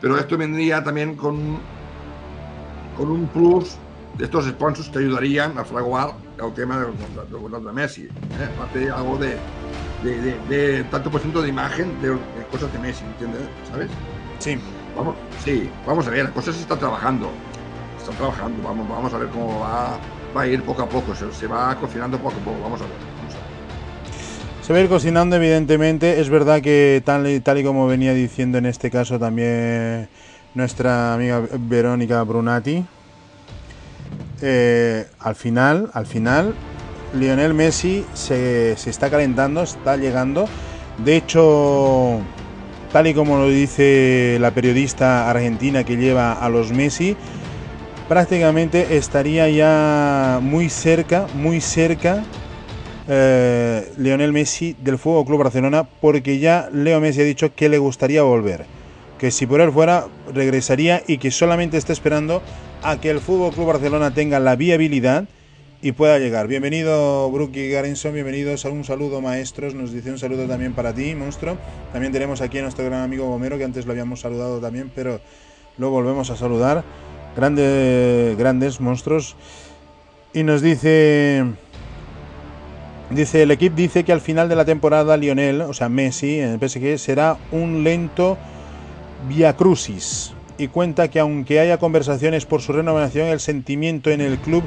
Pero esto vendría también con, con un plus de estos sponsors que ayudarían a fraguar el tema del contrato de Messi. ¿eh? Aparte algo de, de, de, tanto por ciento de imagen de, cosas de Messi, ¿entiendes? ¿Sabes? Sí. Vamos, sí, vamos a ver, las cosas se están trabajando. Están trabajando, vamos, vamos a ver cómo va, va a ir poco a poco, se, se va cocinando poco a poco, vamos a ver. Se va a ir cocinando, evidentemente. Es verdad que tal, tal y como venía diciendo en este caso también nuestra amiga Verónica Brunati, eh, al final, al final, Lionel Messi se, está calentando, está llegando. De hecho, tal y como lo dice la periodista argentina que lleva a los Messi, prácticamente estaría ya muy cerca, muy cerca eh, Lionel Messi del Fuego Club Barcelona, porque ya Leo Messi ha dicho que le gustaría volver, que si por él fuera regresaría y que solamente está esperando a que el Fútbol Club Barcelona tenga la viabilidad y pueda llegar. Bienvenido Brookie Garinson, bienvenidos a un saludo maestros, nos dice un saludo también para ti, monstruo. También tenemos aquí a nuestro gran amigo Gomero, que antes lo habíamos saludado también, pero lo volvemos a saludar. Grandes monstruos. Y nos dice, dice, el equipo dice que al final de la temporada Lionel, o sea Messi, en el PSG, será un lento via crucis y cuenta que aunque haya conversaciones por su renovación, el sentimiento en el club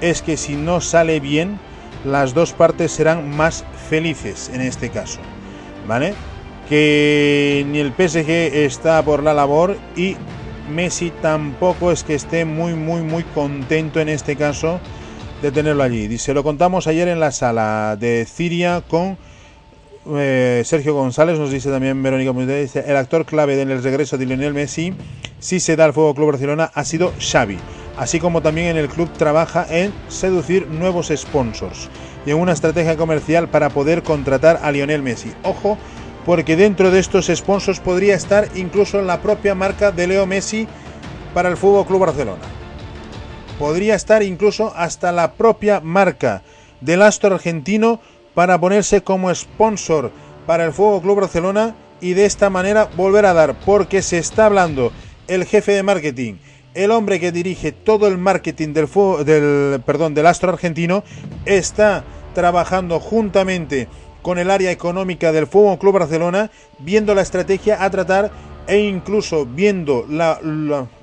es que si no sale bien, las dos partes serán más felices en este caso. ¿Vale? Que ni el PSG está por la labor y Messi tampoco es que esté muy, muy, muy contento en este caso de tenerlo allí. Dice, lo contamos ayer en la sala de Ciria con eh, Sergio González, nos dice también Verónica dice, el actor clave en el regreso de Lionel Messi, si se da al Fuego Club Barcelona, ha sido Xavi, así como también en el club trabaja en seducir nuevos sponsors y en una estrategia comercial para poder contratar a Lionel Messi. Ojo, porque dentro de estos sponsors podría estar incluso la propia marca de Leo Messi para el Fútbol Club Barcelona. Podría estar incluso hasta la propia marca del astro argentino para ponerse como sponsor para el Fuego Club Barcelona y de esta manera volver a dar, porque se está hablando el jefe de marketing, el hombre que dirige todo el marketing del, del, perdón, del astro argentino, está trabajando juntamente con el área económica del Fuego Club Barcelona, viendo la estrategia a tratar e incluso viendo la,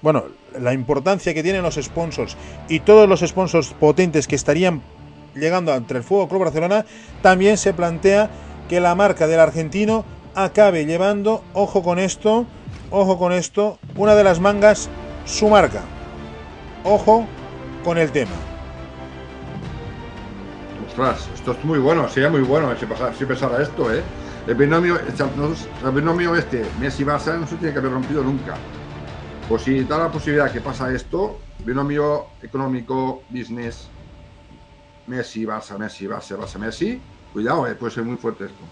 bueno, la importancia que tienen los sponsors y todos los sponsors potentes que estarían llegando entre el Fuego Club Barcelona, también se plantea que la marca del argentino acabe llevando, ojo con esto, ojo con esto, una de las mangas, su marca. Ojo con el tema. Ostras, esto es muy bueno, sería muy bueno si pasara, esto, ¿eh? El binomio, este, Messi-Barça, no se tiene que haber rompido nunca. Pues si da la posibilidad que pasa esto, binomio económico, business, Messi, Barça, Messi, Barça, Barça, Messi, cuidado, eh, puede ser muy fuerte esto.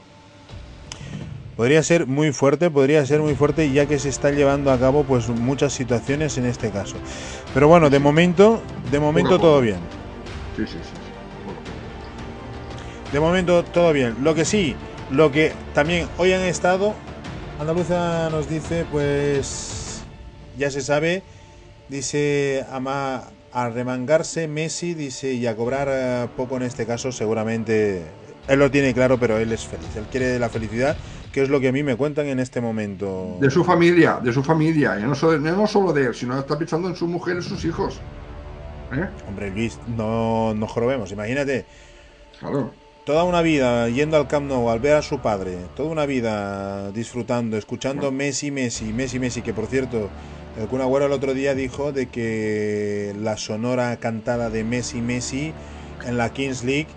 Podría ser muy fuerte, podría ser muy fuerte ya que se están llevando a cabo pues muchas situaciones en este caso. Pero bueno, de momento, de momento todo bien. Sí, sí, sí. De momento todo bien. Lo que sí, lo que también hoy han estado, Andaluza nos dice, pues ya se sabe, dice ama a remangarse Messi, dice, y a cobrar eh, poco en este caso, seguramente él lo tiene claro, pero él es feliz. Él quiere la felicidad, que es lo que a mí me cuentan en este momento. De su familia, de su familia, y no solo, no solo de él, sino está pensando en su mujer y sus hijos. ¿Eh? Hombre, Luis, no nos jorobemos, imagínate. Claro. Toda una vida yendo al Camp Nou al ver a su padre, toda una vida disfrutando, escuchando Messi, Messi, Messi, Messi, que por cierto, el Kun Agüero el otro día dijo de que la sonora cantada de Messi, Messi en la Kings League.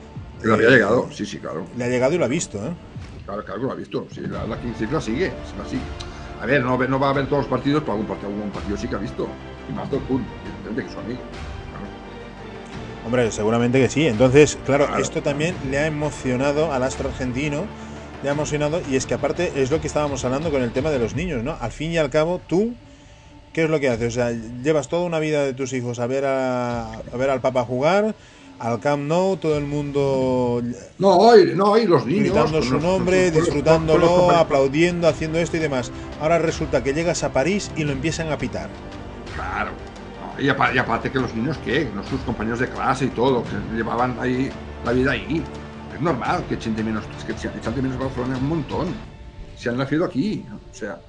Le había llegado, sí, sí, claro. Le ha llegado y lo ha visto, ¿eh? Claro, claro lo ha visto. Sí, la, Kings League la sigue, la sigue. A ver, no, no va a ver todos los partidos, pero algún partido, algún partido sí que ha visto. Y más del Kun, evidentemente que su amigo. Hombre, seguramente que sí. Entonces, claro, esto también le ha emocionado al astro argentino, le ha emocionado, y es que aparte es lo que estábamos hablando con el tema de los niños, ¿no? Al fin y al cabo, tú, ¿qué es lo que haces? O sea, llevas toda una vida de tus hijos a ver, a, ver al Papa jugar, al Camp Nou, todo el mundo. No, hoy, no, hoy los niños. Gritando su nombre, disfrutándolo, aplaudiendo, haciendo esto y demás. Ahora resulta que llegas a París y lo empiezan a pitar. Claro. Y aparte, que los niños, ¿qué? Sus compañeros de clase y todo, que llevaban ahí la vida ahí. Es normal que echen de menos, que echen de menos Barcelona un montón. Se han nacido aquí. O sea,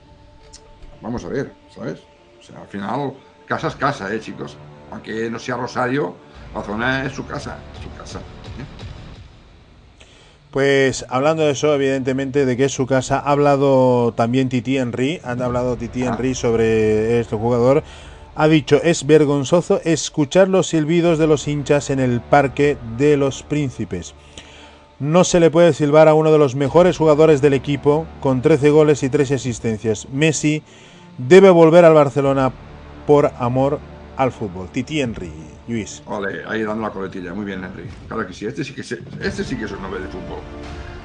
vamos a ver, ¿sabes? Sea, al final, casa es casa, ¿eh, chicos? Aunque no sea Rosario, Barcelona es su casa, es su casa. ¿eh? Pues hablando de eso, evidentemente, de que es su casa, ha hablado también Titi Henry, han hablado Titi ah. Henry sobre este jugador ha dicho, es vergonzoso escuchar los silbidos de los hinchas en el Parque de los Príncipes. No se le puede silbar a uno de los mejores jugadores del equipo, con 13 goles y 3 asistencias. Messi debe volver al Barcelona por amor al fútbol. Titi Henry, Luis. Vale, ahí dando la coletilla. Muy bien, Henry. Claro que sí, este sí que, este sí que es un nombre de fútbol.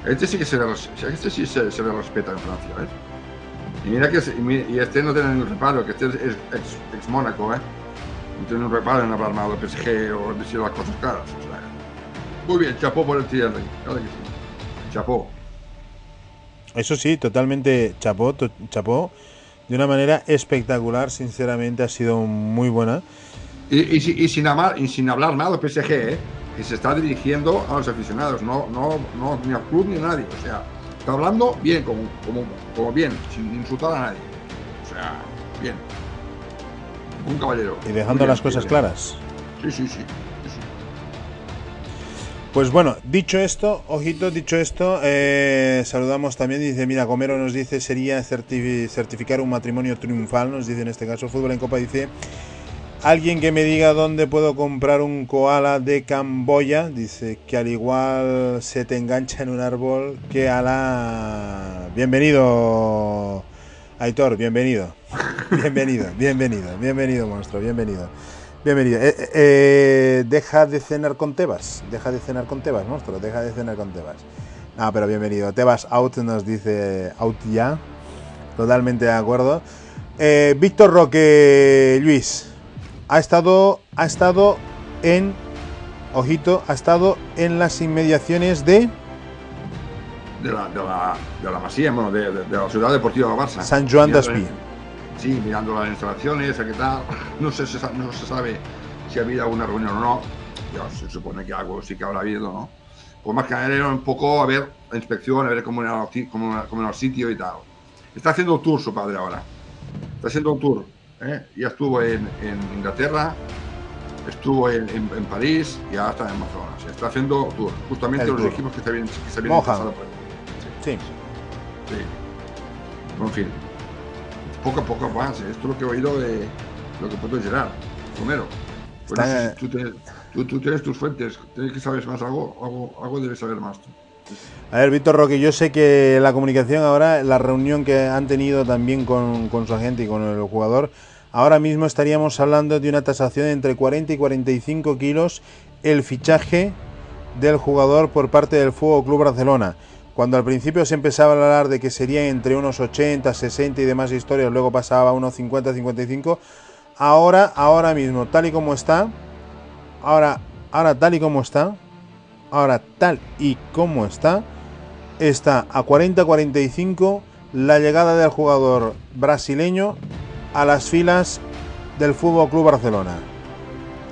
Este sí que se le, este sí se, le respeta en Francia, ¿ves? Y mira que y este no tiene ningún reparo, que este es ex, ex Mónaco, ¿eh? No tiene un reparo en hablar mal del PSG o decir las cosas claras. muy bien, chapó por el cierre, claro que sí. Chapó. Eso sí, totalmente chapó, chapó. De una manera espectacular, sinceramente, ha sido muy buena. Y, y, sin, hablar, y sin hablar mal del PSG, ¿eh? que se está dirigiendo a los aficionados, no, no, no ni al club ni a nadie. O sea, Está hablando bien, como, como, como bien, sin insultar a nadie. O sea, bien. Un caballero. Y dejando las cosas claras. Sí, sí, sí, Pues bueno, dicho esto, ojito, dicho esto, eh, saludamos también, dice, mira, Comero nos dice, sería certificar un matrimonio triunfal, nos dice en este caso, Fútbol en Copa dice, Alguien que me diga dónde puedo comprar un koala de Camboya, dice que al igual se te engancha en un árbol que a la... Bienvenido, Aitor, bienvenido. Bienvenido, bienvenido, bienvenido, monstruo, bienvenido. Bienvenido. Eh, eh, eh, deja de cenar con Tebas, deja de cenar con Tebas, monstruo, deja de cenar con Tebas. Ah, pero bienvenido. Tebas out nos dice out ya. Totalmente de acuerdo. Víctor Roque, Luis, ha estado, ha estado en, ojito, ha estado en las inmediaciones de... De la, de la, de la Masía, bueno, de, de, la Ciudad Deportiva de Barça. San Juan de Espí. Sí, mirando las instalaciones, qué tal. No, sé, no se sabe si ha habido alguna reunión o no. Ya se supone que algo sí que habrá habido, ¿no? Pues más que nada era un poco a ver la inspección, a ver cómo era, cómo, cómo era el sitio y tal. Está haciendo un tour su padre ahora. Está haciendo un tour ¿eh? ya estuvo en, Inglaterra, estuvo en, París y ahora está en. Se está haciendo tour, justamente los equipos que se habían, que se habían pasado por Sí. sí. En fin, poco a poco avance. Esto es lo que he oído de lo que puedo llegar. Romero. Pues tú, tienes, tus fuentes, tienes que saber más algo, algo, algo debes saber más. A ver, Víctor Roque, yo sé que la comunicación ahora, la reunión que han tenido también con, con su agente y con el jugador, ahora mismo estaríamos hablando de una tasación de entre 40 y 45 kilos el fichaje del jugador por parte del Fútbol Club Barcelona. Cuando al principio se empezaba a hablar de que sería entre unos 80, 60 y demás historias, luego pasaba a unos 50, 55, ahora, ahora mismo, tal y como está, ahora, ahora tal y como está, ahora tal y como está, está a 40-45 la llegada del jugador brasileño a las filas del Fútbol Club Barcelona.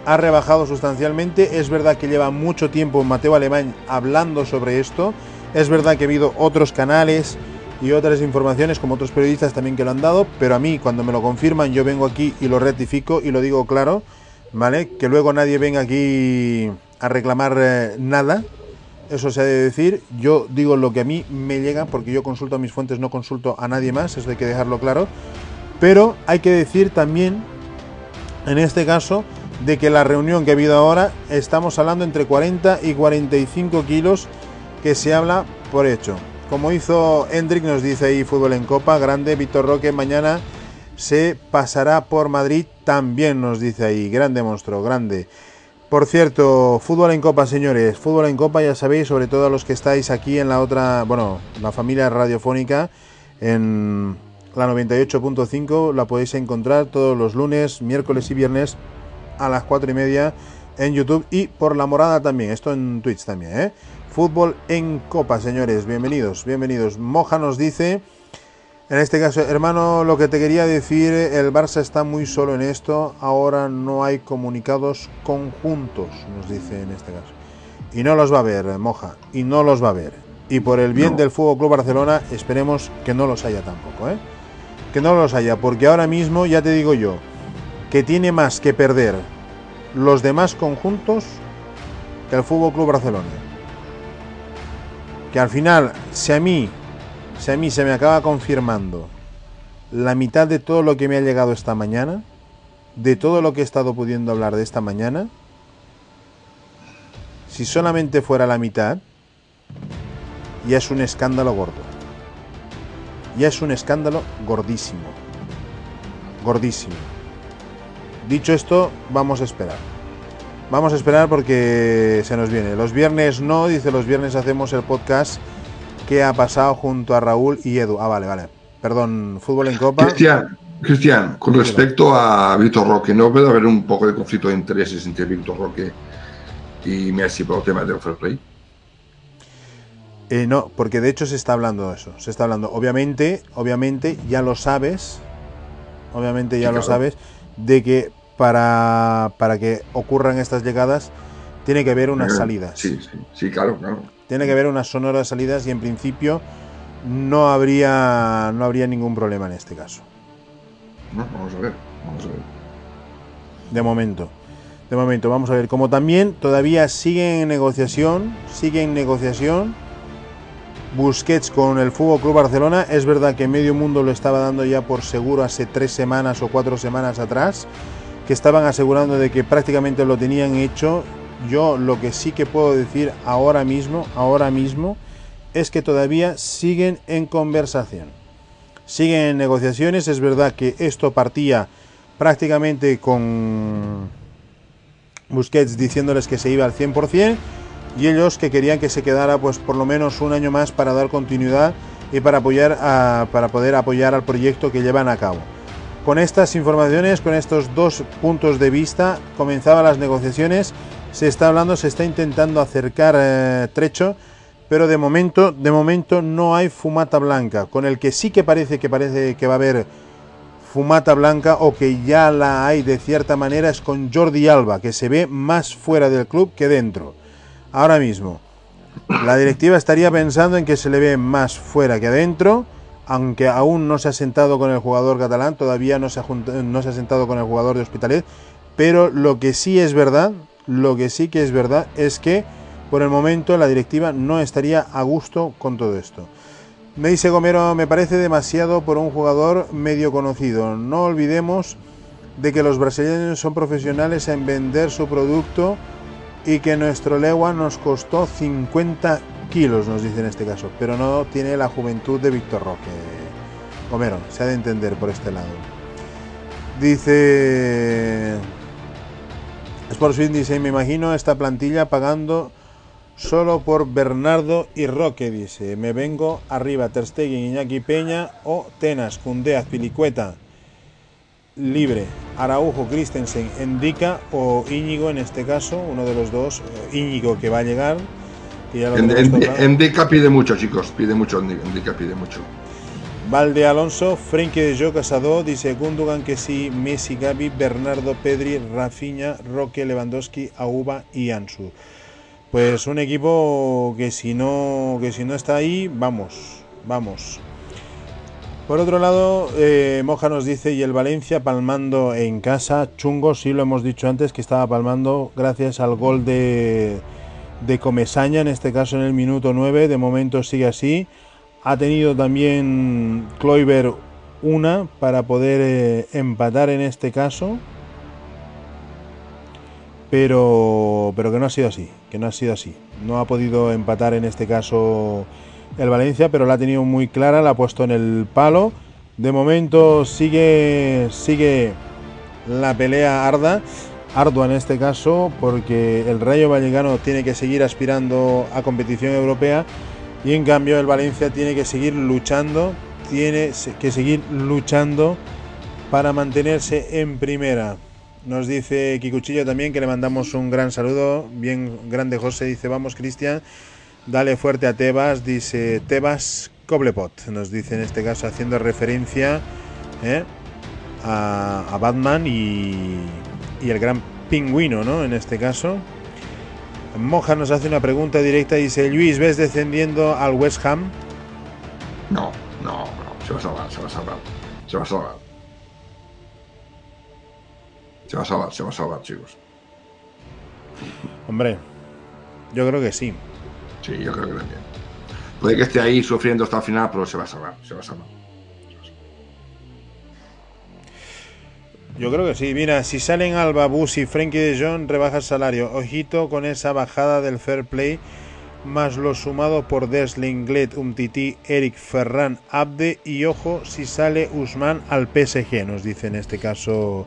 Ha rebajado sustancialmente, es verdad que lleva mucho tiempo Mateo Alemán hablando sobre esto, es verdad que ha habido otros canales y otras informaciones como otros periodistas también que lo han dado, pero a mí cuando me lo confirman yo vengo aquí y lo rectifico y lo digo claro, ¿vale? Que luego nadie venga aquí a reclamar eh, nada, eso se ha de decir, yo digo lo que a mí me llega porque yo consulto a mis fuentes, no consulto a nadie más, eso hay que dejarlo claro, pero hay que decir también, en este caso, de que la reunión que ha habido ahora, estamos hablando entre 40 y 45 kilos que se habla por hecho. Como hizo Hendrik, nos dice ahí Fútbol en Copa, grande, Víctor Roque, mañana se pasará por Madrid también, nos dice ahí, grande monstruo, grande. Por cierto, fútbol en copa, señores. Fútbol en copa, ya sabéis, sobre todo a los que estáis aquí en la otra, bueno, la familia radiofónica, en la 98.5, la podéis encontrar todos los lunes, miércoles y viernes a las 4 y media en YouTube y por la morada también, esto en Twitch también, ¿eh? Fútbol en copa, señores, bienvenidos, bienvenidos. Moja nos dice, en este caso, hermano, lo que te quería decir, el Barça está muy solo en esto, ahora no hay comunicados conjuntos, nos dice en este caso. Y no los va a ver, Moja, y no los va a ver. Y por el bien del Fútbol Club Barcelona, esperemos que no los haya tampoco, ¿eh? Que no los haya, porque ahora mismo, ya te digo yo, que tiene más que perder los demás conjuntos que el Fútbol Club Barcelona. Que al final, si a mí, si a mí se me acaba confirmando la mitad de todo lo que me ha llegado esta mañana, de todo lo que he estado pudiendo hablar de esta mañana, si solamente fuera la mitad, ya es un escándalo gordo. Ya es un escándalo gordísimo. Gordísimo. Dicho esto, vamos a esperar. Vamos a esperar porque se nos viene. Los viernes no, dice los viernes hacemos el podcast que ha pasado junto a Raúl y Edu. Ah, vale, vale. Perdón, fútbol en copa. Cristian, Cristian con respecto a Víctor Roque, ¿no puede haber un poco de conflicto de intereses entre Víctor Roque y Messi por el tema del fair play? Eh, no, porque de hecho se está hablando de eso. Se está hablando. Obviamente, obviamente, ya lo sabes. Obviamente ya Sí, lo claro. sabes. De que para, para que ocurran estas llegadas tiene que haber unas salidas. Sí, sí, sí, claro, claro. Tiene que haber unas sonoras salidas y en principio no habría no habría ningún problema en este caso. No, vamos a ver, vamos a ver. De momento. De momento, vamos a ver. Como también todavía sigue en negociación, sigue en negociación Busquets con el Fútbol Club Barcelona. Es verdad que medio mundo lo estaba dando ya por seguro hace tres semanas o cuatro semanas atrás, que estaban asegurando de que prácticamente lo tenían hecho. Yo lo que sí que puedo decir ahora mismo, ahora mismo, es que todavía siguen en conversación. Siguen en negociaciones. Es verdad que esto partía prácticamente con Busquets diciéndoles que se iba al 100% y ellos que querían que se quedara pues por lo menos un año más para dar continuidad y para apoyar para poder apoyar al proyecto que llevan a cabo. Con estas informaciones, con estos dos puntos de vista, comenzaban las negociaciones. Se está hablando, se está intentando acercar eh, trecho, pero de momento, de momento no hay fumata blanca. Con el que sí que parece que parece que va a haber fumata blanca o que ya la hay de cierta manera es con Jordi Alba, que se ve más fuera del club que dentro. Ahora mismo, la directiva estaría pensando en que se le ve más fuera que adentro, aunque aún no se ha sentado con el jugador catalán, todavía no se ha, sentado con el jugador de Hospitalet, pero lo que sí es verdad, lo que sí que es verdad es que por el momento la directiva no estaría a gusto con todo esto. Me dice Gomero, me parece demasiado por un jugador medio conocido. No olvidemos de que los brasileños son profesionales en vender su producto y que nuestro legua nos costó 50 kilos, nos dice en este caso, pero no tiene la juventud de Víctor Roque. Gomero, se ha de entender por este lado. Dice Sportsfit dice, me imagino esta plantilla pagando solo por Bernardo y Roque, dice. Me vengo arriba, Ter Stegen, Iñaki Peña o Tenas, Cundea, Pilicueta. Libre, Araujo, Christensen, Endica o Íñigo en este caso, uno de los dos, eh, Íñigo que va a llegar. Endica pide mucho, chicos. Pide mucho, Endica pide mucho. Valde Alonso, Frenkie de Jong Casado, dice Gundogan que sí, Messi, Gaby, Bernardo, Pedri, Rafinha, Roque, Lewandowski, Auba y Ansu. Pues un equipo que si no que si no está ahí, vamos, vamos. Por otro lado, eh, Moja nos dice, y el Valencia palmando en casa, chungo, sí lo hemos dicho antes, que estaba palmando gracias al gol de, de Comesaña, en este caso en el minuto 9, de momento sigue así. Ha tenido también Kloiber una para poder eh, empatar en este caso. Pero, pero que no ha sido así, que no ha sido así. No ha podido empatar en este caso el Valencia, pero la ha tenido muy clara, la ha puesto en el palo. De momento sigue, sigue la pelea arda, ardua en este caso, porque el Rayo Vallecano tiene que seguir aspirando a competición europea y en cambio el Valencia tiene que seguir luchando, tiene que seguir luchando para mantenerse en primera. Nos dice Kikuchillo también que le mandamos un gran saludo, bien grande José, dice vamos Cristian, dale fuerte a Tebas, dice Tebas Coblepot, nos dice en este caso haciendo referencia ¿eh? a, Batman y, y el gran pingüino, ¿no? En este caso. Moja nos hace una pregunta directa. Dice: Luis, ¿ves descendiendo al West Ham? No, no, no. Se va a salvar, se va a salvar. Se va a salvar. Se va a salvar, se va a salvar, chicos. Hombre, yo creo que sí. Sí, yo creo que también. Puede que esté ahí sufriendo hasta el final, pero se va a salvar, se va a salvar. Yo creo que sí. Mira, si salen Alba, Bus y Frankie de Jong, rebaja el salario. Ojito con esa bajada del fair play, más lo sumado por Desling, Gled, Umtiti, Eric, Ferran, Abde y ojo si sale Usman al PSG, nos dice en este caso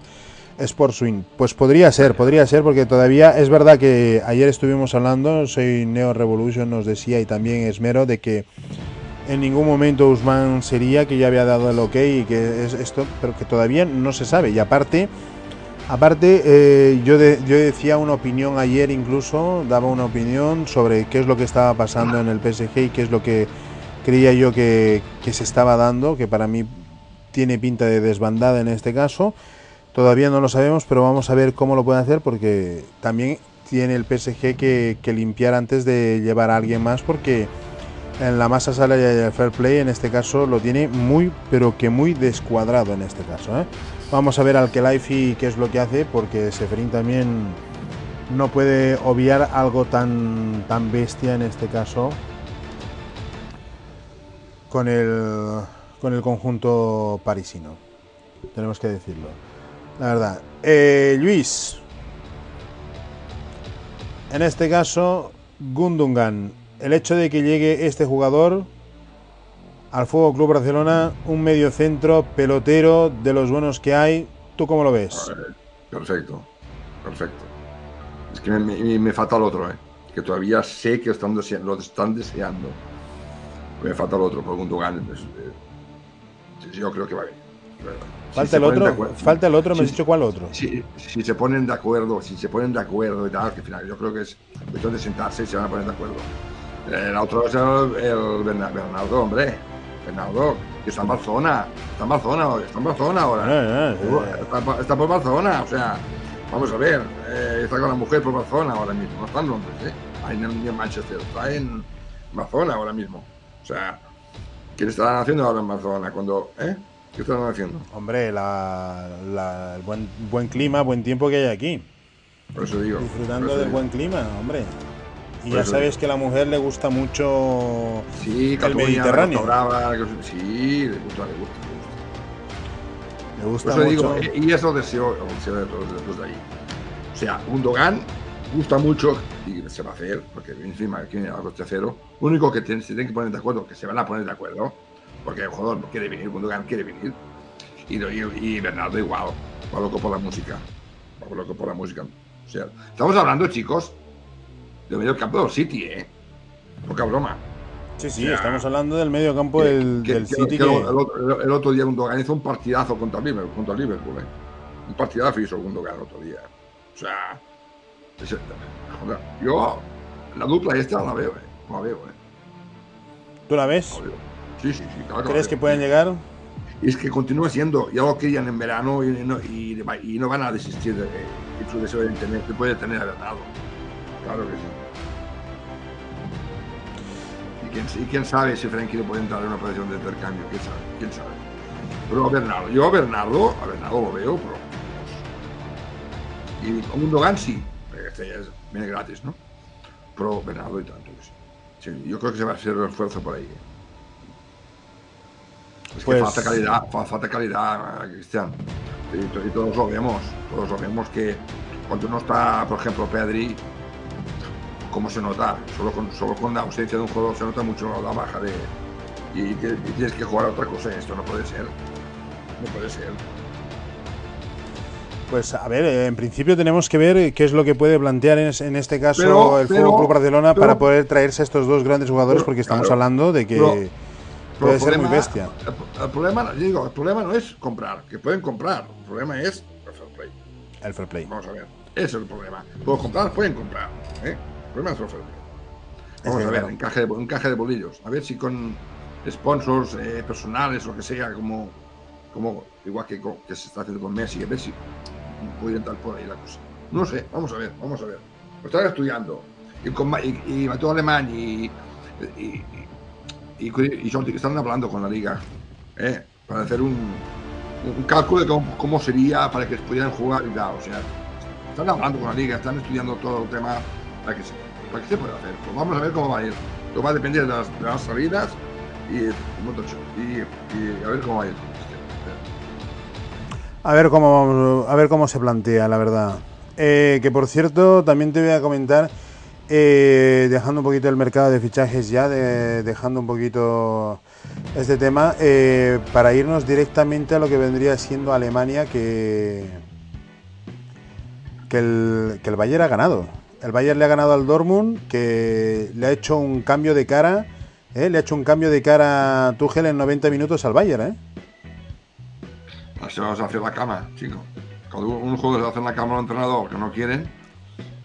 Sport Swing. Pues podría ser, podría ser, porque todavía es verdad que ayer estuvimos hablando, soy Neo Revolution, nos decía, y también Esmero, de que en ningún momento Usman sería que ya había dado el ok y que es esto, pero que todavía no se sabe. Y aparte, aparte eh, yo, yo decía una opinión ayer incluso, daba una opinión sobre qué es lo que estaba pasando en el PSG y qué es lo que creía yo que, que se estaba dando, que para mí tiene pinta de desbandada en este caso. Todavía no lo sabemos, pero vamos a ver cómo lo puede hacer porque también tiene el PSG que, que limpiar antes de llevar a alguien más porque en la masa salarial y el fair play en este caso lo tiene muy pero que muy descuadrado en este caso ¿eh? vamos a ver al y qué es lo que hace porque Seferín también no puede obviar algo tan tan bestia en este caso con el con el conjunto parisino. Tenemos que decirlo. La verdad. Eh, Luis. En este caso Gundungan el hecho de que llegue este jugador al Fuego Club Barcelona, un medio centro, pelotero, de los buenos que hay, ¿tú cómo lo ves? Perfecto, perfecto. Es que me, falta el otro, ¿eh? que todavía sé que están lo están deseando. Me falta el otro, por Gundogan. Eh, yo creo que va bien. Falta, el otro, falta el otro, me has dicho cuál otro. Si, si, se ponen de acuerdo, si se ponen de acuerdo y tal, que al final yo creo que es cuestión de sentarse y se van a poner de acuerdo. El otro es el, Bernardo, hombre. Bernardo, que está en Barcelona. Está en Barcelona, está en Barcelona ahora. Eh, eh, eh. Está, por Barcelona, o sea, vamos a ver. está con la mujer por Barcelona ahora mismo. No está en Londres, ¿eh? Ahí en, Manchester, está en Barcelona ahora mismo. O sea, ¿qué estarán haciendo ahora en Barcelona? Cuando, ¿eh? ¿Qué estarán haciendo? Hombre, la, el buen, buen clima, buen tiempo que hay aquí. Por eso digo. Disfrutando del buen clima, hombre. Y ya sabes que a la mujer le gusta mucho sí, el Mediterráneo. sí, le gusta, le gusta. Le gusta, mucho. Digo, y eso deseo, deseo de todos de ahí. O sea, un Dogan gusta mucho y se va a hacer, porque encima aquí viene a coste cero. Lo único que se tienen que poner de acuerdo, que se van a poner de acuerdo, porque el jugador no quiere venir, Gundogan quiere venir. Y, y, Bernardo igual, va loco por la música. Va loco por la música. O sea, estamos hablando, chicos, del medio campo del City, ¿eh? Poca broma. Sí, sí, estamos hablando del medio campo del, City. Que, el, otro, día Gundogan hizo un partidazo contra el Liverpool, contra el Liverpool ¿eh? Un partidazo hizo Gundogan el otro día. O sea, joder, yo la dupla esta la veo, ¿eh? La veo, ¿eh? ¿Tú la ves? La veo. Sí, sí, sí. Claro ¿Crees que pueden llegar? Y es que continúa siendo, ya lo querían en verano y no, y, y no van a desistir de, de su deseo de tener, que puede tener a Bernardo. Claro que sí. Y quién, y quién sabe si Frankie le puede entrar en una operación de intercambio, quién sabe, quién sabe. Pero a Bernardo, yo a Bernardo, a Bernardo lo veo, pero. Y Gundogan sí, este ya es, viene gratis, ¿no? Pero Bernardo y tanto que sí. sí. Yo creo que se va a hacer un esfuerzo por ahí. ¿eh? Es Pues- que falta calidad, fa- falta calidad, Cristian. Y, y todos lo vemos, todos lo vemos que cuando no está, por ejemplo, Pedri, ¿cómo se nota? Solo con, solo con la ausencia de un jugador se nota mucho la baja de. Y, tienes que jugar a otra cosa, esto no puede ser. No puede ser. Pues a ver, eh, en principio tenemos que ver qué es lo que puede plantear en, es- en este caso Pero- el pero- Club Barcelona pero- para poder traerse a estos dos grandes jugadores, porque estamos claro, hablando de que puede ser muy bestia. El, el problema, digo, el problema no es comprar, que pueden comprar. El problema es el fair play. El fair play. Vamos a ver. Ese es el problema. Puedo comprar, pueden comprar. ¿eh? Problema es play. Vamos que a ver, claro. encaje de, encaje de bolillos. A ver si con sponsors eh, personales o lo que sea, como, como igual que, que se está haciendo con Messi, a ver si puede entrar por ahí la cosa. No sé, vamos a ver, vamos a ver. Lo están estudiando. Y con y, y Mateo Alemán y, y, y, y, y Jordi que están hablando con la liga ¿eh? para hacer un, un cálculo de cómo, cómo sería para que pudieran jugar y tal. O sea, están hablando con la liga, están estudiando todo el tema para que se, para que se pueda hacer. Pues vamos a ver cómo va a ir. Todo va a depender de las, salidas y, y, y a ver cómo va a ir. A ver cómo a ver cómo se plantea, la verdad. Eh, que por cierto, también te voy a comentar, eh, dejando un poquito el mercado de fichajes ya, de- dejando un poquito este tema, eh, para irnos directamente a lo que vendría siendo Alemania, que, que, el, que el Bayern ha ganado. El Bayern le ha ganado al Dortmund, que le ha hecho un cambio de cara, eh, le ha hecho un cambio de cara a Tuchel en 90 minutos al Bayern, ¿eh? Así vamos a hacer la cama, chico. Cuando un juego se hace en la cama a un entrenador que no quieren,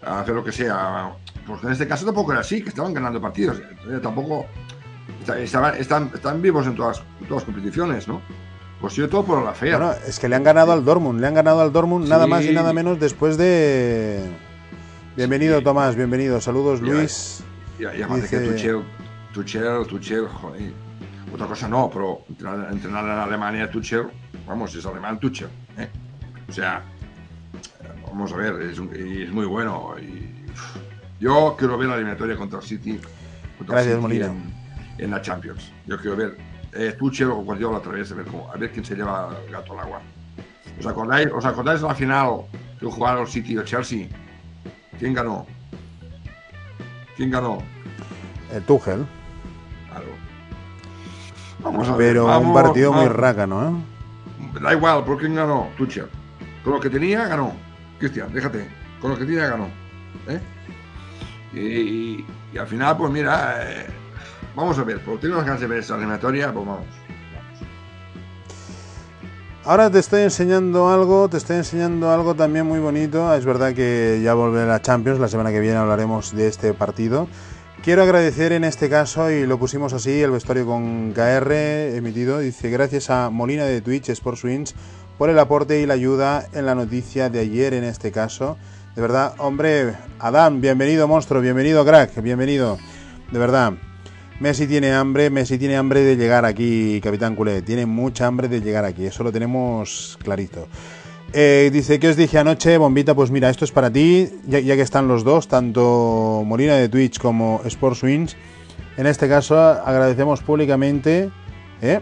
hacer lo que sea. Pues en este caso tampoco era así, que estaban ganando partidos. Tampoco estaban, están, están vivos en todas, en todas las competiciones, ¿no? Pues yo todo por la fea. Bueno, es que le han ganado al Dortmund, le han ganado al Dortmund nada más y nada menos después de... Bienvenido. Tomás, bienvenido, saludos Luis. Y, además de que dice- Tuchel, Tuchel, Tuchel, joder. Otra cosa no, pero entrenar, entrenar en Alemania Tuchel, vamos, es alemán Tuchel. ¿eh? O sea, vamos a ver, es, un- es muy bueno. Y, yo quiero ver la eliminatoria contra el City. contra Gracias, City Molina. En, en la Champions. Yo quiero ver eh, Tuchel o Guardiola otra vez, a ver, cómo, a ver quién se lleva el gato al agua. ¿Os acordáis, ¿Os acordáis de la final que jugaron el City y el Chelsea? ¿Quién ganó? ¿Quién ganó? El Tuchel, Claro. Vamos a ver. pero un vamos, partido muy rácano, ¿eh? Da igual, ¿por quién ganó? Tuchel. Con lo que tenía, ganó. Cristian, déjate. Con lo que tenía, ganó. ¿Eh? Y, y- y al final, pues mira, eh, vamos a ver. Porque tengo las ganas de ver esa eliminatoria, pues vamos. Ahora te estoy enseñando algo, te estoy enseñando algo también muy bonito. Es verdad que ya volverá la Champions, la semana que viene hablaremos de este partido. Quiero agradecer en este caso, y lo pusimos así, el vestuario con KR emitido, dice gracias a Molina de Twitch Sports Wins por el aporte y la ayuda en la noticia de ayer en este caso. De verdad, hombre, Adán, bienvenido monstruo, bienvenido crack, bienvenido. De verdad, Messi tiene hambre, Messi tiene hambre de llegar aquí, Capitán Culé. Tiene mucha hambre de llegar aquí, eso lo tenemos clarito. Eh, dice, ¿qué os dije anoche, Bombita? Pues mira, esto es para ti, ya, ya que están los dos, tanto Molina de Twitch como Sports Wins. En este caso, agradecemos públicamente ¿eh?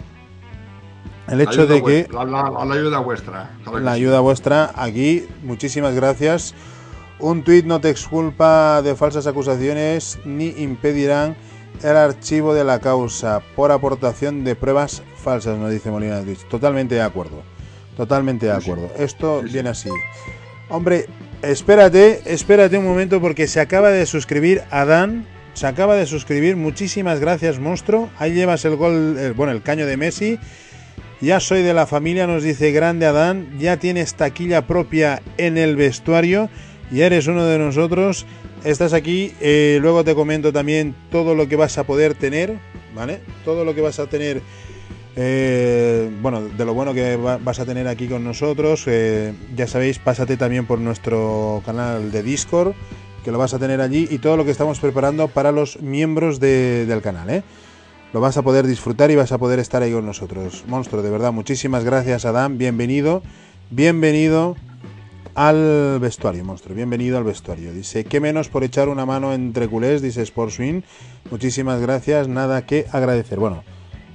el hecho de que La, la- la ayuda vuestra. la sí. ayuda vuestra aquí. Muchísimas gracias. Un tuit no te exculpa de falsas acusaciones ni impedirán el archivo de la causa por aportación de pruebas falsas, nos dice Molina Twitch. Totalmente de acuerdo. Totalmente de acuerdo. Esto viene así. Hombre, espérate, espérate un momento porque se acaba de suscribir Adán. Se acaba de suscribir. Muchísimas gracias, monstruo. Ahí llevas el gol, el- bueno, el caño de Messi. Ya soy de la familia, nos dice Grande Adán. Ya tienes taquilla propia en el vestuario y eres uno de nosotros. Estás aquí. Eh, luego te comento también todo lo que vas a poder tener, ¿vale? Todo lo que vas a tener, eh, bueno, de lo bueno que vas a tener aquí con nosotros. Eh, ya sabéis, pásate también por nuestro canal de Discord, que lo vas a tener allí, y todo lo que estamos preparando para los miembros del canal, ¿eh? Lo vas a poder disfrutar y vas a poder estar ahí con nosotros. Monstruo, de verdad, muchísimas gracias, Adam. Bienvenido, bienvenido al vestuario, monstruo. Bienvenido al vestuario. Dice, qué menos por echar una mano entre culés, dice Sportswin. Muchísimas gracias, nada que agradecer. Bueno,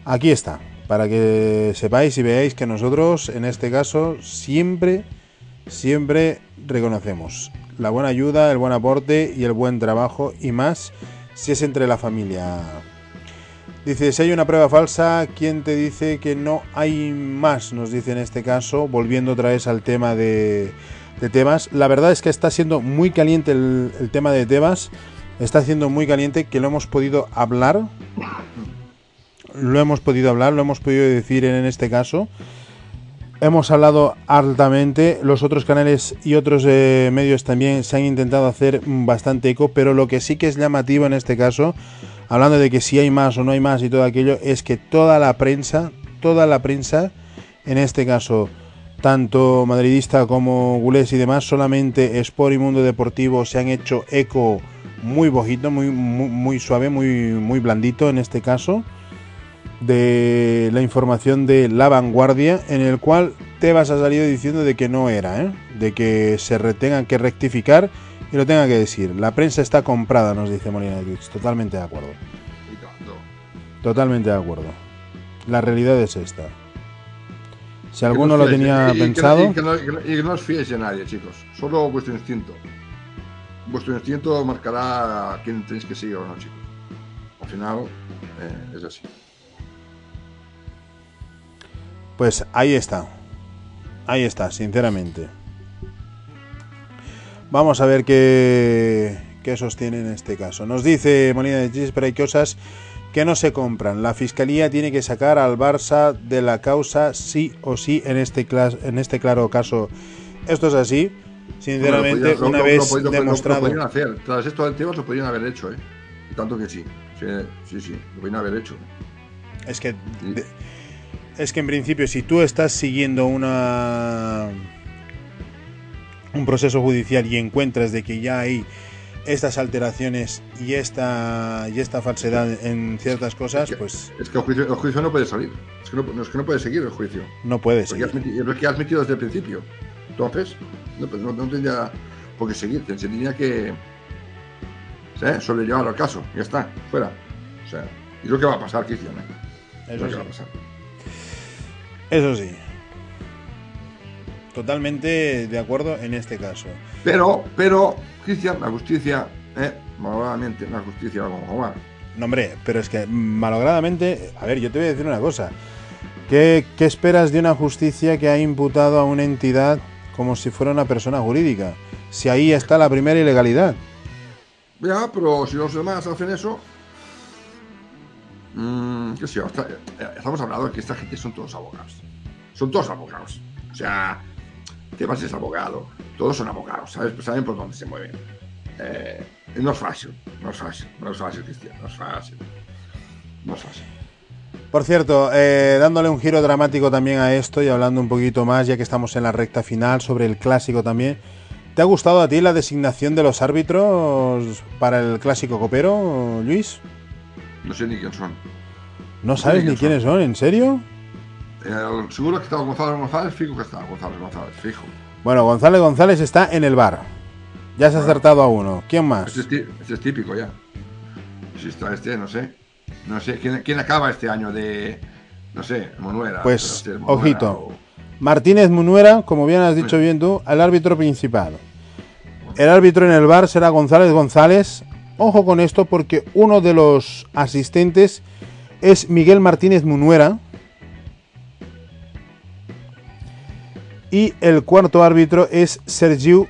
aquí está, para que sepáis y veáis que nosotros, en este caso, siempre, siempre reconocemos la buena ayuda, el buen aporte y el buen trabajo, y más si es entre la familia. Dice, si hay una prueba falsa, ¿quién te dice que no hay más? Nos dice en este caso, volviendo otra vez al tema de, de Tebas. La verdad es que está siendo muy caliente el, tema de Tebas. Está siendo muy caliente que lo hemos podido hablar. Lo hemos podido hablar, lo hemos podido decir en este caso. Hemos hablado altamente, los otros canales y otros eh, medios también se han intentado hacer bastante eco, pero lo que sí que es llamativo en este caso, hablando de que si hay más o no hay más y todo aquello, es que toda la prensa, toda la prensa, en este caso tanto madridista como gulés y demás, solamente Sport y Mundo Deportivo se han hecho eco muy bojito, muy, muy, suave, muy, muy blandito en este caso, de la información de La Vanguardia, en el cual Tebas ha salido diciendo de que no era, ¿eh? de que se tengan que rectificar y lo tenga que decir. La prensa está comprada, nos dice Molina de Totalmente de acuerdo. Totalmente de acuerdo. La realidad es esta. Si alguno lo tenía pensado. Y que, no, os fiéis de nadie, chicos. Solo vuestro instinto. Vuestro instinto marcará a quién tenéis que seguir o no, chicos. Al final eh, es así. Pues ahí está. Ahí está, sinceramente. Vamos a ver qué, qué sostiene en este caso. Nos dice Molina de Chis, pero hay cosas que no se compran. La Fiscalía tiene que sacar al Barça de la causa sí o sí en este, en este claro caso. Esto es así. Sinceramente, una vez demostrado. Lo, hacer. Tras esto del tema lo podrían haber hecho, ¿eh? Y tanto que sí. Sí, sí, lo podrían haber hecho. Es que. es que en principio, si tú estás siguiendo una. un proceso judicial y encuentras de que ya hay estas alteraciones y esta y esta falsedad en ciertas cosas, pues... Es que el juicio, no puede salir. Es que no, es que no puede seguir el juicio. No puede seguir. Es lo que has metido desde el principio. Entonces, no, pues no, tendría por qué seguir. Se tenía que ¿sí? sobrellevar al caso. Ya está, fuera. O sea, y lo que va a pasar, Cristian. ¿eh? Eso sí. va a pasar. Eso sí. Totalmente de acuerdo en este caso. Pero, pero, Cristian, la justicia, eh, malogradamente, la justicia va como jugar. No, hombre, pero es que malogradamente, a ver, yo te voy a decir una cosa. ¿Qué, ¿Qué esperas de una justicia que ha imputado a una entidad como si fuera una persona jurídica? Si ahí está la primera ilegalidad. Ya, pero si los demás hacen eso, mmm, qué sé eh, estamos hablando de que esta gente son todos abogados. Son todos abogados. O sea, Tebas es abogado, todos son abogados, ¿sabes? Pues saben por dónde se mueven. Eh, no es fácil, no es fácil, no es fácil, Cristian, no es fácil. No es fácil. Por cierto, eh, dándole un giro dramático también a esto y hablando un poquito más, ya que estamos en la recta final, sobre el clásico también. ¿Te ha gustado a ti la designación de los árbitros para el clásico copero, Luis? No sé ni quién son. ¿No, sabes ni quiénes son? ¿En serio? Eh, seguro que estaba González González, fijo que está González González, fijo. Bueno, González González está en el bar. Ya se ha acertado a uno. ¿Quién más? Este es, típico ya. Si está este, no sé. No sé. ¿Quién, acaba este año de. No sé, Munuera? Pues, ojito. Martínez Munuera, como bien has dicho bien tú, el árbitro principal. El árbitro en el bar será González González. Ojo con esto porque uno de los asistentes es Miguel Martínez Munuera Y el cuarto árbitro es Sergio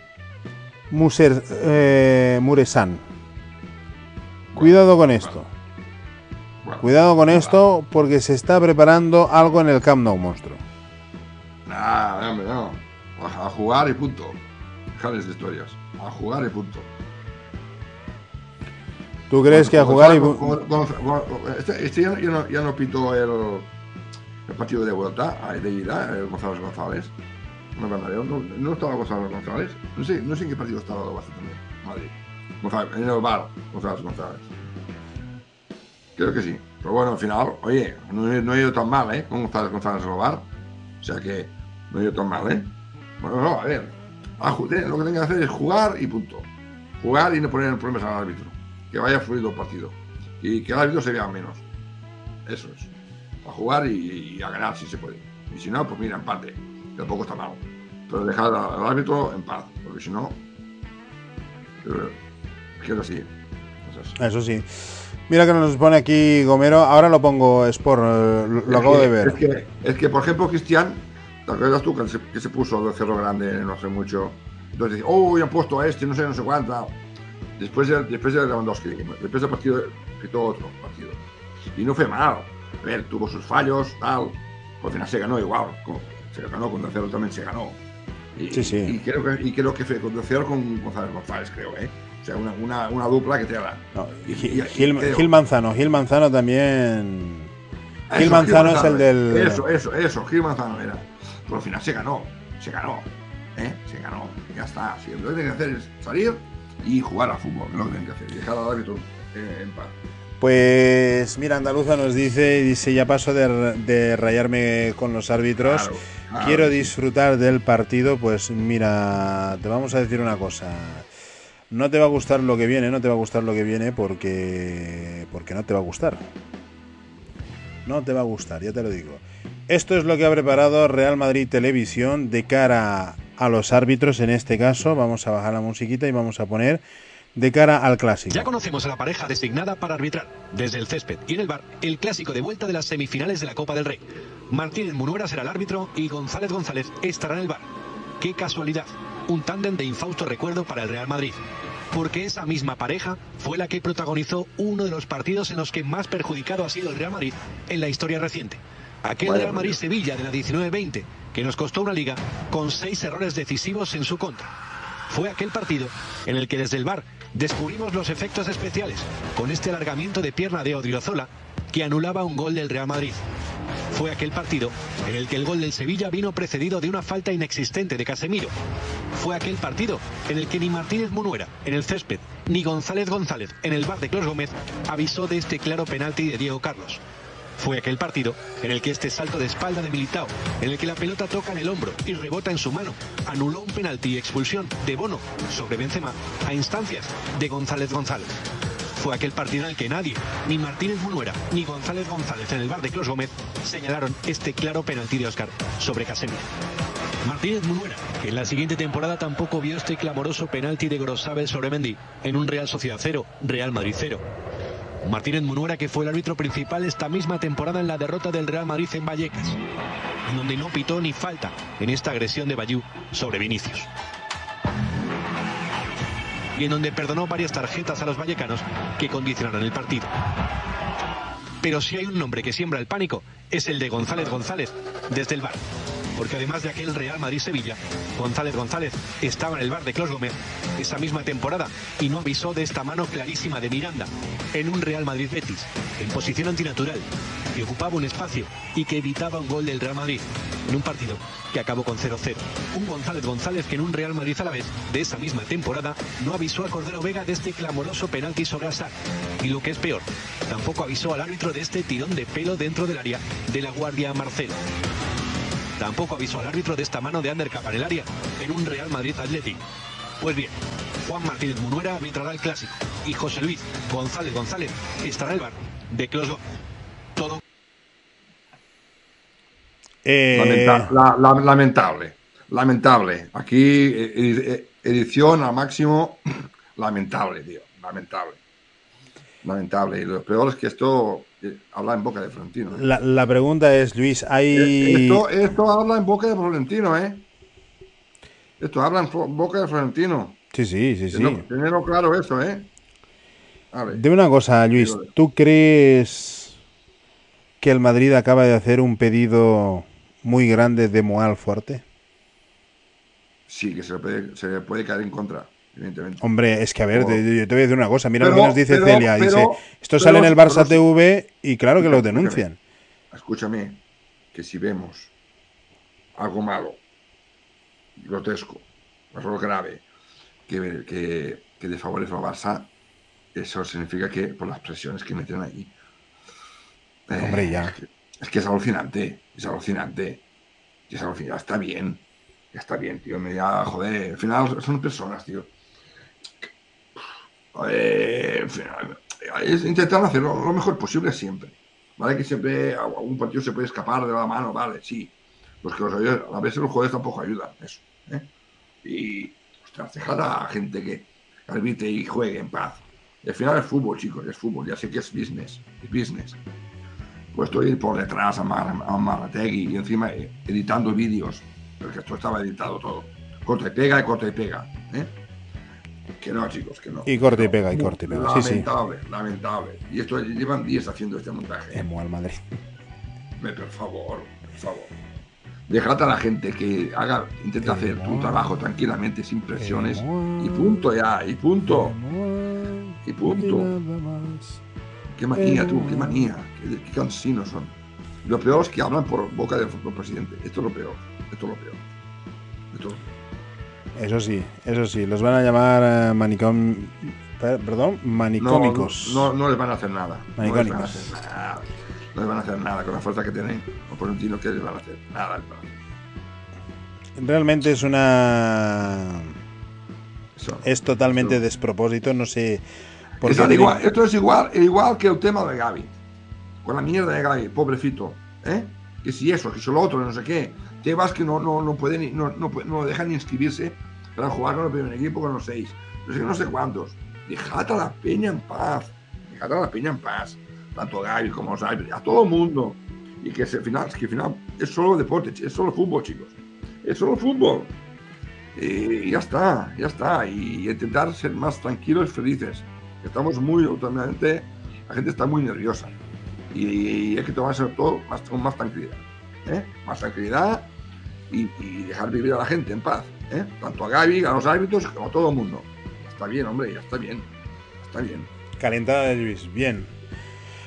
Muser, eh, Muresan. Cuidado con esto. Cuidado con esto porque se está preparando algo en el Camp Nou, monstruo. Nah, hombre, no. A jugar y punto. Dejarles de historias. A jugar y punto. ¿Tú crees que a jugar y... este, este ya, no, ya, no, el, el, partido de vuelta, de ida, el González González. No, no, no estaba González González. No sé, no sé en qué partido estaba Barça también. Madrid. González, en el bar, González González. Creo que sí. Pero bueno, al final, oye, no, no he ido tan mal, ¿eh? Con González González en el. O sea que no he ido tan mal, ¿eh? Bueno, no, a ver. lo que tengo que hacer es jugar y punto. Jugar y no poner problemas al árbitro. Que vaya fluido el partido. Y que el árbitro se vea menos. Eso es. A jugar y, a ganar si se puede. Y si no, pues mira, empate. Tampoco está mal. Pero dejar al árbitro en paz. Porque si no. Quiero así. Eso sí. Mira que nos pone aquí Gomero. Ahora lo pongo Sport, eh, lo, acabo de ver. Es que, es que, por ejemplo, Cristian, ¿te acuerdas tú que se, que se puso de Cerro Grande no hace mucho? Entonces, oh, han puesto a este, no sé, no sé cuánta. Después de, después de Lewandowski, después del partido, quitó otro partido. Y no fue mal. A ver, tuvo sus fallos, tal. Por al final se ganó igual. Se ganó con Cerro también se ganó. Y, sí, sí. Y creo que, y creo que fue con Cerro con González González, creo, ¿eh? O sea, una, una, una dupla que te da. No, Gil, Manzano, Gil Manzano también. Gil Manzano, es el del. Eso, eso, eso, Gil Manzano era. Pero al final se ganó, se ganó. ¿eh? Se ganó, ya está. Si lo que tienen que hacer es salir y jugar al fútbol, lo que tienen que hacer, y dejar al árbitro en paz. Pues mira, Andaluza nos dice, dice, ya paso de, de rayarme con los árbitros, quiero disfrutar del partido, pues mira, te vamos a decir una cosa, no te va a gustar lo que viene, no te va a gustar lo que viene porque porque no te va a gustar. No te va a gustar, ya te lo digo. Esto es lo que ha preparado Real Madrid Televisión de cara a los árbitros en este caso. Vamos a bajar la musiquita y vamos a poner de cara al clásico. Ya conocemos a la pareja designada para arbitrar desde el césped y en el bar el clásico de vuelta de las semifinales de la Copa del Rey. Martínez Munuera será el árbitro y González González estará en el bar. Qué casualidad, un tándem de infausto recuerdo para el Real Madrid porque esa misma pareja fue la que protagonizó uno de los partidos en los que más perjudicado ha sido el Real Madrid en la historia reciente. Aquel Real Madrid-Sevilla de la 19-20, que nos costó una liga con seis errores decisivos en su contra. Fue aquel partido en el que desde el bar descubrimos los efectos especiales con este alargamiento de pierna de Odriozola que anulaba un gol del Real Madrid. Fue aquel partido en el que el gol del Sevilla vino precedido de una falta inexistente de Casemiro. Fue aquel partido en el que ni Martínez Munuera en el césped ni González González en el bar de Clos Gómez avisó de este claro penalti de Diego Carlos. Fue aquel partido en el que este salto de espalda de Militao, en el que la pelota toca en el hombro y rebota en su mano, anuló un penalti y expulsión de Bono sobre Benzema a instancias de González González fue aquel partido en el que nadie, ni Martínez Munuera, ni González González en el bar de Clos Gómez, señalaron este claro penalti de Oscar sobre Casemiro. Martínez Munuera, que en la siguiente temporada tampoco vio este clamoroso penalti de Grosabel sobre Mendy en un Real Sociedad 0, Real Madrid 0. Martínez Munuera, que fue el árbitro principal esta misma temporada en la derrota del Real Madrid en Vallecas, donde no pitó ni falta en esta agresión de Bayú sobre Vinicius y en donde perdonó varias tarjetas a los vallecanos que condicionaron el partido. Pero si hay un nombre que siembra el pánico, es el de González González, desde el bar. Porque además de aquel Real Madrid-Sevilla, González González estaba en el bar de Clos Gómez esa misma temporada y no avisó de esta mano clarísima de Miranda en un Real Madrid-Betis, en posición antinatural, que ocupaba un espacio y que evitaba un gol del Real Madrid en un partido que acabó con 0-0. Un González González que en un Real Madrid a la vez de esa misma temporada no avisó a Cordero Vega de este clamoroso penalti sobre Assad. Y lo que es peor, tampoco avisó al árbitro de este tirón de pelo dentro del área de la Guardia Marcelo. Tampoco avisó al árbitro de esta mano de el área en un Real Madrid Athletic. Pues bien, Juan Martínez Munuera arbitrará el clásico y José Luis González González estará en el bar de Closgo. Todo eh, lamentable, lamentable. Aquí eh, eh, edición al máximo, lamentable, tío, lamentable. Lamentable. Y lo peor es que esto habla en boca de Florentino. La, pregunta es, Luis, hay... Esto, habla en boca de Florentino, ¿eh? Esto habla en boca de Florentino. Sí, sí, sí, sí. Tenerlo claro eso, ¿eh? Dime una cosa, Luis, ¿tú crees que el Madrid acaba de hacer un pedido muy grande de Moal fuerte? Sí, que se le, puede, caer en contra. evidentemente. Hombre, es que a ver, te- yo te voy a decir una cosa. Mira lo que nos dice pero- Celia. pero- dice, esto sale en el Barça TV y claro que lo Escúchame. denuncian. Escúchame, que si vemos algo malo, grotesco, algo grave, que, que, que desfavorece al Barça, eso significa que por las presiones que meten ahí. eh, Hombre, ya. Es que, es que es alucinante, es alucinante. Es alucinante, ya está bien. Ya está bien, tío. Me ya, joder, al final son personas, tío. Eh, en fin, es intentar hacerlo lo mejor posible siempre. Vale que siempre algún partido se puede escapar de la mano, vale, sí. Los que los ayudan, a veces los jugadores tampoco ayudan, eso. ¿eh? Y, ostras, dejar a gente que arbitre y juegue en paz. Y al final es fútbol, chicos, es fútbol, ya sé que es business, es business. Pues estoy por detrás a, Mar a Marrategui y encima eh, editando vídeos, porque esto estaba editado todo. Corta y pega y corta y pega. ¿eh? Que no, chicos, que no. Y corta y pega, y corta y pega, sí, sí. Lamentable, lamentable. Y esto llevan días haciendo este montaje. Emo al Madrid. Me, por favor, por favor. Dejad a la gente que haga, intenta hacer tu trabajo tranquilamente, sin presiones. Y punto ya, y punto. Y punto. Qué manía tú, qué manía. Qué, qué cansinos son. Lo peor es que hablan por boca del del presidente. Esto es lo peor. Esto es lo peor. Esto es lo peor. Eso sí, eso sí. Los van a llamar eh, manicom... per- Perdón, manicómicos. No, no les van a hacer nada. No les van a hacer nada. No les van a hacer nada con la fuerza que tienen. O por un tino que les van a hacer. Nada Realmente es una... Es totalmente despropósito, no sé... por Esto qué es, igual, esto es igual, igual que el tema de Gaby. Con la mierda de Gaby, pobrecito. ¿eh? Que si eso, que si lo otro, no sé qué. Tebas que no, no, no pueden, ni- no, no, no dejan ni inscribirse para jugar con el primer equipo con los seis. No sé, no sé cuántos. Dejad a la peña en paz. Dejad a la peña en paz. Tanto Gaby como los árbitros, a todo el mundo. Y que se- al final, que al final es solo deporte, es solo fútbol, chicos. Es solo fútbol. Y ya está, ya está. Y intentar ser más tranquilos y felices. Estamos muy, últimamente, la gente está muy nerviosa. Y hay que tomarse todo más, con más tranquilidad. ¿eh? Más tranquilidad y, y dejar vivir a la gente en paz. ¿eh? Tanto a Gaby, a los árbitros, como a todo el mundo. Está bien, hombre, ya está bien. Está bien. Calentada de Luis, bien.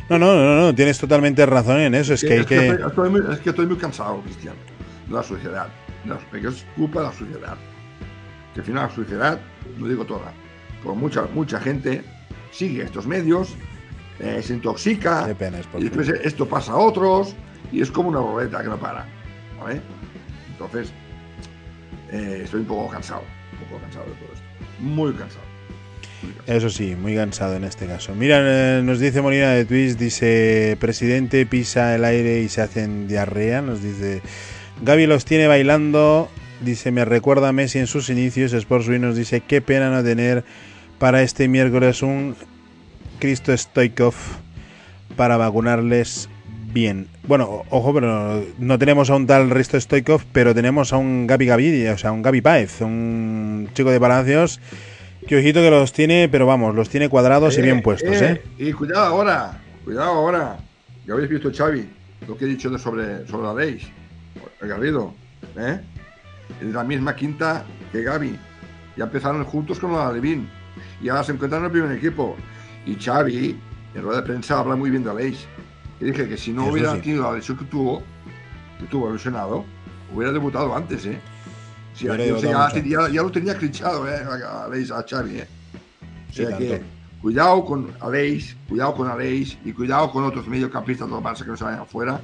No, no, no, no, tienes totalmente razón en eso. Es que hay que que... estoy, estoy muy, es que estoy muy cansado, Cristian, de la sociedad. De porque es culpa de la sociedad. Que al final la sociedad, no digo toda, pero mucha, mucha gente sigue estos medios, eh, se intoxica, Qué pena es por y después esto pasa a otros, y es como una ruleta que no para. ¿vale? Entonces, eh, estoy un poco cansado, un poco cansado de todo esto. Muy cansado. muy cansado. Eso sí, muy cansado en este caso. Mira, eh, nos dice Molina de Twitch, dice, presidente pisa el aire y se hacen diarrea, nos dice, Gaby los tiene bailando, dice, me recuerda a Messi en sus inicios, Sportswin nos dice, qué pena no tener para este miércoles un Cristo Stoikov para vacunarles bien. Bueno, ojo, pero no tenemos a un tal Risto Stoikov, pero tenemos a un Gaby Gaviria, o sea, un Gaby Páez, un chico de Palacios que ojito que los tiene, pero vamos, los tiene cuadrados y bien puestos, ¿eh? Y cuidado ahora, cuidado ahora. Ya habéis visto, Xavi, lo que he dicho de sobre, sobre la ley, Garrido, ¿eh? Es la misma quinta que Gaby. Ya empezaron juntos con la Levín. Y ahora se encuentran en el primer equipo. Y Xavi, en rueda de prensa, habla muy bien de Aleix. Y dije que si no Eso hubiera sí. tenido la lesión que tuvo, que tuvo lesionado, hubiera debutado antes, ¿eh? Sí, sé, debutado ya, lo tenía clichado, ¿eh? A, Aleix, a Xavi, ¿eh? O Sí, sea que, cuidado con Aleix, cuidado con Aleix y cuidado con otros mediocampistas del Barça que no se vayan afuera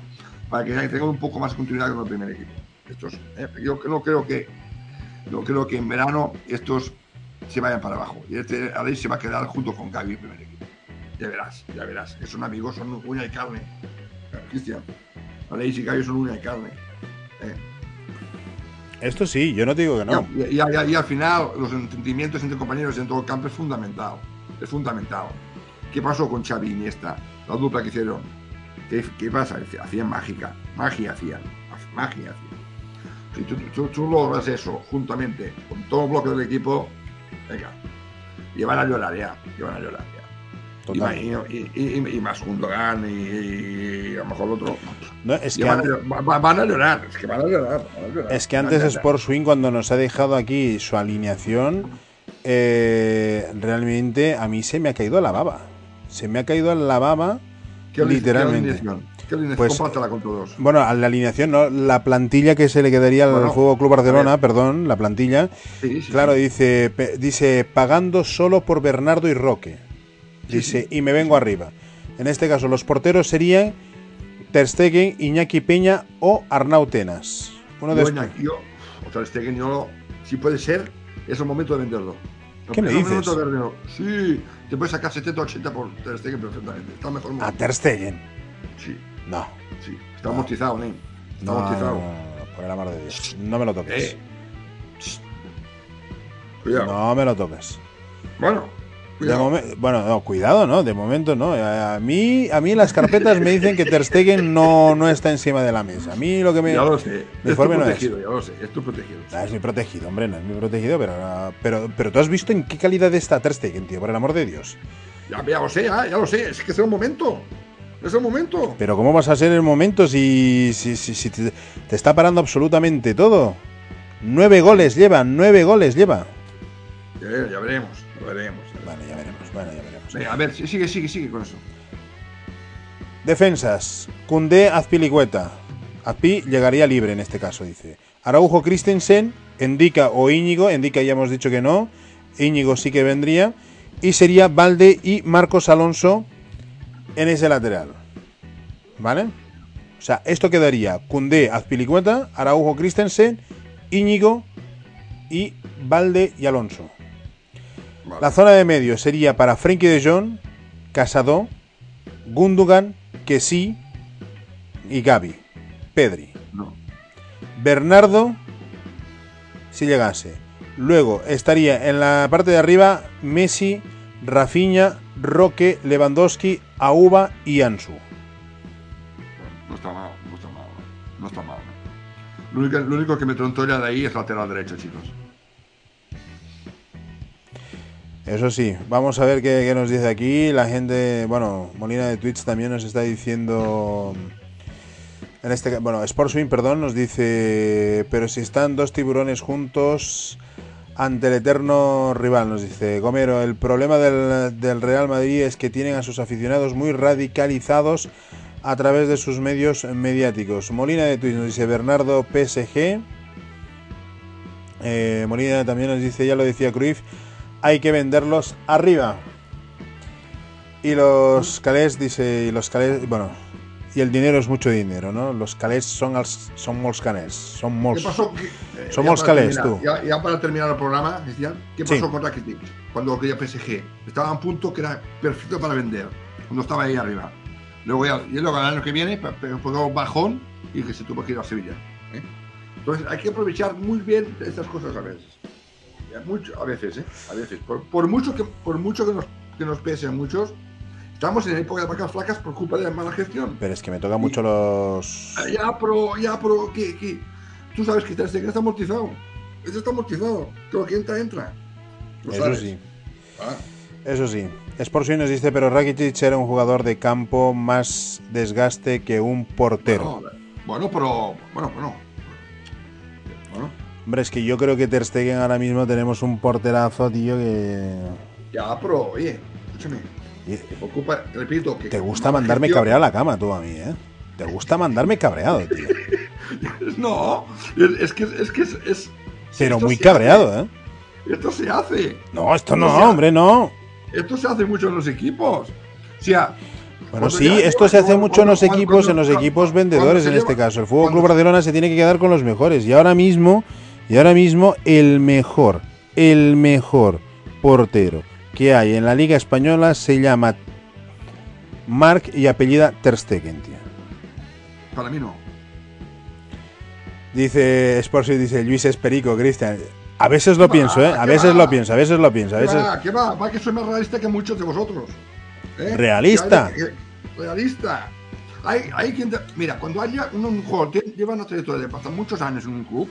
para que tengan un poco más continuidad con el primer equipo. Estos, ¿eh? Yo no creo que no creo que en verano estos se vayan para abajo. Y este Aleix se va a quedar junto con Gaby en el primer equipo. Ya verás, ya verás. Que son amigos, son uña y carne. Cristian, Aleix y Gaby son uña y carne. ¿eh? Esto sí, yo no te digo que no. Y, y- y- y al final, los entendimientos entre compañeros en todo el campo es fundamental. Es fundamental. ¿Qué pasó con Xavi y Iniesta? La dupla que hicieron. ¿Qué, qué pasa? Hacían mágica. Magia hacían. Magia hacían. Si tú, tú- tú logras eso juntamente con todo el bloque del equipo, venga. Y van a llorar ya. Y van a llorar ya. Y, y, y- y- más Gundogan y, y a lo mejor el otro. No, es, que van, an- a, van llorar. Es que van a llorar. van a llorar, es que antes. Sport Swing cuando nos ha dejado aquí su alineación, eh, realmente a mí se me ha caído la baba. Se me ha caído la baba literalmente. ¿Qué alineación? Pues, Compártela con todos. Bueno, a la alineación, ¿no? La plantilla que se le quedaría al Bueno, Fútbol Club Barcelona, perdón, la plantilla. Sí, sí, claro, sí. dice dice pagando solo por Bernardo y Roque. Dice, y me vengo arriba. En este caso, los porteros serían Ter Stegen, Iñaki Peña o Arnau Tenas. Uno de Yo, estos. Iñaki, yo, o sea, Stegen, yo, si puede ser, es el momento de venderlo. ¿Qué me dices? Sí, te puedes sacar 70 80 por Ter Stegen perfectamente. Está mejor. A Ter Stegen. Sí, No. sí. Está No. amortizado. Está No, no, amortizado. no, por el amor de Dios. No me lo toques. Eh. Cuidado. No me lo toques. Bueno, cuidado. bueno, no, cuidado, ¿no? De momento no. A mí, a mí las carpetas me dicen que Ter Stegen no, no está encima de la mesa. A mí lo que me... Ya lo sé. mi Es tu informe no es. protegido, ya lo sé. Es tu protegido. Ah, es mi protegido, hombre, no es mi protegido, pero, ah, pero, pero tú has visto en qué calidad está Ter Stegen, tío, por el amor de Dios. Ya, ya lo sé, ya, ya lo sé. Es que es el momento. Es el momento. Pero ¿cómo vas a ser el momento si, si, si, si te, te está parando absolutamente todo? Nueve goles lleva, nueve goles lleva. Ya, ya veremos, ya veremos. Bueno, ya veremos. Venga, a ver, sigue, sigue, sigue con eso. Defensas, Cundé, Azpilicueta. Azpi llegaría libre en este caso, dice. Araujo, Christensen, Endica o Íñigo. Endica ya hemos dicho que no. Íñigo sí que vendría. Y sería Valde y Marcos Alonso en ese lateral. ¿Vale? O sea, esto quedaría Cundé, Azpilicueta, Araujo, Christensen, Íñigo y Valde y Alonso. Vale. La zona de medio sería para Frenkie de Jong, Casado, Gundogan, Kessi y Gaby. Pedri. No. Bernardo, si llegase. Luego estaría en la parte de arriba Messi, Rafinha, Roque, Lewandowski, Auba y Ansu. No está mal, no está mal. No está mal. Lo único, lo único que me trontolla de ahí es lateral derecho, chicos. Eso sí, vamos a ver qué, nos dice aquí. La gente, bueno, Molina de Twitch también nos está diciendo. En este bueno, Sportswin, perdón, nos dice. Pero si están dos tiburones juntos ante el eterno rival, nos dice Gomero. El problema del, del Real Madrid es que tienen a sus aficionados muy radicalizados a través de sus medios mediáticos. Molina de Twitch nos dice Bernardo PSG. Eh, Molina también nos dice, ya lo decía Cruyff, hay que venderlos arriba. Y los calés, dice, y los calés, bueno, y el dinero es mucho dinero, ¿no? Los calés son, als, son molts calés, son ¿Qué molts. pasó? Eh, Somos para calés, terminar, tú. Ya, ya para terminar el programa, decían, ¿qué Sí. pasó con Rakitic? Cuando quería PSG. Estaba a un punto que era perfecto para vender, cuando estaba ahí arriba. Luego ya, y luego el año que viene, pe- pe- pegó un bajón y que se tuvo que ir a Sevilla. ¿eh? Entonces hay que aprovechar muy bien estas cosas a veces. Mucho- a veces, ¿eh? A veces. Por, por mucho, que, por mucho que, nos, que nos pese a muchos, estamos en época de vacas flacas por culpa de la mala gestión. Pero es que me toca mucho los... Ah, Ya, pero, ya, pero, que, que tú sabes que Stegen está amortizado. Este está amortizado. Todo lo que entra, entra. Lo Eso sabes. sí. Ah, Eso sí. Sportswin nos dice, pero Rakitic era un jugador de campo más desgaste que un portero. bueno, bueno, pero, bueno, bueno. Hombre, es que yo creo que Ter Stegen ahora mismo tenemos un porterazo, tío, que... ya, pero, oye, escúchame. y- culpa, repito, que Te gusta mandarme gestión- cabreado a la cama tú a mí, ¿eh? Te gusta mandarme cabreado, tío. No, es, que es que es. es- Pero muy cabreado, ¿eh? Esto se hace. No, esto no, hombre, no. Esto se hace mucho en los equipos. O sea, Bueno, sí, esto se hace mucho en los equipos, en los equipos vendedores en este caso. El Fútbol Club Barcelona se tiene que quedar con los mejores. Y ahora mismo, y ahora mismo, el mejor, el mejor portero que hay en la Liga Española se llama Marc y apellida Ter Stegen, tío. para mí no. Dice Sportsy, dice Luis Esperico, Cristian. A veces lo ¿Qué pienso, va? ¿eh? A ¿Qué veces va? lo pienso, a veces lo pienso, a ¿Qué veces... va? ¿Qué va? Va que soy más realista que muchos de vosotros. ¿Eh? ¿Realista? Realista. Hay, hay quien. mira, cuando haya un, un lleva una trayectoria de pasar muchos años en un club,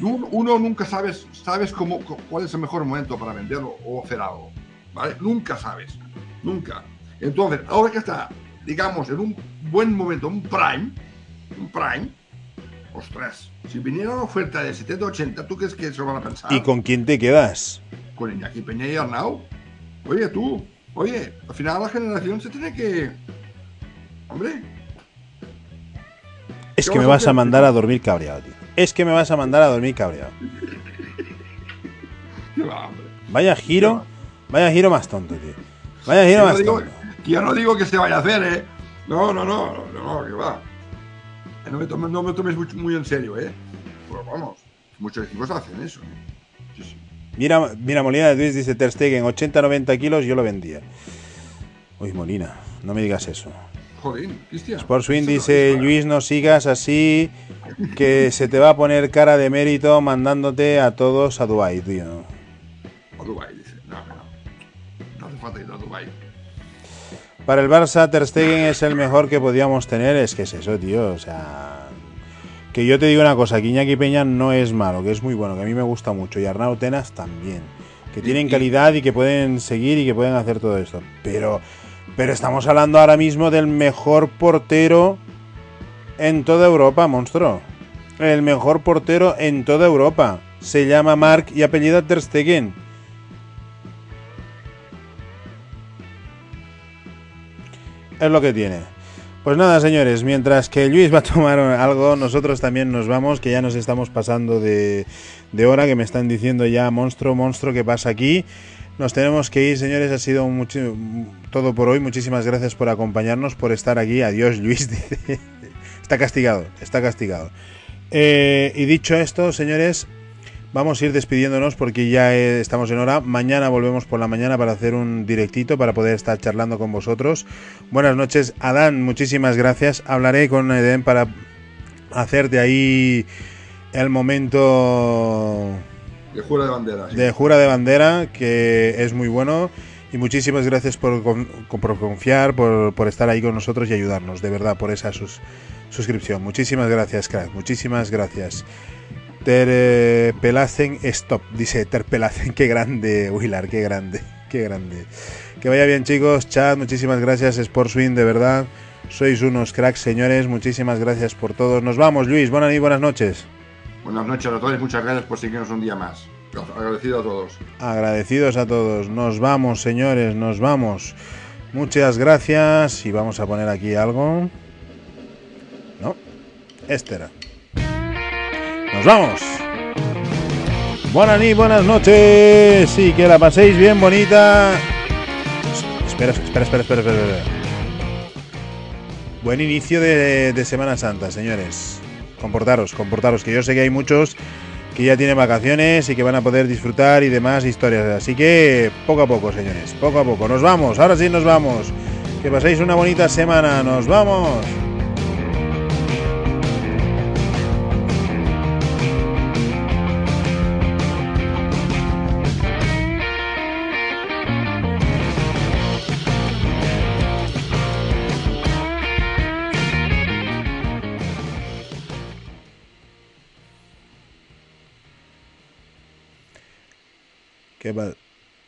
uno, uno nunca sabes, sabes cómo, cu- cuál es el mejor momento para venderlo o hacer algo. ¿Vale? Nunca sabes. Nunca. Entonces, ahora que está, digamos, en un buen momento, un prime, un prime, ostras, si viniera una oferta de 70-80, ¿tú crees que se lo van a pensar? ¿Y con quién te quedas? con Iñaki Peña y Arnau. Oye, tú, oye, al final la generación se tiene que. Hombre. Es ¿Qué que me vas a mandar a dormir cabreado, tío. Es que me vas a mandar a dormir cabreado. Vaya giro, vaya giro más tonto, tío. Vaya giro más tonto. que yo no digo que se vaya a hacer, ¿eh? No, no, no, no, no, que va. No me tomes, no me tomes muy en serio, ¿eh? Pues vamos, muchos equipos hacen eso, ¿eh? Mira, mira Molina de Luis dice Ter Stegen, 80-90 kilos, yo lo vendía. Uy, Molina, no me digas eso. Joder, Cristian. Sportswin dice, Luis, no sigas así, que se te va a poner cara de mérito mandándote a todos a Dubai, tío. A Dubái, dice. No, no, no. No hace falta ir a Dubái. Para el Barça, Ter Stegen es el mejor que podíamos tener. Es que es eso, tío. O sea, que yo te digo una cosa, que Iñaki Peña no es malo, que es muy bueno, que a mí me gusta mucho. Y Arnau Tenas también. Que tienen calidad y que pueden seguir y que pueden hacer todo esto. Pero, pero estamos hablando ahora mismo del mejor portero en toda Europa, monstruo. El mejor portero en toda Europa. Se llama Mark y apellida Ter Stegen. Es lo que tiene. Pues nada, señores, mientras que Luis va a tomar algo, nosotros también nos vamos, que ya nos estamos pasando de, de hora, que me están diciendo ya, monstruo, monstruo, ¿qué pasa aquí? Nos tenemos que ir, señores, ha sido mucho, todo por hoy. Muchísimas gracias por acompañarnos, por estar aquí. Adiós, Luis. está castigado, está castigado. Eh, y dicho esto, señores, Vamos a ir despidiéndonos porque ya eh, estamos en hora. Mañana volvemos por la mañana para hacer un directito para poder estar charlando con vosotros. Buenas noches, Adán. Muchísimas gracias. Hablaré con Eden para hacer de ahí el momento De jura de bandera. de jura de bandera que es muy bueno. Y muchísimas gracias por, por confiar, por, por estar ahí con nosotros y ayudarnos, de verdad, por esa sus- suscripción. Muchísimas gracias, crack. Muchísimas gracias. Terpelacen Stop, dice Terpelacen, qué grande, Willard, qué grande, qué grande. Que vaya bien chicos, chat, muchísimas gracias, Sportswin, de verdad, sois unos cracks señores, muchísimas gracias por todos. Nos vamos, Luis, buenas noches, buenas noches. Buenas noches a todos y muchas gracias por seguirnos un día más. Agradecido a todos. Agradecidos a todos, nos vamos señores, nos vamos. Muchas gracias y vamos a poner aquí algo. No, este era. Nos vamos. Buenas ni buenas noches y que la paséis bien bonita. Espera, espera, espera, espera, espera. Buen inicio de Semana Santa, señores. Comportaros, comportaros, que yo sé que hay muchos que ya tienen vacaciones y que van a poder disfrutar y demás historias. Así que poco a poco, señores, poco a poco. Nos vamos, ahora sí nos vamos. Que paséis una bonita semana. Nos vamos. ¿Qué pa-